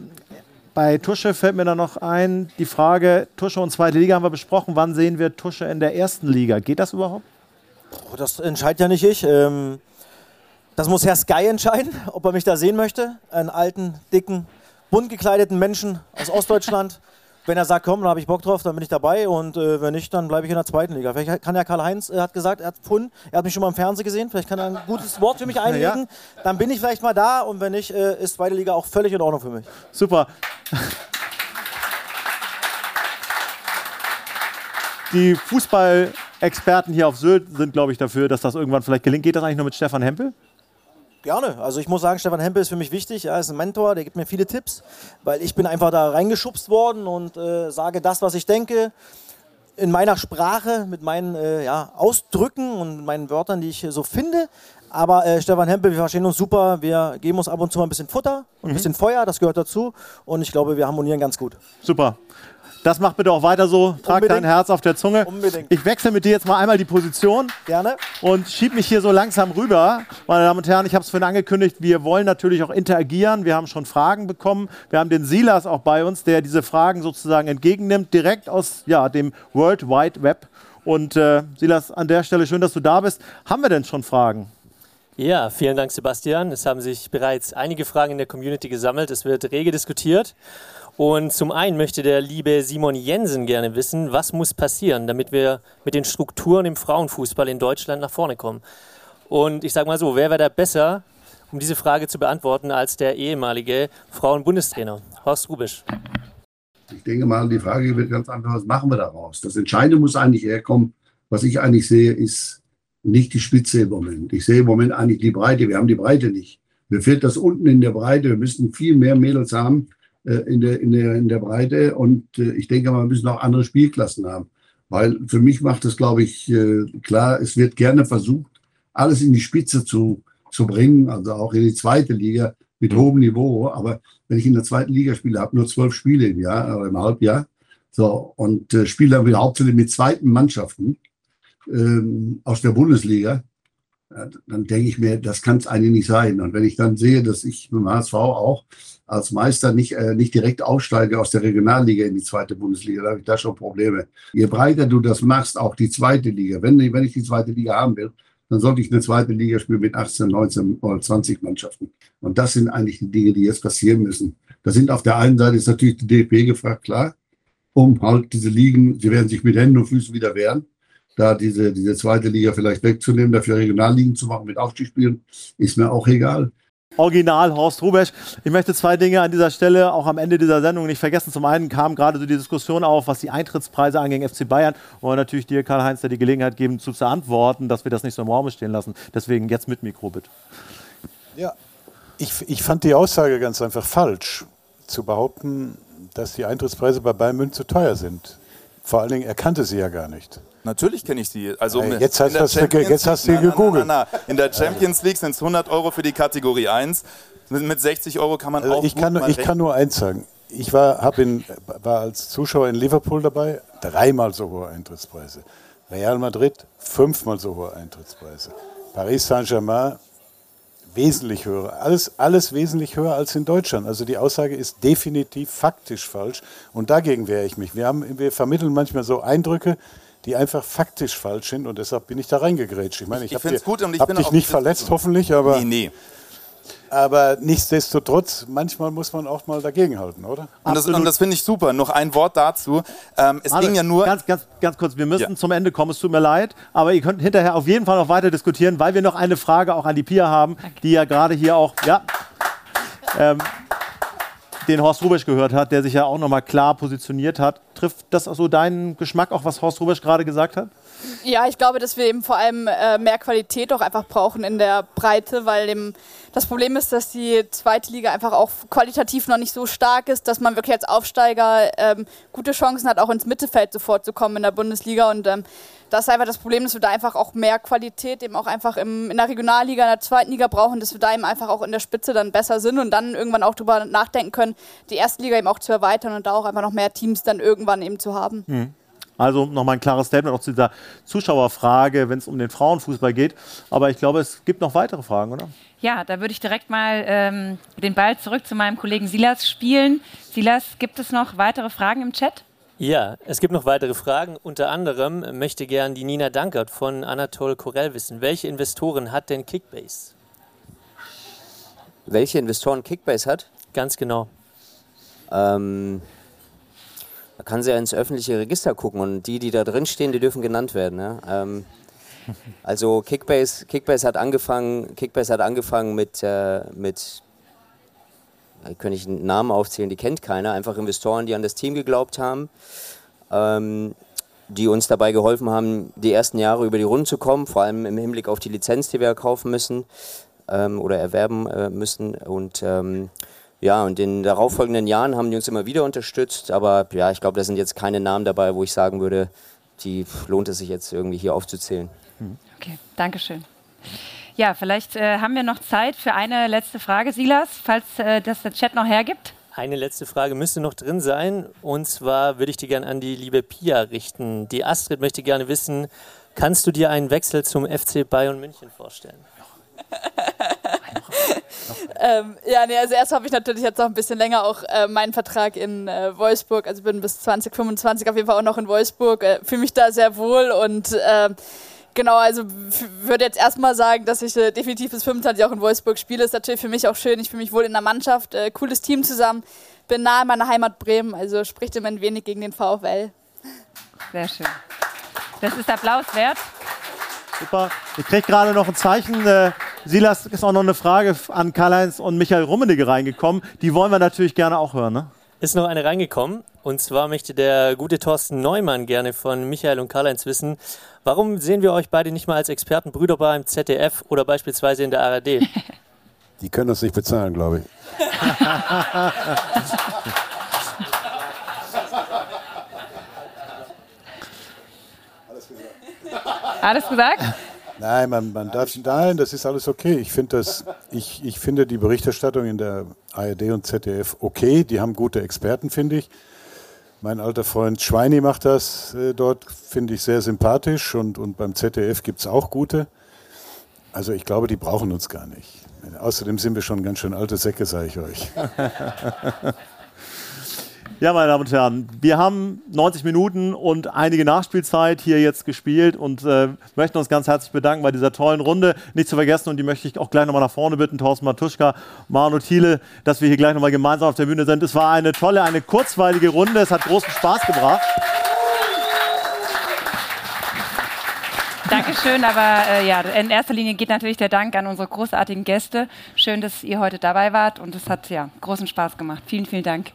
bei Tusche fällt mir dann noch ein, die Frage, Tusche und zweite Liga haben wir besprochen, wann sehen wir Tusche in der ersten Liga? Geht das überhaupt? Das entscheidet ja nicht ich. Ähm, das muss Herr Sky entscheiden, ob er mich da sehen möchte. Einen alten, dicken, bunt gekleideten Menschen aus Ostdeutschland. *laughs* Wenn er sagt, komm, dann habe ich Bock drauf, dann bin ich dabei und äh, wenn nicht, dann bleibe ich in der zweiten Liga. Vielleicht kann ja Karl-Heinz, er hat gesagt, er hat gefunden, er hat mich schon mal im Fernsehen gesehen, vielleicht kann er ein gutes Wort für mich einlegen. Ja. Dann bin ich vielleicht mal da und wenn nicht, äh, ist zweite Liga auch völlig in Ordnung für mich. Super. Die Fußballexperten hier auf Sylt sind, glaube ich, dafür, dass das irgendwann vielleicht gelingt. Geht das eigentlich nur mit Stefan Hempel? Gerne. Also ich muss sagen, Stefan Hempel ist für mich wichtig. Er ist ein Mentor, der gibt mir viele Tipps, weil ich bin einfach da reingeschubst worden und äh, sage das, was ich denke, in meiner Sprache, mit meinen äh, ja, Ausdrücken und meinen Wörtern, die ich so finde. Aber äh, Stefan Hempel, wir verstehen uns super. Wir geben uns ab und zu mal ein bisschen Futter und ein mhm. bisschen Feuer, das gehört dazu. Und ich glaube, wir harmonieren ganz gut. Super. Das macht bitte auch weiter so. Trag Unbedingt. dein Herz auf der Zunge. Unbedingt. Ich wechsle mit dir jetzt mal einmal die Position. Gerne. Und schieb mich hier so langsam rüber. Meine Damen und Herren, ich habe es vorhin angekündigt, wir wollen natürlich auch interagieren. Wir haben schon Fragen bekommen. Wir haben den Silas auch bei uns, der diese Fragen sozusagen entgegennimmt, direkt aus ja, dem World Wide Web. Und äh, Silas, an der Stelle schön, dass du da bist. Haben wir denn schon Fragen? Ja, vielen Dank, Sebastian. Es haben sich bereits einige Fragen in der Community gesammelt. Es wird rege diskutiert. Und zum einen möchte der liebe Simon Jensen gerne wissen, was muss passieren, damit wir mit den Strukturen im Frauenfußball in Deutschland nach vorne kommen. Und ich sage mal so, wer wäre da besser, um diese Frage zu beantworten, als der ehemalige Frauenbundestrainer Horst Rubisch? Ich denke mal, die Frage wird ganz einfach, was machen wir daraus? Das Entscheidende muss eigentlich herkommen, was ich eigentlich sehe, ist nicht die Spitze im Moment. Ich sehe im Moment eigentlich die Breite. Wir haben die Breite nicht. Mir fehlt das unten in der Breite. Wir müssen viel mehr Mädels haben, in, der, in, der, in der Breite. Und äh, ich denke wir müssen auch andere Spielklassen haben. Weil für mich macht es, glaube ich, äh, klar, es wird gerne versucht, alles in die Spitze zu, zu bringen, also auch in die zweite Liga mit hohem Niveau. Aber wenn ich in der zweiten Liga spiele, habe nur zwölf Spiele im Jahr oder im Halbjahr. So, und äh, spiele dann wieder hauptsächlich mit zweiten Mannschaften. ähm, aus der Bundesliga, äh, dann denke ich mir, das kann es eigentlich nicht sein. Und wenn ich dann sehe, dass ich mit dem HSV auch als Meister nicht, äh, nicht direkt aufsteige aus der Regionalliga in die zweite Bundesliga, da habe ich da schon Probleme. Je breiter du das machst, auch die zweite Liga, wenn, wenn ich die zweite Liga haben will, dann sollte ich eine zweite Liga spielen mit 18, 19 oder 20 Mannschaften. Und das sind eigentlich die Dinge, die jetzt passieren müssen. Da sind auf der einen Seite ist natürlich die DFB gefragt, klar, um halt diese Ligen, sie werden sich mit Händen und Füßen wieder wehren da diese, diese zweite Liga vielleicht wegzunehmen, dafür Regionalligen zu machen mit Aufstiegsspielen, ist mir auch egal. Original Horst Rubesch. Ich möchte zwei Dinge an dieser Stelle auch am Ende dieser Sendung nicht vergessen. Zum einen kam gerade so die Diskussion auf, was die Eintrittspreise angeht, FC Bayern. Und natürlich dir, Karl-Heinz, die Gelegenheit geben, zu verantworten, dass wir das nicht so im Raum stehen lassen. Deswegen jetzt mit Mikro, bitte. Ja, ich, ich fand die Aussage ganz einfach falsch, zu behaupten, dass die Eintrittspreise bei Bayern München zu teuer sind. Vor allen Dingen, er kannte sie ja gar nicht. Natürlich kenne ich die. Also Hey, jetzt hast du- jetzt hast du gegoogelt. nein, nein, nein. In der Champions League sind es 100 Euro für die Kategorie 1. Mit, mit 60 Euro kann man Also auch ich, kann, ich kann nur eins sagen. Ich war, in, war als Zuschauer in Liverpool dabei, dreimal so hohe Eintrittspreise. Real Madrid, fünfmal so hohe Eintrittspreise. Paris Saint-Germain, wesentlich höher. Alles, alles wesentlich höher als in Deutschland. Also die Aussage ist definitiv faktisch falsch und dagegen wehre ich mich. Wir, haben, wir vermitteln manchmal so Eindrücke, die einfach faktisch falsch sind und deshalb bin ich da reingegrätscht. Ich meine, ich, Ich habe hab bin dich auch- nicht verletzt, hoffentlich, aber... Nee, nee. Aber nichtsdestotrotz, manchmal muss man auch mal dagegenhalten, oder? Und das, das finde ich super. Noch ein Wort dazu. Ähm, es Manuel, ging ja nur. Ganz, ganz, ganz kurz, wir müssen Ja. zum Ende kommen, es tut mir leid, aber ihr könnt hinterher auf jeden Fall noch weiter diskutieren, weil wir noch eine Frage auch an die Pia haben, die ja gerade hier auch, ja, ähm, den Horst Rubesch gehört hat, der sich ja auch nochmal klar positioniert hat. Trifft das so deinen Geschmack, auch was Horst Rubesch gerade gesagt hat? Ja, ich glaube, dass wir eben vor allem äh, mehr Qualität auch einfach brauchen in der Breite, weil eben das Problem ist, dass die zweite Liga einfach auch qualitativ noch nicht so stark ist, dass man wirklich als Aufsteiger ähm, gute Chancen hat, auch ins Mittelfeld sofort zu kommen in der Bundesliga. Und ähm, das ist einfach das Problem, dass wir da einfach auch mehr Qualität eben auch einfach im, in der Regionalliga, in der zweiten Liga brauchen, dass wir da eben einfach auch in der Spitze dann besser sind und dann irgendwann auch drüber nachdenken können, die erste Liga eben auch zu erweitern und da auch einfach noch mehr Teams dann irgendwann eben zu haben. Hm. Also nochmal ein klares Statement auch zu dieser Zuschauerfrage, wenn es um den Frauenfußball geht. Aber ich glaube, es gibt noch weitere Fragen, oder? Ja, da würde ich direkt mal ähm, den Ball zurück zu meinem Kollegen Silas spielen. Silas, gibt es noch weitere Fragen im Chat? Ja, es gibt noch weitere Fragen. Unter anderem möchte gern die Nina Dankert von Anatol Korell wissen, welche Investoren hat denn Kickbase? Welche Investoren Kickbase hat? Ganz genau. Ähm, da kann sie ja ins öffentliche Register gucken und die, die da drin stehen, die dürfen genannt werden. Ja? Ähm, also Kickbase, Kickbase hat angefangen, Kickbase hat angefangen mit, äh, mit da kann ich einen Namen aufzählen, die kennt keiner, einfach Investoren, die an das Team geglaubt haben, ähm, die uns dabei geholfen haben, die ersten Jahre über die Runden zu kommen, vor allem im Hinblick auf die Lizenz, die wir kaufen müssen ähm, oder erwerben äh, müssen. Und ähm, ja, und in den darauffolgenden Jahren haben die uns immer wieder unterstützt, aber ja, ich glaube, da sind jetzt keine Namen dabei, wo ich sagen würde, die lohnt es sich jetzt irgendwie hier aufzuzählen. Okay, Dankeschön. Ja, vielleicht äh, haben wir noch Zeit für eine letzte Frage, Silas, falls äh, das der Chat noch hergibt. Eine letzte Frage müsste noch drin sein. Und zwar würde ich die gerne an die liebe Pia richten. Die Astrid möchte gerne wissen, kannst du dir einen Wechsel zum FC Bayern München vorstellen? *laughs* Ähm, ja, nee, also erst habe ich natürlich jetzt noch ein bisschen länger auch äh, meinen Vertrag in äh, Wolfsburg, also bin bis 2025 auf jeden Fall auch noch in Wolfsburg, äh, fühle mich da sehr wohl und äh, genau, also würde jetzt erstmal sagen, dass ich äh, definitiv bis 25 auch in Wolfsburg spiele, ist natürlich für mich auch schön, ich fühle mich wohl in der Mannschaft, äh, cooles Team zusammen, bin nah in meiner Heimat Bremen, also spricht im Moment wenig gegen den VfL. Sehr schön. Das ist Applaus wert. Super. Ich kriege gerade noch ein Zeichen. Äh, Silas, ist auch noch eine Frage an Karl-Heinz und Michael Rummenigge reingekommen. Die wollen wir natürlich gerne auch hören. Ne? Ist noch eine reingekommen. Und zwar möchte der gute Thorsten Neumann gerne von Michael und Karl-Heinz wissen, warum sehen wir euch beide nicht mal als Expertenbrüder beim ZDF oder beispielsweise in der ARD? *laughs* Die können uns nicht bezahlen, glaube ich. Alles gesagt? *laughs* Nein, man, man darf, nein, das ist alles okay. Ich finde das, ich, ich finde die Berichterstattung in der ARD und ZDF okay. Die haben gute Experten, finde ich. Mein alter Freund Schweini macht das äh, dort, finde ich sehr sympathisch und, und beim ZDF gibt es auch gute. Also ich glaube, die brauchen uns gar nicht. Außerdem sind wir schon ganz schön alte Säcke, sage ich euch. *laughs* Ja, meine Damen und Herren, wir haben 90 Minuten und einige Nachspielzeit hier jetzt gespielt und äh, möchten uns ganz herzlich bedanken bei dieser tollen Runde. Nicht zu vergessen, und die möchte ich auch gleich nochmal nach vorne bitten, Thorsten Matuschka, Manu Thiele, dass wir hier gleich nochmal gemeinsam auf der Bühne sind. Es war eine tolle, eine kurzweilige Runde. Es hat großen Spaß gebracht. Dankeschön, aber äh, ja, in erster Linie geht natürlich der Dank an unsere großartigen Gäste. Schön, dass ihr heute dabei wart und es hat ja großen Spaß gemacht. Vielen, vielen Dank.